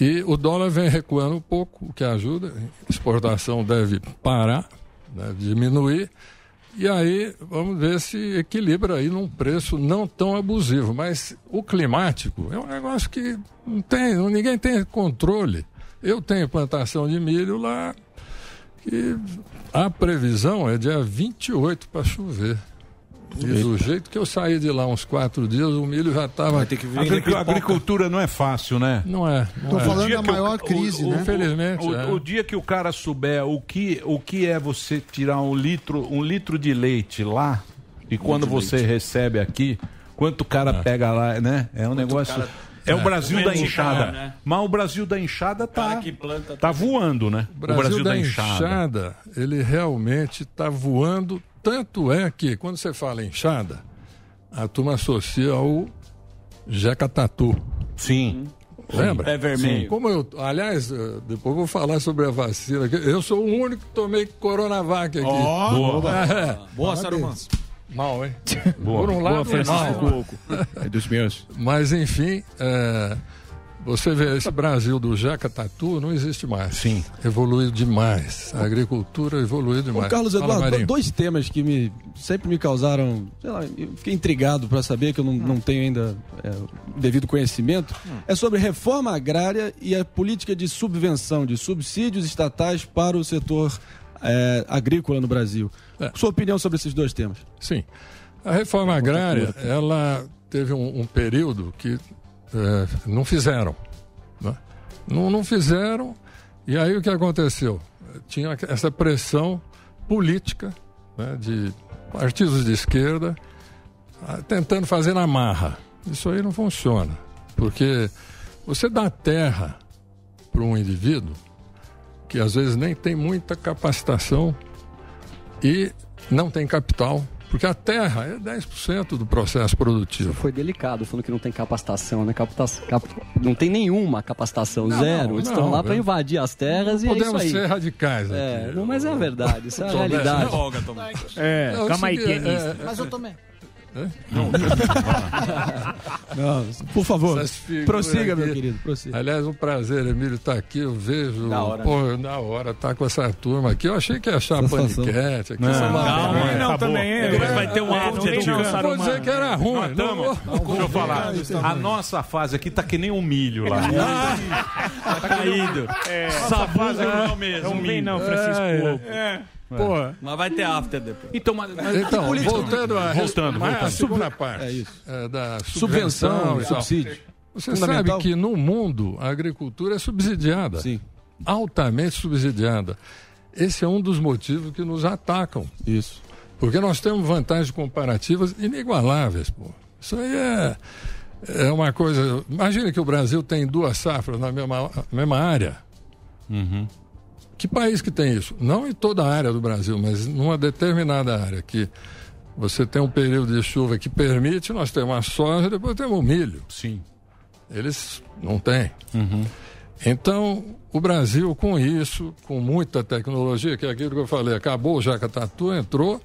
E o dólar vem recuando um pouco, o que ajuda. Exportação deve parar, deve diminuir. E aí, vamos ver se equilibra aí num preço não tão abusivo. Mas o climático é um negócio que não tem, ninguém tem controle. Eu tenho plantação de milho lá e a previsão é dia 28 para chover. E do jeito que eu saí de lá uns quatro dias, o milho já estava. A agricu- agricultura não é fácil, né? Não é. Tô é. falando O dia da que o- maior o- crise, o- né? Infelizmente, O, é. o dia que o cara souber o que, o que é você tirar um litro, um litro de leite lá e quando você recebe aqui, quanto o cara pega lá, né? É um negócio. cara- É o É, Brasil da enxada. né? Mas o Brasil da enxada tá, planta tá voando, né? O Brasil, da enxada, ele realmente está voando. Tanto é que, quando você fala enxada, a turma associa ao Jeca Tatu. Sim. Lembra? Pé vermelho. Sim. Como eu, aliás, eh, depois eu vou falar sobre a vacina. aqui. Eu sou o único que tomei Coronavac aqui. Ó, boa. É. Boa, Parabéns. Saruman. Mal, hein? Boa. Por um Boa, lado, Francisco mal. É dos meus. Mas, enfim, é, você vê, esse Brasil do Jeca Tatu não existe mais. Sim. Evoluiu demais. A agricultura evoluiu demais. Ô, Carlos Fala, Eduardo, Marinho. dois temas que me sempre me causaram, sei lá, eu fiquei intrigado para saber que eu não, não tenho ainda é, o devido conhecimento, é sobre reforma agrária e a política de subvenção, de subsídios estatais para o setor é, agrícola no Brasil. É. Sua opinião sobre esses dois temas? Sim. A reforma agrária, ela teve um, um período que eh, não fizeram. né? Não, não fizeram, e aí o que aconteceu? Tinha essa pressão política né, de partidos de esquerda ah, tentando fazer na marra. Isso aí não funciona, porque você dá terra para um indivíduo que às vezes nem tem muita capacitação e não tem capital, porque a terra é 10% do processo produtivo. Foi delicado, falando que não tem capacitação, né? Capta- cap- Não tem nenhuma capacitação, Não, zero. não, Eles estão lá é. para invadir as terras e é Podemos isso aí. ser radicais aqui. É, não, mas é verdade, isso é a Tomé, realidade. não. É, É o calma aí, é, Mas eu tomei. Não, (laughs) Não, por favor, prossiga, meu aqui. querido, prossiga. Aliás, um prazer, Emílio, estar aqui. Eu vejo. Da hora, pô, na hora, tá com essa turma aqui. Eu achei que ia achar paniquete. Aqui, Não, lá. calma, É, não, acabou. também, é. Depois vai ter um É, after não não. Vou dizer que era ruim. Não tamo- vou- Deixa eu falar. A nossa fase aqui tá que nem um milho lá. Tá caído. É, Nossa essa fase bunda, é não um mesmo. Não vem não, É, Francisco. é. É. Porra. Mas vai ter after depois. Então, mas, mas Então, política- voltando a, voltando, mas a voltando. segunda parte É isso. é, da Subvenção, subvenção, e subsídio. Você sabe que no mundo a agricultura é subsidiada. Sim. Altamente subsidiada. Esse é um dos motivos que nos atacam. Isso. Porque nós temos vantagens comparativas inigualáveis, pô. Isso aí é, é uma coisa. Imagina que o Brasil tem duas safras na mesma, mesma área. Que país que tem isso? Não em toda a área do Brasil, mas numa determinada área que você tem um período de chuva que permite, nós temos a soja, depois temos o milho. Sim. Eles não têm. Então, o Brasil, com isso, com muita tecnologia, que é aquilo que eu falei, acabou o Jacatatu, entrou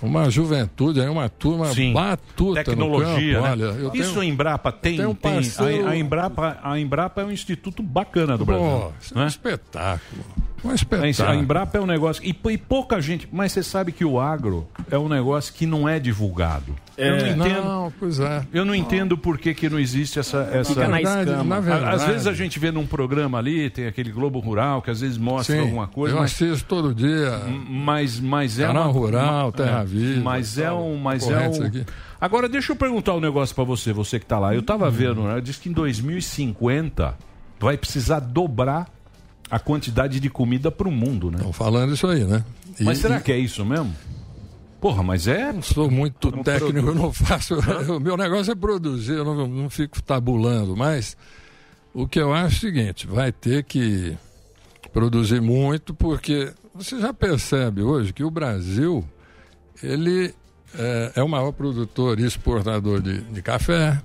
uma juventude, aí uma turma Sim. batuta Tecnologia, no campo. né? Olha, Isso tenho... a Embrapa tem, um tem. parceiro- A, a Embrapa, a Embrapa é um instituto bacana do Pô, Brasil. isso é um né? espetáculo. Um A espetáculo. Embrapa é um negócio. E, e pouca gente. Mas você sabe que o agro é um negócio que não é divulgado. eu não É. entendo. Não, pois é. Eu não entendo por que, que não existe essa. essa... Fica na verdade, escama. na a- verdade. Às vezes a gente vê num programa ali, tem aquele Globo Rural, que às vezes mostra Sim, alguma coisa. eu mas, assisto todo dia. mas, mas é Canal uma- Rural, uma- Terra é, Viva, Mas é um. Mas é um... aqui. Agora, deixa eu perguntar um negócio pra você, você que tá lá. Eu Hum. tava vendo, né? Diz que em 2050 vai precisar dobrar a quantidade de comida pro mundo, né? Estão falando isso aí, né? E- Mas será e- que é isso mesmo? Porra, mas é. Não sou muito Não técnico, produz. eu não faço. (laughs) O meu negócio é produzir, eu não, não fico tabulando. Mas o que eu acho é o seguinte: vai ter que produzir muito, porque você já percebe hoje que o Brasil ele é, é o maior produtor e exportador de, de café,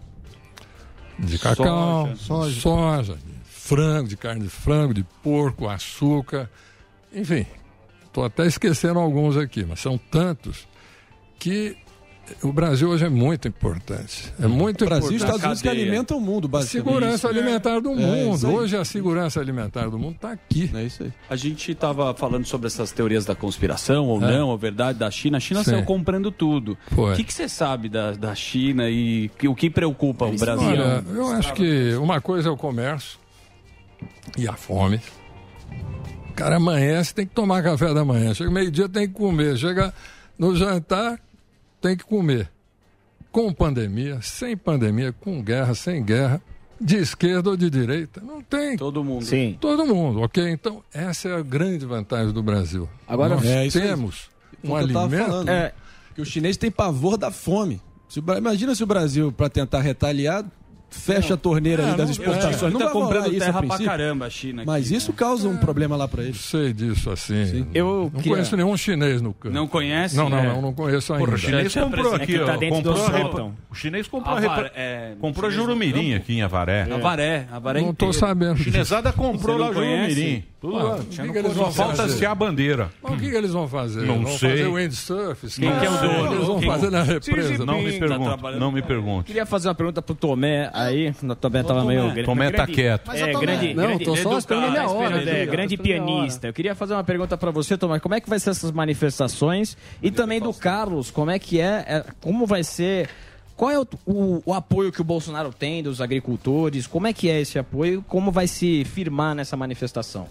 de cacau, Soja. soja, de frango, de carne de frango, de porco, açúcar, enfim. Estou até esquecendo alguns aqui, mas são tantos que o Brasil hoje é muito importante. É muito O Brasil e importante. Estados Unidos que alimentam o mundo, basicamente. Segurança Isso, é. alimentar do É, mundo. aí. hoje a segurança alimentar do mundo está aqui. É isso aí. A gente estava falando sobre essas teorias da conspiração, ou É. não, ou verdade da China. A China Sim. saiu comprando tudo. Foi. O que que você sabe da, da China e o que preocupa o Brasil? Olha, eu acho que uma coisa é o comércio e a fome. O cara amanhece, tem que tomar café da manhã. Chega meio-dia, tem que comer. Chega no jantar, tem que comer. Com pandemia, sem pandemia, com guerra, sem guerra, de esquerda ou de direita, não tem. Todo mundo. Sim. Todo mundo, ok? Então, essa é a grande vantagem do Brasil. Agora- Nós É, temos um alimento. falando, né? Que o chinês tem pavor da fome. Imagina se o Brasil, para tentar retaliar, fecha a torneira É, ali das não- exportações. é. Não Tá comprando terra pra princípio. caramba, a China Mas aqui, isso causa um problema lá para eles. Sei disso assim. Eu não queria- conheço nenhum chinês no campo. Não conhece? Não, não, É. não, não conheço ainda. Porra, o chinês comprou aqui, É tá ó. comprou. O chinês comprou é, comprou Jurumirim aqui em Avaré. Avaré, Avaré Não tô sabendo. Chinesada comprou lá não conhece? Jurumirim. Tudo Ah, lá. o que Só vão falta fazer? se a bandeira. Mas o que, que eles vão fazer? Não vão sei. fazer windsurf? Quem que é o dono? Eles vão Quem- fazer na represa. Não me tá pergunte, trabalhando não me pergunte. Queria fazer uma pergunta pro Tomé aí. O Tomé tava Tomé. meio. Tomé tá quieto. É, grande, Não, tô só esperando a minha Tá hora. é, grande pianista. Eu queria fazer uma pergunta pra você, Tomé. Como é que vai ser essas manifestações? E também do Carlos, como é que é, é, como vai ser. Qual é o, o- o apoio que o Bolsonaro tem dos agricultores? Como é que é esse apoio? Como vai se firmar nessa manifestação?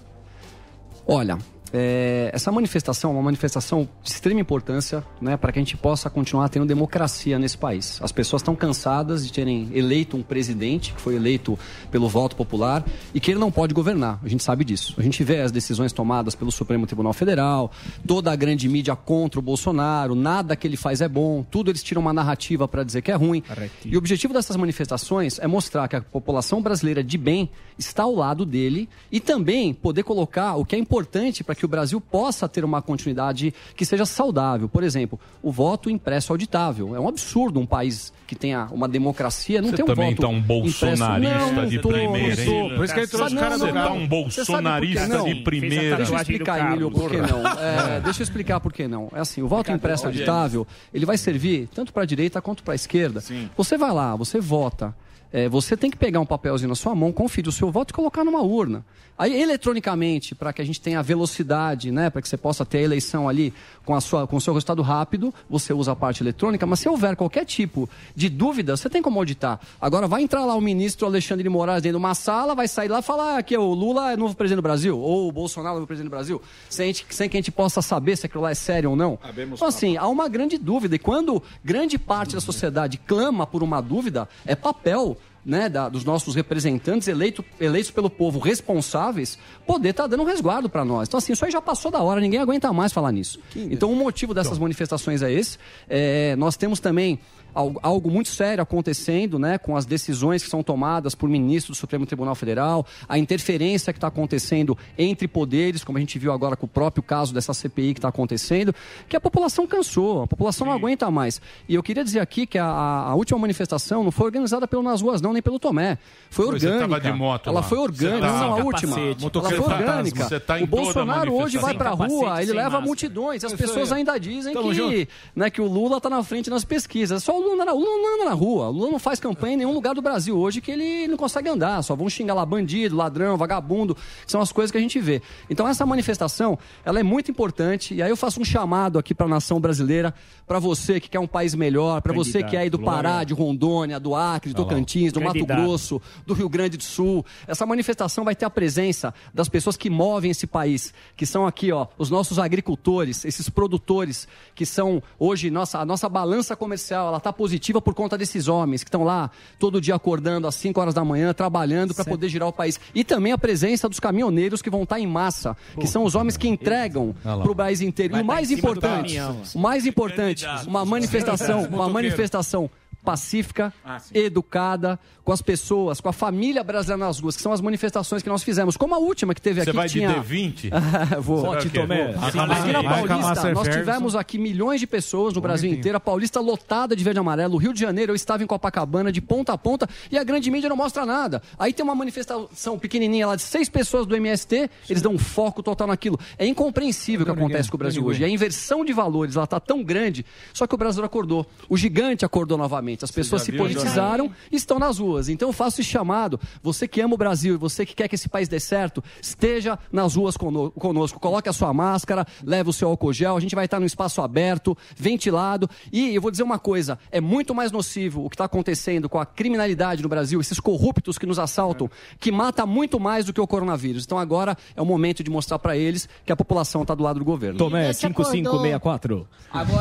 Olha, é, essa manifestação é uma manifestação de extrema importância né, para que a gente possa continuar tendo democracia nesse país. As pessoas estão cansadas de terem eleito um presidente que foi eleito pelo voto popular e que ele não pode governar. A gente sabe disso. A gente vê as decisões tomadas pelo Supremo Tribunal Federal, toda a grande mídia contra o Bolsonaro, nada que ele faz é bom, tudo eles tiram uma narrativa para dizer que é ruim. E o objetivo dessas manifestações é mostrar que a população brasileira de bem está ao lado dele e também poder colocar o que é importante para que o Brasil possa ter uma continuidade que seja saudável. Por exemplo, o voto impresso auditável. É um absurdo um país que tenha uma democracia não Você ter um também voto tá um bolsonarista impresso. Não, de tô, primeira, tô. hein? Por isso que ele trouxe o cara não, do não, Tá um. Você por quê? bolsonarista de primeira. Deixa eu explicar, Emílio, por que não. É, deixa eu explicar por que não. É assim, o voto impresso auditável, ele vai servir tanto para a direita quanto para a esquerda. Você vai lá, você vota. É, você tem que pegar um papelzinho na sua mão, conferir o seu voto e colocar numa urna. Aí, eletronicamente, para que a gente tenha velocidade, né, para que você possa ter a eleição ali com, a sua, com o seu resultado rápido, você usa a parte eletrônica, mas se houver qualquer tipo de dúvida, você tem como auditar. Agora, vai entrar lá o ministro Alexandre de Moraes dentro de uma sala, vai sair lá e falar que o Lula é novo presidente do Brasil, ou o Bolsonaro é novo presidente do Brasil, sem, a sem que a gente possa saber se aquilo lá é sério ou não. Então, assim, há uma grande dúvida. E quando grande parte da sociedade clama por uma dúvida, é papel né, da- dos nossos representantes eleito, eleitos pelo povo responsáveis poder estar dando um resguardo para nós. Então, assim, isso aí já passou da hora, ninguém aguenta mais falar nisso. Então, o motivo dessas manifestações é esse. É, nós temos também algo, muito sério acontecendo né, com as decisões que são tomadas por ministros do Supremo Tribunal Federal, a interferência que está acontecendo entre poderes, como a gente viu agora com o próprio caso dessa CPI que está acontecendo, que a população cansou, a população não aguenta mais. E eu queria dizer aqui que a, a- a última manifestação não foi organizada pelo Nas Ruas, não, nem pelo Tomé. Foi orgânica. de moto Ela lá. foi orgânica, tá- não, a última. Ela foi orgânica. Você tá em o Bolsonaro hoje vai pra manifestação. rua, ele leva máscara. multidões. As Isso pessoas ainda dizem que, né, que o Lula está na frente nas pesquisas. Só o Lula, não- Lula não anda na rua. O Lula não faz campanha em nenhum lugar do Brasil hoje que ele não consegue andar. Só vão xingar lá bandido, ladrão, vagabundo, são as coisas que a gente vê. Então essa manifestação, ela é muito importante. E aí eu faço um chamado aqui para a nação brasileira, para você que quer um país melhor, para você que é aí do Pará, de Rondônia, do Acre, do lá. Tocantins, do Mato. Grosso, do Rio Grande do Sul. Essa manifestação vai ter a presença das pessoas que movem esse país, que são aqui, ó, os nossos agricultores, esses produtores que são hoje nossa a nossa balança comercial, ela tá positiva por conta desses homens que estão lá todo dia acordando às 5 horas da manhã, trabalhando para poder girar o país. E também a presença dos caminhoneiros que vão estar em massa, que são os homens que entregam para o país inteiro. E o tá mais importante, o mais importante, uma manifestação, uma manifestação pacífica, educada, com as pessoas, com a família brasileira nas ruas, que são as manifestações que nós fizemos. Como a última que teve aqui. Você vai que de tinha... D20? (laughs) Vou. Será que é? Vou. Aqui na Paulista, nós tivemos aqui milhões de pessoas no Brasil inteiro, a Paulista lotada de verde e amarelo, o Rio de Janeiro, eu estava em Copacabana de ponta a ponta e a grande mídia não mostra nada. Aí tem uma manifestação pequenininha lá de seis pessoas do MST, eles dão um foco total naquilo. É incompreensível o que acontece com o Brasil hoje. E a inversão de valores, ela está tão grande, só que o brasileiro acordou. O gigante acordou novamente. As pessoas se politizaram e estão nas ruas. Então eu faço esse chamado. Você que ama o Brasil e você que quer que esse país dê certo, esteja nas ruas cono- conosco. Coloque a sua máscara, leve o seu álcool gel. A gente vai estar num espaço aberto, ventilado. E eu vou dizer uma coisa: é muito mais nocivo o que está acontecendo com a criminalidade no Brasil, esses corruptos que nos assaltam, que mata muito mais do que o coronavírus. Então agora é o momento de mostrar para eles que a população está do lado do governo. Tomé, 5564.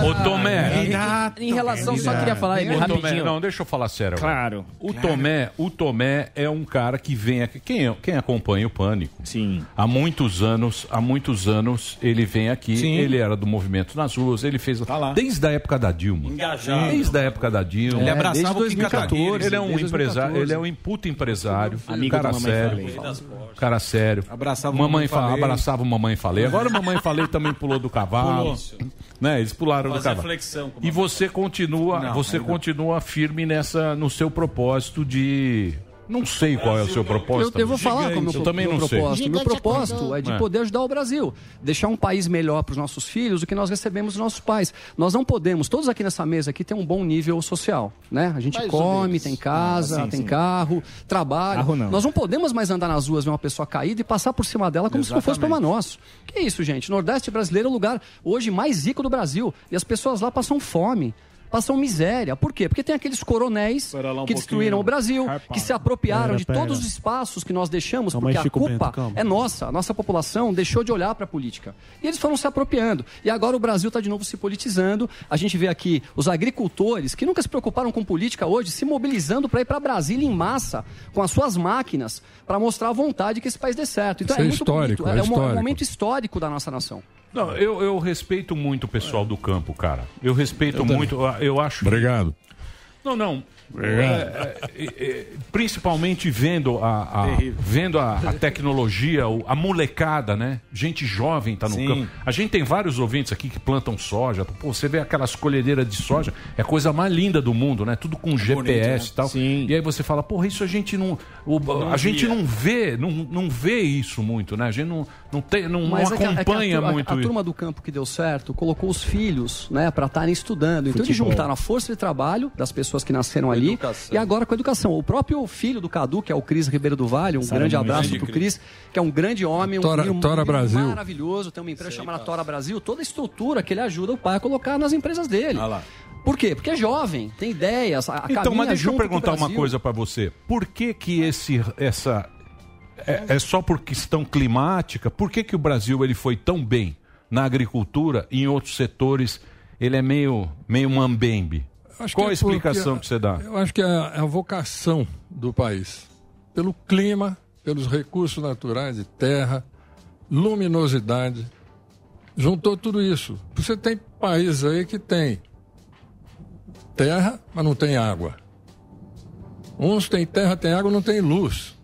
Ô, Tomé. Em, em relação, só queria falar Ô, Tomé, não, deixa eu falar sério. agora. Claro. O Tomé, o Tomé é um cara que vem aqui. Quem, quem acompanha o Pânico? Sim. Há muitos anos, há muitos anos ele vem aqui. Sim. Ele era do movimento nas ruas. Ele fez desde a época da Dilma. Engajado. Desde a época da Dilma. Ele abraçava desde o Kim 2014. Kataguiri. Ele é um empresário. 2014. Ele é um puto empresário. Amigo cara sério. Falei. Cara sério. Abraçava o mamãe Mamãe fa- Falei. abraçava o mamãe falei. Agora o mamãe falei também pulou do cavalo. Né? Eles pularam do Fazer cavalo. flexão E você continua, Não, você continua firme nessa no seu propósito de não sei qual é o seu Eu, propósito. eu vou falar Gigante. como meu, eu também meu não sei. propósito. Meu propósito é de É. poder ajudar o Brasil, deixar um país melhor para os nossos filhos do que nós recebemos dos nossos pais. Nós não podemos, todos aqui nessa mesa aqui, ter um bom nível social, né? A gente Mais come, tem casa, Ah, sim, tem sim. carro, trabalha. Carro não. Nós não podemos mais andar nas ruas ver uma pessoa caída e passar por cima dela como se não fosse problema nosso. Que isso, gente? Nordeste brasileiro é o lugar hoje mais rico do Brasil e as pessoas lá passam fome. Passam miséria. Por quê? Porque tem aqueles coronéis um que destruíram pouquinho. o Brasil, que se apropriaram Pera, de pera. todos os espaços que nós deixamos, Calma porque aí, a culpa Bento, é nossa. A nossa população deixou de olhar para a política. E eles foram se apropriando. E agora o Brasil está de novo se politizando. A gente vê aqui os agricultores, que nunca se preocuparam com política hoje, se mobilizando para ir para Brasília em massa, com as suas máquinas, para mostrar a vontade que esse país dê certo. Então Isso é, é muito histórico, bonito. é É, um- é um histórico. momento histórico da nossa nação. Não, eu, eu respeito muito o pessoal do campo, cara. Eu respeito Eu muito. Eu acho. Obrigado. Não, não. É. É, é, é, principalmente vendo a, a- vendo a, a tecnologia, a molecada, né? Gente jovem tá no Sim. campo. A gente tem vários ouvintes aqui que plantam soja. Pô, você vê aquelas colhedeiras de soja, é a coisa mais linda do mundo, né? Tudo com GPS né? e tal. E aí você fala, porra, isso a gente não. o- Não a gente via. não vê, não, não vê isso muito, né? A gente não, não, tem, não, não é que a- é que a acompanha a, muito a, isso. turma do campo que deu certo colocou os filhos, né, para estarem estudando. Então eles Futebol. juntaram a força de trabalho das pessoas que nasceram ali e agora com a educação. O próprio filho do Cadu, que é o Cris Ribeiro do Vale, um Sabe grande muito. abraço Grande pro Cris, que é um grande homem, um Tora- menino, Tora um Brasil. maravilhoso, tem uma empresa chamada Tora Brasil, toda a estrutura que ele ajuda o pai a colocar nas empresas dele. Por quê? Porque é jovem, tem ideias, a, Então, mas deixa eu perguntar uma coisa pra você. Por que que esse essa é, é só por questão climática? Por que que o Brasil ele foi tão bem na agricultura e em outros setores ele é meio meio mambembe? Qual a é explicação que você dá? Eu acho que é a, é a vocação do país. Pelo clima, pelos recursos naturais de terra, luminosidade. Juntou tudo isso. Você tem países aí que tem terra, mas não tem água. Uns têm terra, tem água, não tem luz.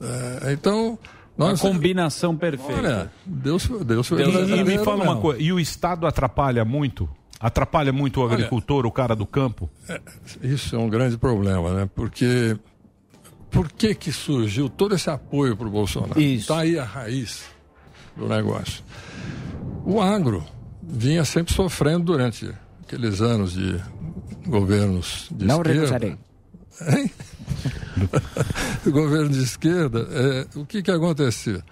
É, então, nós... Uma combinação perfeita. Olha, Deus, Deus foi E, e me fala uma coisa, e o Estado atrapalha muito? Atrapalha muito o Olha, agricultor, o cara do campo? Isso é um grande problema, né? Porque por que que surgiu todo esse apoio para o Bolsonaro? Está aí a raiz do negócio. O agro vinha sempre sofrendo durante aqueles anos de governos de Não esquerda. recusarei. Hein? (laughs) Governo de esquerda, é, o que que acontecia?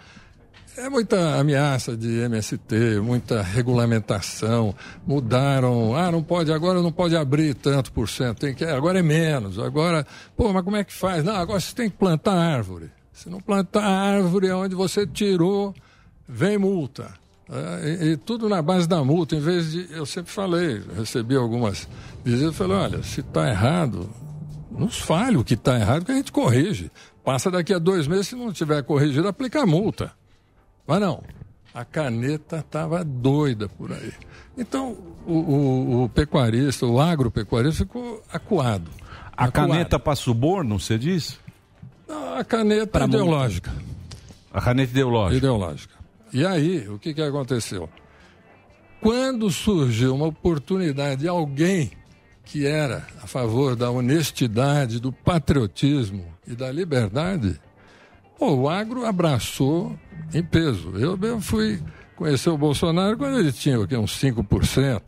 É muita ameaça de MST, muita regulamentação. Mudaram. Ah, não pode, agora não pode abrir tanto por cento. Tem que, agora é menos. Agora, pô, mas como é que faz? Não, agora você tem que plantar árvore. Se não plantar árvore é onde você tirou, vem multa. É, e, e tudo na base da multa, em vez de. Eu sempre falei, recebi algumas visitas, falei, olha, se está errado, nos fale o que está errado, que a gente corrige. Passa daqui a dois meses, se não tiver corrigido, aplica a multa. Mas não, a caneta estava doida por aí. Então, o, o- o pecuarista, o agropecuarista ficou acuado. A Acuado. caneta para suborno, você diz? Não, a caneta Pra multa. ideológica. A caneta ideológica. Ideológica. E aí, o que, que aconteceu? Quando surgiu uma oportunidade de alguém que era a favor da honestidade, do patriotismo e da liberdade, o agro abraçou em peso. Eu mesmo fui conhecer o Bolsonaro quando ele tinha o quê, uns 5%.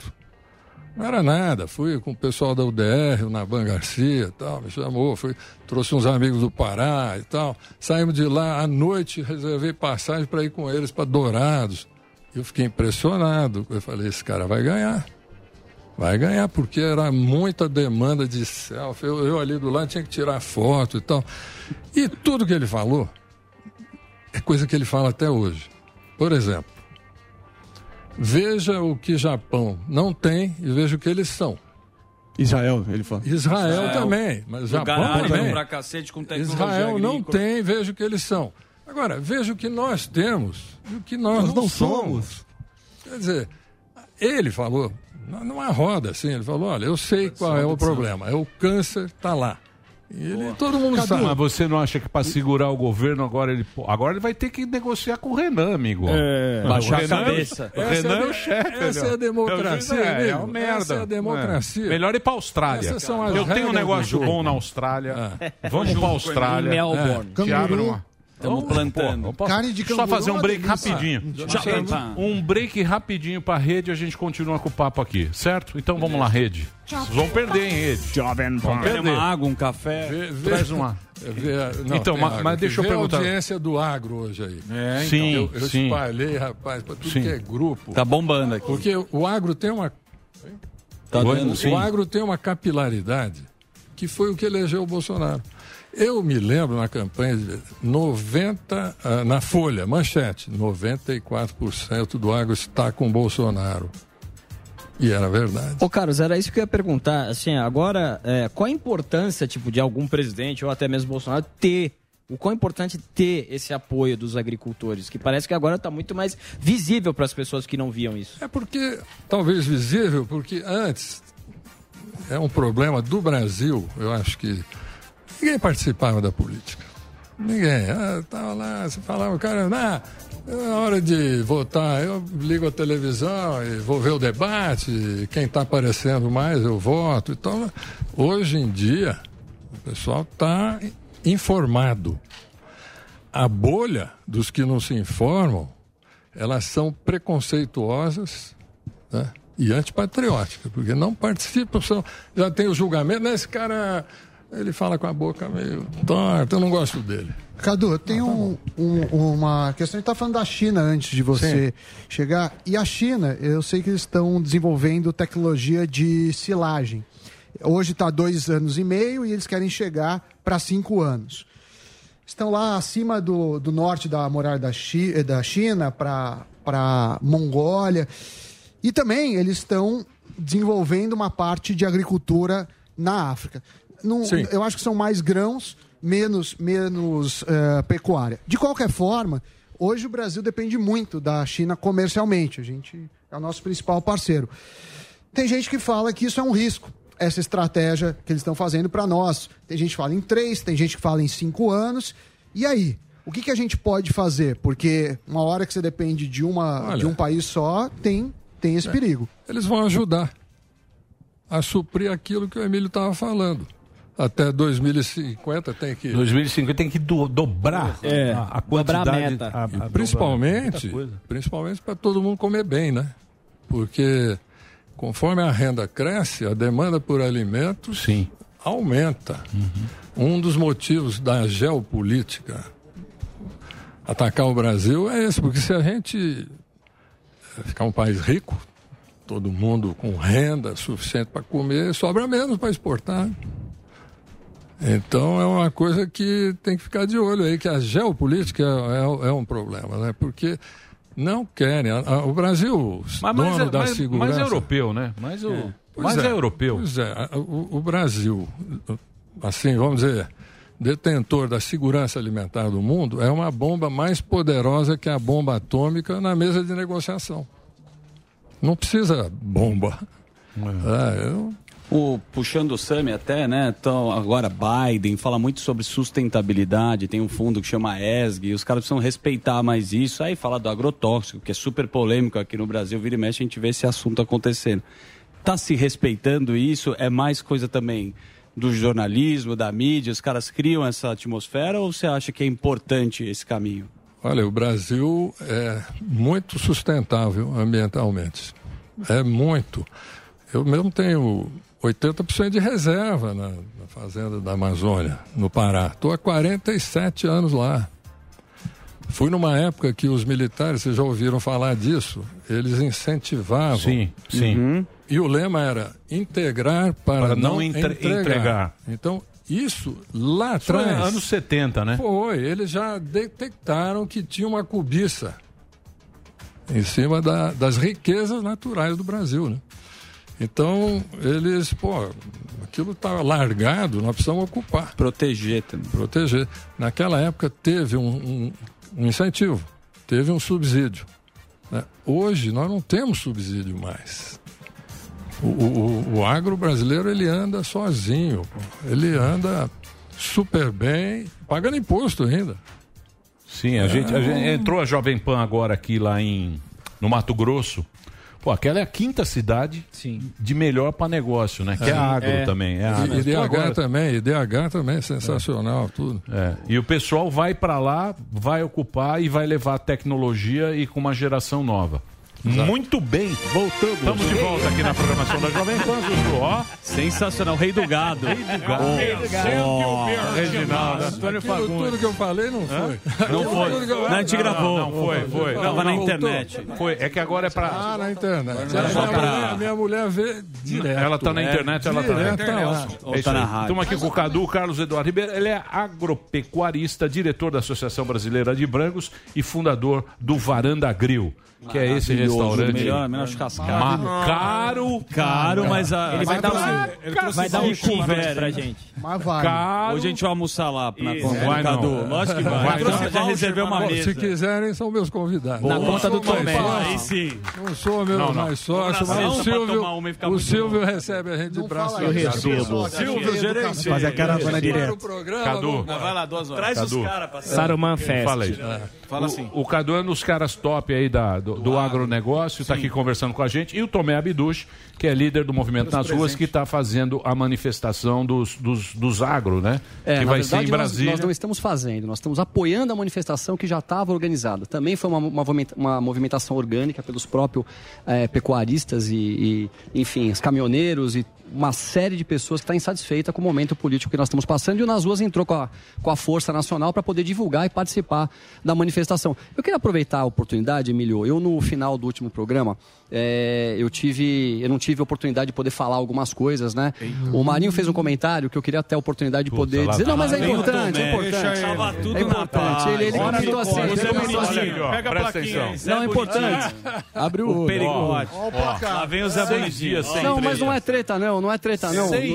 Não era nada, fui com o pessoal da UDR, o Naban Garcia e tal, me chamou, fui, trouxe uns amigos do Pará e tal. Saímos de lá à noite, reservei passagem para ir com eles para Dourados. Eu fiquei impressionado. Eu falei, esse cara vai ganhar. Vai ganhar, porque era muita demanda de selfie. Eu, eu ali do lado tinha que tirar foto e tal. E tudo que ele falou é coisa que ele fala até hoje. Por exemplo, veja o que Japão não tem e veja o que eles são. Israel, ele fala. Israel, também, mas Japão também. pra cacete com tecnologia Israel não agrícola. tem, veja o que eles são. Agora, veja o que nós temos e o que nós, Nós não, não somos. Quer dizer, ele falou, numa roda assim, ele falou, olha, eu sei qual é o problema, é o câncer, está lá. Ele, todo mundo Cadu, sabe. Mas você não acha que para segurar o governo agora ele agora ele vai ter que negociar com o Renan, amigo? É, baixar a Renan- cabeça. O Essa Renan é é a- o chefe. essa é a democracia, É, é, é uma merda. Essa é a democracia. É. Melhor ir para Austrália. São as Eu tenho um negócio bom na Austrália. É. Vamos para com Austrália. Melbourne. É. Canguru. uma- Tamo Pô, plantando. pô, Carne de Só canguru fazer é um break delícia. rapidinho. Já um break rapidinho pra rede a gente continua com o papo aqui, certo? Então vamos lá, rede. Vocês vão perder, hein, rede. Jovem Vão perder. uma água, um café? Vê- vê- Traz uma. vê- não, Então, mas- mas deixa eu perguntar. a audiência do agro hoje aí. É, então. Sim, eu, eu sim. espalhei, rapaz, para tudo Sim. que é grupo. Tá bombando aqui. Porque o agro tem uma. Tá o, dando, sim. o agro tem uma capilaridade que foi o que elegeu o Bolsonaro. Eu me lembro na campanha de 90, ah, na Folha, manchete, 94% do agro está com o Bolsonaro. E era verdade. Ô, Carlos, era isso que eu ia perguntar. Assim, agora, é, qual a importância, tipo, de algum presidente ou até mesmo Bolsonaro ter o quão importante ter esse apoio dos agricultores, que parece que agora está muito mais visível para as pessoas que não viam isso. É porque, talvez visível, porque antes é um problema do Brasil, eu acho que ninguém participava da política. Ninguém. Ah, tava lá, você falava, cara, na hora de votar, eu ligo a televisão e vou ver o debate, quem está aparecendo mais eu voto e tal. Hoje em dia, o pessoal está informado. A bolha dos que não se informam, elas são preconceituosas né? E antipatrióticas, porque não participam, são, já tem o julgamento, né? Esse cara, ele fala com a boca meio torta, eu não gosto dele. Cadu, eu tenho um- um- uma questão. A gente está falando da China antes de você chegar. E a China, eu sei que eles estão desenvolvendo tecnologia de silagem. Hoje está dois anos e meio e eles querem chegar para cinco anos. Estão lá acima do, do norte da muralha da, Chi- da China para Mongólia. E também eles estão desenvolvendo uma parte de agricultura na África. Sim. eu acho que são mais grãos, menos, menos eh, pecuária. De qualquer forma, hoje o Brasil depende muito da China comercialmente. A gente é o nosso principal parceiro. Tem gente que fala que isso é um risco, essa estratégia que eles estão fazendo para nós. Tem gente que fala em três, tem gente que fala em cinco anos. E aí? O que, que a gente pode fazer? Porque uma hora que você depende de, uma, Olha. de um país só, tem, tem esse É. perigo. Eles vão ajudar a suprir aquilo que o Emílio estava falando. Até 2050 tem que. 2050 tem que do- dobrar É, a, a dobrar a quantidade. meta. a- a dobrar principalmente, principalmente para todo mundo comer bem, né? Porque conforme a renda cresce, a demanda por alimentos aumenta. Um dos motivos da geopolítica atacar o Brasil é esse, porque se a gente ficar um país rico, todo mundo com renda suficiente para comer, sobra menos para exportar. Então é uma coisa que tem que ficar de olho aí, que a geopolítica é, é- é um problema, né? Porque não querem. o Brasil, Mas dono mais, da mais, segurança. mais europeu, né? Mais, o, Pois mais é, é europeu. Pois é, o, o Brasil, assim, vamos dizer, detentor da segurança alimentar do mundo, é uma bomba mais poderosa que a bomba atômica na mesa de negociação. Não precisa bomba. É, eu- O, puxando o Sami até, né? Então, agora Biden fala muito sobre sustentabilidade, tem um fundo que chama ESG, e os caras precisam respeitar mais isso. Aí fala do agrotóxico, que é super polêmico aqui no Brasil, vira e mexe, a gente vê esse assunto acontecendo. Tá se respeitando isso? É mais coisa também do jornalismo, da mídia, os caras criam essa atmosfera ou você acha que é importante esse caminho? Olha, o Brasil é muito sustentável ambientalmente. É muito. Eu mesmo tenho 80% de reserva na, na fazenda da Amazônia, no Pará. Estou há 47 anos lá. Fui numa época que os militares, vocês já ouviram falar disso, eles incentivavam. Sim, sim. E o lema era integrar para, Para não não, entre- entregar. entregar. Então, isso lá Isso é atrás. anos 70, né? Foi, eles já detectaram que tinha uma cobiça em cima da- das riquezas naturais do Brasil, né? Então, eles, pô, aquilo estava largado, nós precisamos ocupar. Proteger também. Proteger. Naquela época teve um, um- um incentivo, teve um subsídio. né? Hoje nós não temos subsídio mais. O, o- o- agro brasileiro ele anda sozinho, pô. ele anda super bem, pagando imposto ainda. Sim, a, gente, a gente entrou a Jovem Pan agora aqui lá em no Mato Grosso. Pô, aquela é a quinta cidade de melhor para negócio, né? Que é, agro também. É E- agro. IDH Agora- também, IDH também, sensacional, tudo. É, E o pessoal vai para lá, vai ocupar e vai levar tecnologia e com uma geração nova. Muito bem. Voltamos. Estamos de volta aqui na programação da Jovem Pan, Zuzu, ó. Sensacional, rei do gado. Rei do gado. Oh, Reginaldo. Antônio Aquilo Fagundes. tudo que eu falei não foi. Não foi. Não, a gente gravou. Não, foi, foi. Tava na Não, internet. Foi. É que agora é para Ah, na internet. É só pra- minha mulher vê direto. Ela tá na internet, ela tá na internet. lá. É isso aí. Estamos aqui com o Cadu Carlos Eduardo Ribeiro. Ele é agropecuarista, diretor da Associação Brasileira de Brancos e fundador do Varanda Grill. Que é esse restaurante. melhor- melhor churrascada. Ma- caro. Caro, mas a- Ele vai dar um- vai dar um couvert pra gente. Mas vai. Caro. Hoje a gente vai almoçar lá na conta Vai do Cadu. Lógico que vai. Vai já, reservei uma mesa. Se quiserem, são meus convidados. Na conta do Tomé. Aí sim. Não sou meu Não, não. mais sócio, mas o Silvio, tomar uma e ficar o Silvio bom. recebe a gente de braço Eu recebo. Silvio, gerente. Fazer a caravana direto. Cadu. Vai lá, duas horas. Traz Cadu. os caras pra Saruman Fest. Fala aí. Fala assim. O, Cadu é um dos caras top aí da, do, do agronegócio, está aqui conversando com a gente. E o Tomé Abduch, que é líder do movimento nas ruas, que está fazendo a manifestação dos, dos, dos agro, né? É, que na vai verdade, ser em nós- Brasília. Nós, não estamos fazendo, nós estamos apoiando a manifestação que já estava organizada. Também foi uma, uma uma movimentação orgânica pelos próprios eh, pecuaristas e, e, enfim, os caminhoneiros e uma série de pessoas que está insatisfeita com o momento político que nós estamos passando e o Nas Ruas entrou com a, com a Força Nacional para poder divulgar e participar da manifestação. Eu queria aproveitar a oportunidade, Emílio, eu no final do último programa, eh, eu tive, eu não tive oportunidade de poder falar algumas coisas, né? O Marinho fez um comentário que eu queria ter a oportunidade de poder lá dizer, não, mas é importante, é importante. tudo É importante. Ele, ele Hora comentou assim, ele comentou assim. Pega a plaquinha Não, é Bonitinho. importante. Abre o perigote. Lá vem o Zé Bonitinho. Não, mas não é treta, não, não é treta, não. É,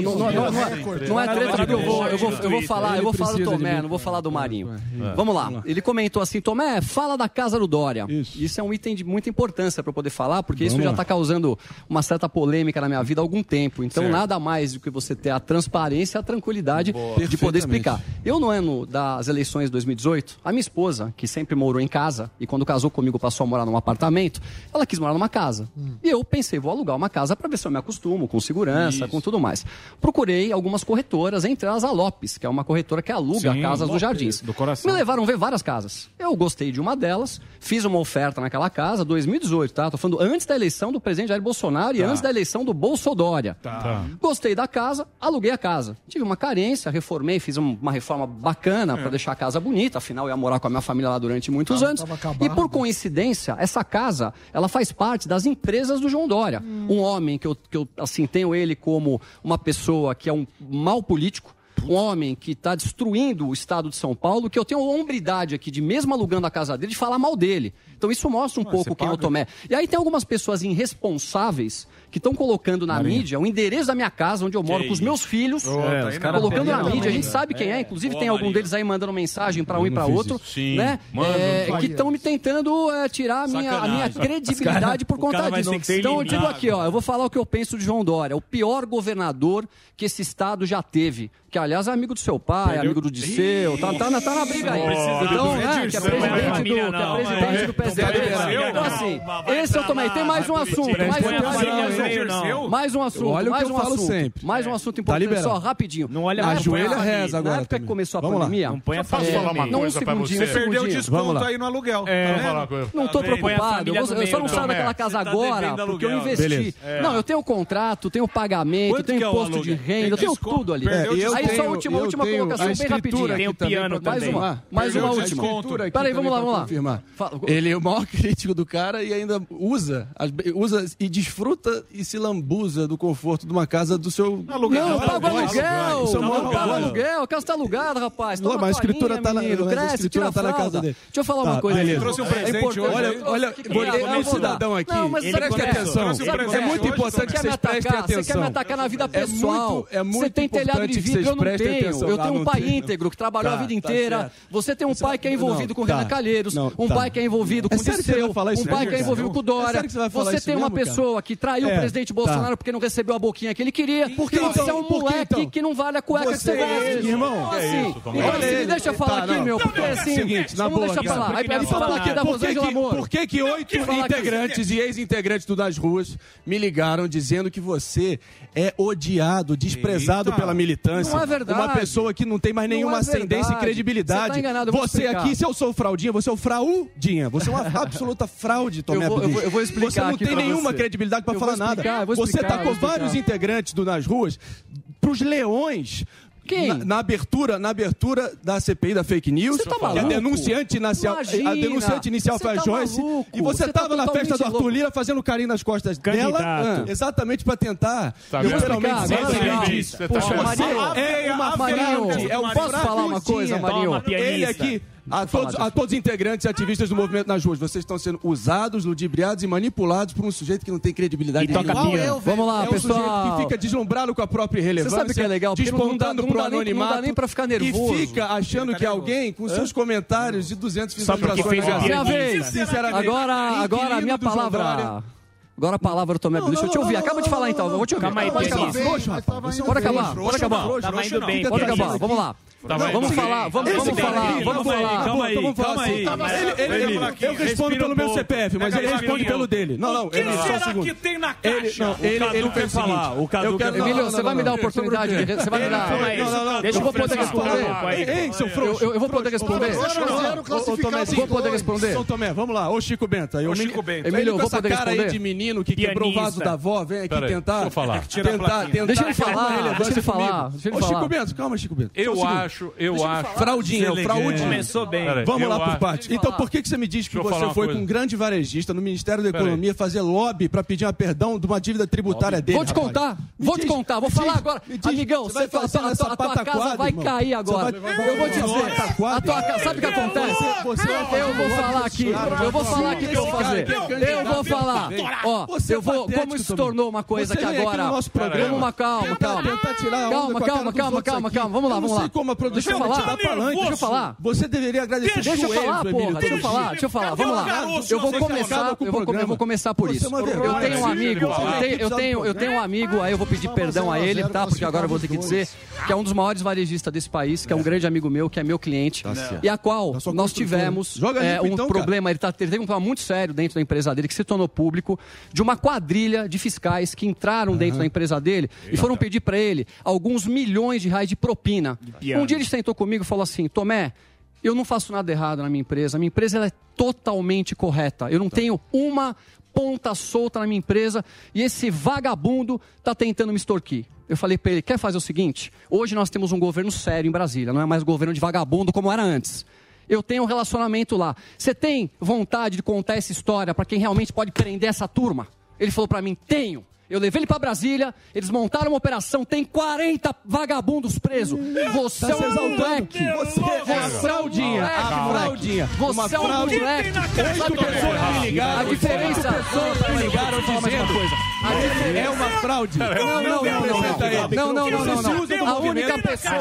não é treta porque eu vou, eu vou, eu vou falar, eu vou falar do Tomé, não vou falar do Marinho. É. Vamos lá. Ele comentou assim, Tomé, fala da casa do Dória. Isso, é um item de muita importância para eu poder falar, porque isso já está causando uma certa polêmica na minha vida há algum tempo. Então, Certo. nada mais do que você ter a transparência e a tranquilidade Boa. de poder explicar. Eu, no ano das eleições de 2018, a minha esposa, que sempre morou em casa, e quando casou comigo passou a morar num apartamento, ela quis morar numa casa. E eu pensei, vou alugar uma casa para ver se eu me acostumo com segurança, com tudo mais. Procurei algumas corretoras, entre elas a Lopes, que é uma corretora que aluga Sim, casas Lopes, dos jardins. do coração. Me levaram ver várias casas. Eu gostei de uma delas, fiz uma oferta naquela casa, 2018, tá? Tô falando antes da eleição do presidente Jair Bolsonaro e Tá. antes da eleição do Bolsodória. Tá. Gostei da casa, aluguei a casa. Tive uma carência, reformei, fiz um- uma reforma bacana para deixar a casa bonita, afinal eu ia morar com a minha família lá durante muitos Tava- anos. tava. E por coincidência, essa casa, ela faz parte das empresas do João Dória. Um homem que eu, que eu assim tenho ele como uma pessoa que é um mau político, um homem que está destruindo o estado de São Paulo, que eu tenho a hombridade aqui de, mesmo alugando a casa dele, de falar mal dele. Então isso mostra um pouco quem é o Tomé. E aí tem algumas pessoas irresponsáveis que estão colocando na Marinho. mídia o endereço da minha casa, onde eu moro Que com os meus filhos, tá aí não. colocando na mídia. A gente sabe quem é, inclusive tem algum deles aí mandando mensagem para um e para outro, isso. Sim, né? manda, É, que estão me tentando é, tirar a minha, a minha credibilidade cara- por conta disso. Então eu digo aqui, ó, eu vou falar o que eu penso de João Dória, o pior governador que esse estado já teve. Que, aliás, é amigo do seu pai, amigo do Disseu, tá, tá, na, tá na briga aí. Então, do né, que é presidente é do, que é presidente mas- do PSDB. Então, assim, esse eu lá, Tem mais um assunto, mais um Põe a mais um- um assunto, Olha o que mais eu um falo assunto. sempre. Mais um assunto Tá importante, só rapidinho. Não olha Na mais Ajoelha, reza Na agora época que também. começou a pandemia... Não põe é, Posso falar uma um coisa pra você? um Perdeu desconto Vamos lá. aí no aluguel. É, tá coisa. Não tô preocupado. Eu, só não saio daquela casa tá agora porque eu investi. É. Não, eu tenho contrato, tenho pagamento, tenho é imposto de renda, eu tenho tudo ali. O Aí só a desconto. última, última tenho colocação, a bem rapidinho. aqui também pra Mais uma, confirmar. mais uma última. Peraí, também vamos lá, vamos lá. Ele é o maior (laughs) crítico do cara e ainda usa, usa e desfruta e se lambuza do conforto de uma casa do seu. Não, eu pago aluguel. Isso é Eu uma pago vergonha. aluguel. A casa tá alugada, rapaz. Toma Não, mas a escritura toalhinha, tá na- a escritura tá na casa dele. Deixa eu falar Tá, uma coisa. aqui. Trouxe um É presente importante. hoje. Olha, olha, é? um cidadão aqui. Não, mas Ele sabe o que é? o é? muito importante Você que quer me vocês prestem atacar? Você quer me atenção. atacar na vida É pessoal. é muito Você tem telhado de importante que vidro, vocês eu não tenho. Eu tenho um pai tem. íntegro que trabalhou Tá, a vida tá inteira. certo. Você tem um pai que é envolvido Não, com tá. Renan Calheiros, Não, um tá. pai que é envolvido É com você Disseu, falar um pai mesmo, que é envolvido com É Dória. você falar Você tem uma pessoa que traiu o É, presidente tá. Bolsonaro porque não recebeu a boquinha que ele queria. Por que E você então? é um moleque então? que não vale a cueca que Você você veste. irmão, Então, assim, então, Olha assim, ele. deixa eu falar Tá, aqui, meu, porque assim, vamos deixar pra lá. Aí Porque ele fala aqui da por que Rosângela Moro. Por que oito integrantes e ex-integrantes do Das Ruas me ligaram dizendo que você é odiado, desprezado pela militância? Não é verdade. Uma pessoa que não tem mais nenhuma é ascendência e credibilidade. Você tá enganado, Você aqui, se eu sou fraudinha, você é o fraudinha. Você é uma (laughs) absoluta fraude, Tomé Eu vou- eu vou- eu vou explicar Você não tem nenhuma você. credibilidade Eu falar explicar, nada. Você explicar, eu tacou vários integrantes do Nas Ruas pros leões quem? Na, na, abertura, na abertura da CPI da fake news, tá a denunciante inicial, a denunciante inicial foi a tá Joyce maluco. e você estava tá na festa do Arthur Lira fazendo carinho nas costas Candidato. dela, ah, exatamente para tentar tá literalmente Poxa, Marinho, é, Marinho, é, é, Marinho, é, uma é, Marinho, é, Marinho, é, Marinho, é, Marinho, Marinho, a todos, a todos integrantes e ativistas do movimento nas ruas, vocês estão sendo usados, ludibriados e manipulados por um sujeito que não tem credibilidade e nenhuma. Toca eu, Vamos lá, é um pessoal. que fica deslumbrado com a própria relevância Você sabe o que é legal? Despontando pro anonimato. Não dá nem pra ficar nervoso. E fica achando que alguém, com seus comentários de 200 visualizações... Só porque fez a Sinceramente. Agora, é agora a minha palavra... Agora a palavra do Tomé Bilu. Deixa eu te ouvir. Acaba de falar então. Eu vou te ouvir. Calma aí, pode acabar. Pode acabar. Pode acabar. Tava indo bem. Pode acabar. Vamos lá. vamos falar, vamos, vamos falar, vamos falar. Calma aí, calma aí. eu respondo pelo meu CPF, mas ele responde pelo dele. Não, não, ele só um segundo. que tem na caixa? Ele, não, ele, quer falar. O Cadu quer Emílio, você vai me dar a oportunidade Você vai me dar... Deixa eu vou poder responder. Ei, seu frouxo. Eu vou poder responder. Vou poder responder. São Tomé, vamos lá. Ô Chico Bento. Emílio, eu vou poder responder menino que Pianista. quebrou o vaso da avó vem aqui tentar. Deixa eu falar. Tentar, tentar, deixa ele falar. Deixa ele falar. Deixa ele Ô, Chico Bento, calma, Chico Bento. Eu um acho, eu deixa acho. Fraudinha, fraude é. Começou bem. Peraí, Vamos lá por parte. Então, por que, que você me diz que você foi com um grande varejista no Ministério da Economia fazer lobby para pedir um perdão de uma dívida tributária dele? Vou te contar. Vou te contar. Vou falar agora. Amigão, você vai tá falar tá essa tá Aí agora. Eu vou te dizer. A tua, sabe o que é acontece? É eu vou falar aqui. É eu vou falar aqui o que eu vou fazer. Eu vou falar. Ó, eu vou. Como isso se tornou uma coisa que agora. Vamos uma calma, calma. Calma, calma, calma, calma, calma. Vamos lá, vamos lá. como a produção Deixa eu falar. Tá deixa eu falar. Você deveria agradecer. Deixa eu falar, porra. Deixa eu falar, deixa eu falar. Vamos lá. Eu vou começar, eu vou, vou começar por isso. Eu tenho um amigo, eu tenho, eu tenho, eu tenho um amigo, aí eu vou pedir perdão a ele, tá? Porque agora eu vou ter que dizer que é um dos maiores varejistas desse desse país, que é, um grande amigo meu, que é meu cliente, tá e a qual nós tivemos é, um então, problema, ele, tá, ele teve um problema muito sério dentro da empresa dele, que se tornou público, de uma quadrilha de fiscais que entraram dentro da empresa dele e foram pedir para ele alguns milhões de reais de propina. De um dia ele sentou comigo e falou assim, Tomé, eu não faço nada errado na minha empresa. A minha empresa é totalmente correta. Eu não tá. tenho uma, ponta solta na minha empresa e esse vagabundo está tentando me extorquir. Eu falei para ele: quer fazer o seguinte? Hoje nós temos um governo sério em Brasília, não é mais governo de vagabundo como era antes. Eu tenho um relacionamento lá. Você tem vontade de contar essa história para quem realmente pode prender essa turma? Ele falou para mim: tenho. Eu levei ele para Brasília, eles montaram uma operação, tem 40 vagabundos presos. Você tá é um moleque. Você é uma É Calma. Fraldinha. Você é um moleque. Oito pessoas me ligaram. A diferença... pessoas me ligaram dizendo... Coisa. É uma fraude. Não, não, não. Não, não, não, não. A única pessoa...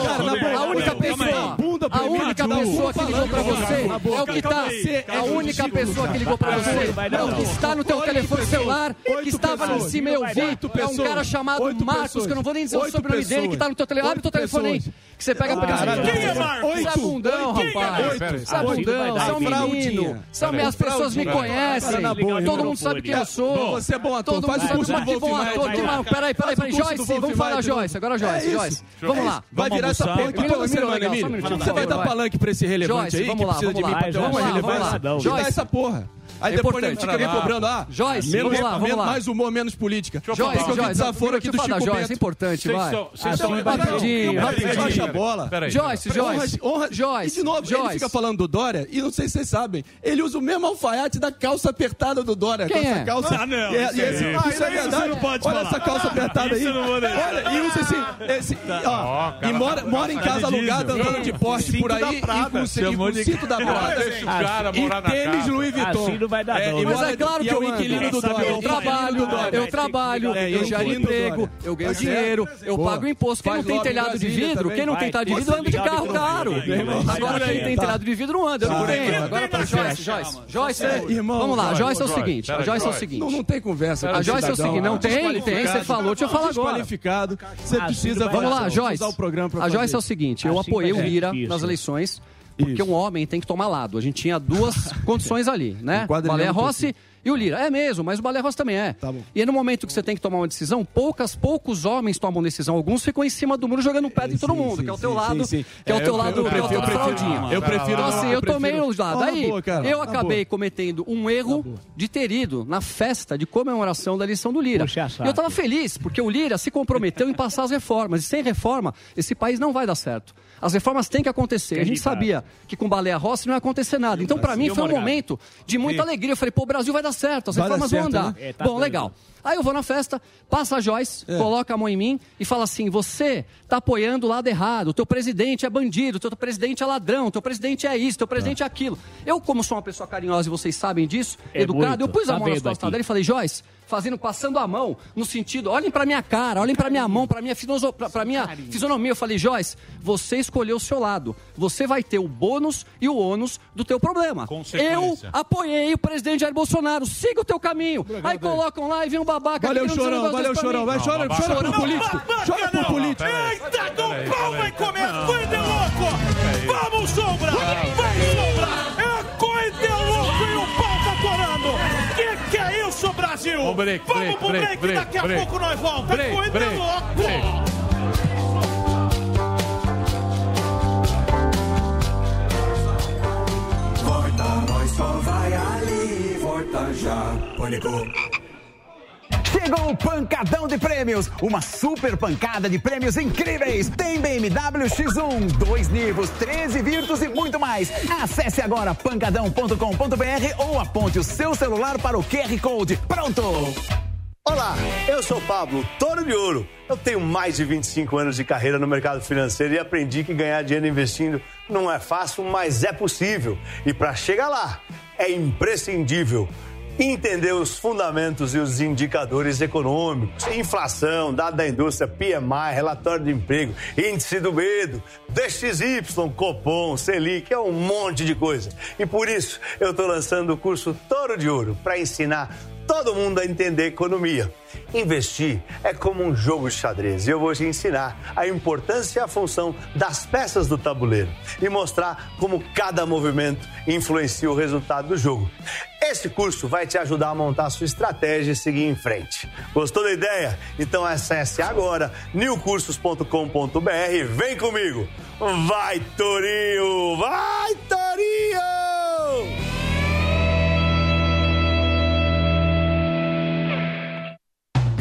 A única pessoa... A única pessoa que ligou para você é o que tá... A única pessoa que ligou para você é o que está no teu telefone celular, que estava no cima, eu Oito pessoas. É um cara chamado Oito Marcos, pessoas. que eu não vou nem dizer Oito o sobrenome pessoas. dele, que tá no teu telefone. Abre o teu telefone aí. Que você pega ah, pra Quem é, é, é Marcos? Oito. Sabundão, rapaz. Sabundão, são menino. São minhas pessoas me conhecem. Todo então. mundo sabe quem eu sou. Você é bom ator, faz o curso do Wolf Peraí, peraí, peraí. Joyce, vamos falar Joyce. Agora é Joyce, Joyce. Vamos lá. Vai virar essa porra aqui toda semana, Emílio. Você vai dar palanque pra esse relevante aí, que precisa de mim pra ter uma. Joyce, essa porra. É aí é depois ele fica me cobrando, ah, Joyce, menos, vamos lá, vamos lá. mais humor, menos política. Joyce, Joyce, Joyce, desaforo aqui do Chico Joyce, é importante, vai. Vocês ah, são... Rapidinho, rapidinho. Baixa a bola. Joyce, Joyce. Honra, Joyce. E de novo, ele fica falando do Dória, e não sei se vocês sabem, ele usa o mesmo alfaiate da calça apertada do Dória. Quem é? calça... Ah, não. É, ah, isso é verdade. Olha essa calça apertada aí. Olha, e usa assim, e mora em casa alugada, andando de poste por aí, e com o cinto da Prada. E tênis Louis ah, Vuitton vai dar, é. Mas é claro que eu inquilino do é Dória. Eu trabalho, eu trabalho, eu gero emprego, eu ganho dinheiro, eu pago imposto. Quem não tem telhado de vidro, quem não tem telhado de vidro, anda de carro caro. Agora quem tem telhado de vidro não anda, eu não tenho. Agora pra Joyce, Joyce. Joyce, vamos lá, é Joyce é o seguinte, a Joyce é o seguinte. Não tem conversa. A Joyce é o seguinte, não tem, tem, você falou, deixa eu falar agora. Qualificado, você precisa... Vamos lá, Joyce. A Joyce é o seguinte, eu apoiei o Mira nas eleições porque um homem tem que tomar lado. A gente tinha duas (laughs) condições ali, né? Valéria do Rossi E o Lira, é mesmo, mas o Baleia Rossi também é. E aí, no momento que você tem que tomar uma decisão, poucas, poucos homens tomam decisão. Alguns ficam em cima do muro jogando pedra em todo mundo, que é o teu lado, sim, sim. que é o É, teu eu- lado, eu é o prefiro- eu prefiro- fraldinha. eu prefiro- Então, assim, eu tomei prefiro- os lados. Aí, boa, cara, eu acabei boa. cometendo um erro de ter ido na festa de comemoração da eleição do Lira. Puxa E eu tava feliz, porque o Lira se comprometeu em passar as reformas. E sem reforma, esse país não vai dar certo. As reformas têm que acontecer. A gente cara. sabia que com Baleia Rossi não ia acontecer nada. Então, para mim, foi um momento de muita alegria. Eu falei, pô, o Brasil vai dar certo, as Vai reformas vão certo, andar. né? É, tá Bom, legal. Aí eu vou na festa, passa a Joyce, É. coloca a mão em mim e fala assim: você tá apoiando o lado errado, o teu presidente é bandido, o teu presidente é ladrão, o teu presidente é isso, o teu presidente é aquilo. Eu, como sou uma pessoa carinhosa e vocês sabem disso, É educado, muito. eu pus a Tá mão nas costas dele e falei, Joyce, fazendo, passando a mão, no sentido, olhem pra minha cara, olhem pra minha mão, pra minha, pra, pra minha fisionomia. Eu falei, Joyce, você escolheu o seu lado. Você vai ter o bônus e o ônus do teu problema. Eu apoiei o presidente Jair Bolsonaro. Siga o teu caminho. Aí colocam lá e vem um babaca. Valeu, chorão, valeu, chorão. Vai, chora, chora pro político. Chora pro político. Eita, do pau vai comer coisa de louco! Vamos, Sombra! Vamos, Sombra! É coisa de louco e o pau tá torando! Que que é isso, Brasil? Vamos pro break, daqui a pouco nós voltamos! É louco! Volta, nós só vai ali, volta já, pânico. Chegou o Pancadão de Prêmios, uma super pancada de prêmios incríveis. Tem BMW X1, dois Nivos, 13 Virtus e muito mais. Acesse agora pancadão.com.br ou aponte o seu celular para o QR Code. Pronto! Olá, eu sou Pablo, Toro de Ouro. Eu tenho mais de 25 anos de carreira no mercado financeiro e aprendi que ganhar dinheiro investindo não é fácil, mas é possível. E para chegar lá, é imprescindível entender os fundamentos e os indicadores econômicos. Inflação, dado da indústria, PMI, relatório de emprego, índice do medo, DXY, Copom, Selic, é um monte de coisa. E por isso eu estou lançando o curso Toro de Ouro para ensinar todo mundo a entender economia. Investir é como um jogo de xadrez e eu vou te ensinar a importância e a função das peças do tabuleiro e mostrar como cada movimento influencia o resultado do jogo. Esse curso vai te ajudar a montar a sua estratégia e seguir em frente. Gostou da ideia? Então acesse agora newcursos.com.br e vem comigo. Vai, Torinho! Vai, Torinho!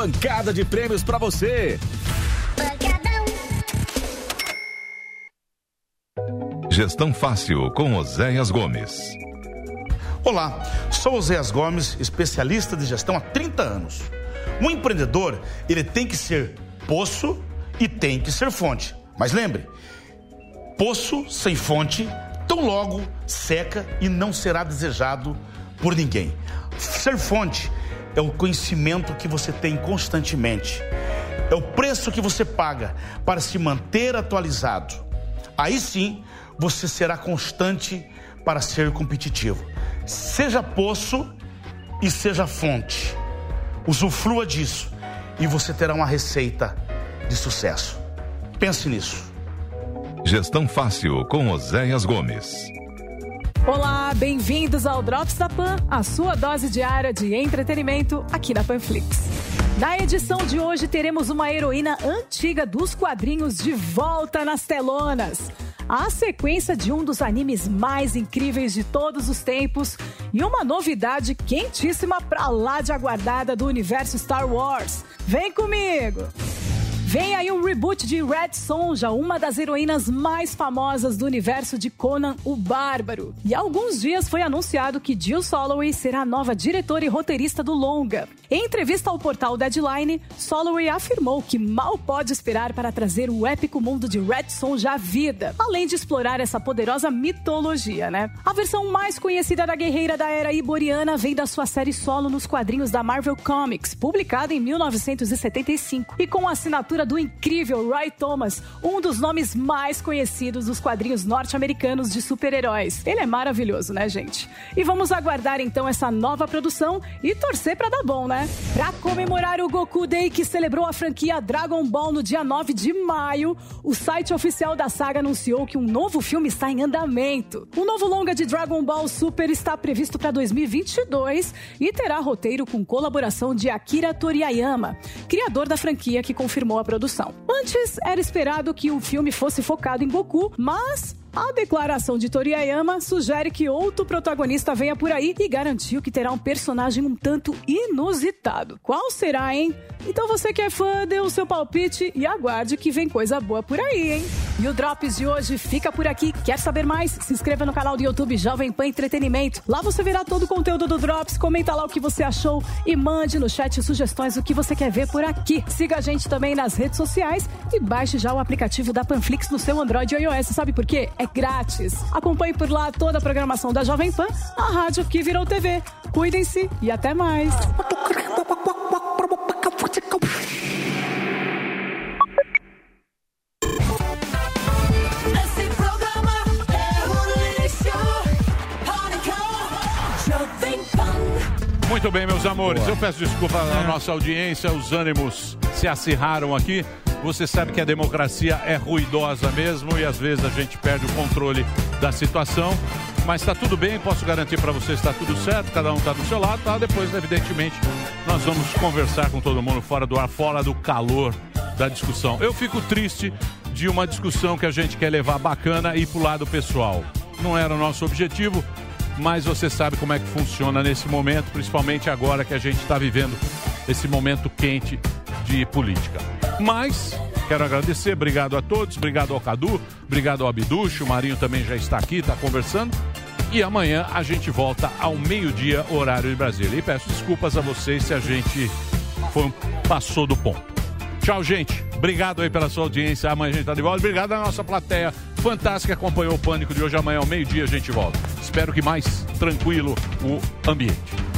pancada de prêmios pra você. Gestão Fácil com Oséias Gomes. Olá, sou Oséias Gomes, especialista de gestão há 30 anos. Um empreendedor, ele tem que ser poço e tem que ser fonte. Mas lembre, poço sem fonte, tão logo seca e não será desejado por ninguém. Ser fonte é o conhecimento que você tem constantemente. É o preço que você paga para se manter atualizado. Aí sim, você será constante para ser competitivo. Seja poço e seja fonte. Usufrua disso e você terá uma receita de sucesso. Pense nisso. Gestão Fácil com Oséias Gomes. Olá, bem-vindos ao Drops da Pan, a sua dose diária de entretenimento aqui na Panflix. Na edição de hoje teremos uma heroína antiga dos quadrinhos de volta nas telonas. A sequência de um dos animes mais incríveis de todos os tempos e uma novidade quentíssima pra lá de aguardada do universo Star Wars. Vem comigo! Vem aí um reboot de Red Sonja, uma das heroínas mais famosas do universo de Conan o Bárbaro. E há alguns dias foi anunciado que Jill Soloway será a nova diretora e roteirista do longa. Em entrevista ao portal Deadline, Soloway afirmou que mal pode esperar para trazer o épico mundo de Red Sonja à vida, além de explorar essa poderosa mitologia, né? A versão mais conhecida da guerreira da era iboriana vem da sua série solo nos quadrinhos da Marvel Comics, publicada em 1975, e com a assinatura do incrível Roy Thomas, um dos nomes mais conhecidos dos quadrinhos norte-americanos de super-heróis. Ele é maravilhoso, né, gente? E vamos aguardar então essa nova produção e torcer pra dar bom, né? Pra comemorar o Goku Day que celebrou a franquia Dragon Ball no dia 9 de maio, o site oficial da saga anunciou que um novo filme está em andamento. O novo longa de Dragon Ball Super está previsto para 2022 e terá roteiro com colaboração de Akira Toriyama, criador da franquia que confirmou a produção. Antes era esperado que o filme fosse focado em Goku, mas a declaração de Toriyama sugere que outro protagonista venha por aí e garantiu que terá um personagem um tanto inusitado. Qual será, hein? Então você que é fã, dê o seu palpite e aguarde que vem coisa boa por aí, hein? E o Drops de hoje fica por aqui. Quer saber mais? Se inscreva no canal do YouTube Jovem Pan Entretenimento. Lá você verá todo o conteúdo do Drops, comenta lá o que você achou e mande no chat sugestões do que você quer ver por aqui. Siga a gente também nas redes sociais e baixe já o aplicativo da Panflix no seu Android e iOS. Sabe por quê? É grátis. Acompanhe por lá toda a programação da Jovem Pan, a rádio que virou TV. Cuidem-se e até mais. Muito bem, meus amores. Eu peço desculpa à nossa audiência, os ânimos se acirraram aqui. Você sabe que a democracia é ruidosa mesmo e às vezes a gente perde o controle da situação. Mas está tudo bem, posso garantir para vocês está tudo certo, cada um está do seu lado, tá? Depois, evidentemente, nós vamos conversar com todo mundo fora do ar, fora do calor da discussão. Eu fico triste de uma discussão que a gente quer levar bacana e pro lado pessoal. Não era o nosso objetivo, mas você sabe como é que funciona nesse momento, principalmente agora que a gente está vivendo esse momento quente de política. Mas quero agradecer, obrigado a todos, obrigado ao Cadu, obrigado ao Abducho, o Marinho também já está aqui, está conversando. E amanhã a gente volta ao meio-dia, horário de Brasília. E peço desculpas a vocês se a gente foi, passou do ponto. Tchau, gente. Obrigado aí pela sua audiência. Amanhã a gente tá de volta. Obrigado à nossa plateia fantástica que acompanhou o Pânico de hoje. Amanhã ao meio-dia a gente volta. Espero que mais tranquilo o ambiente.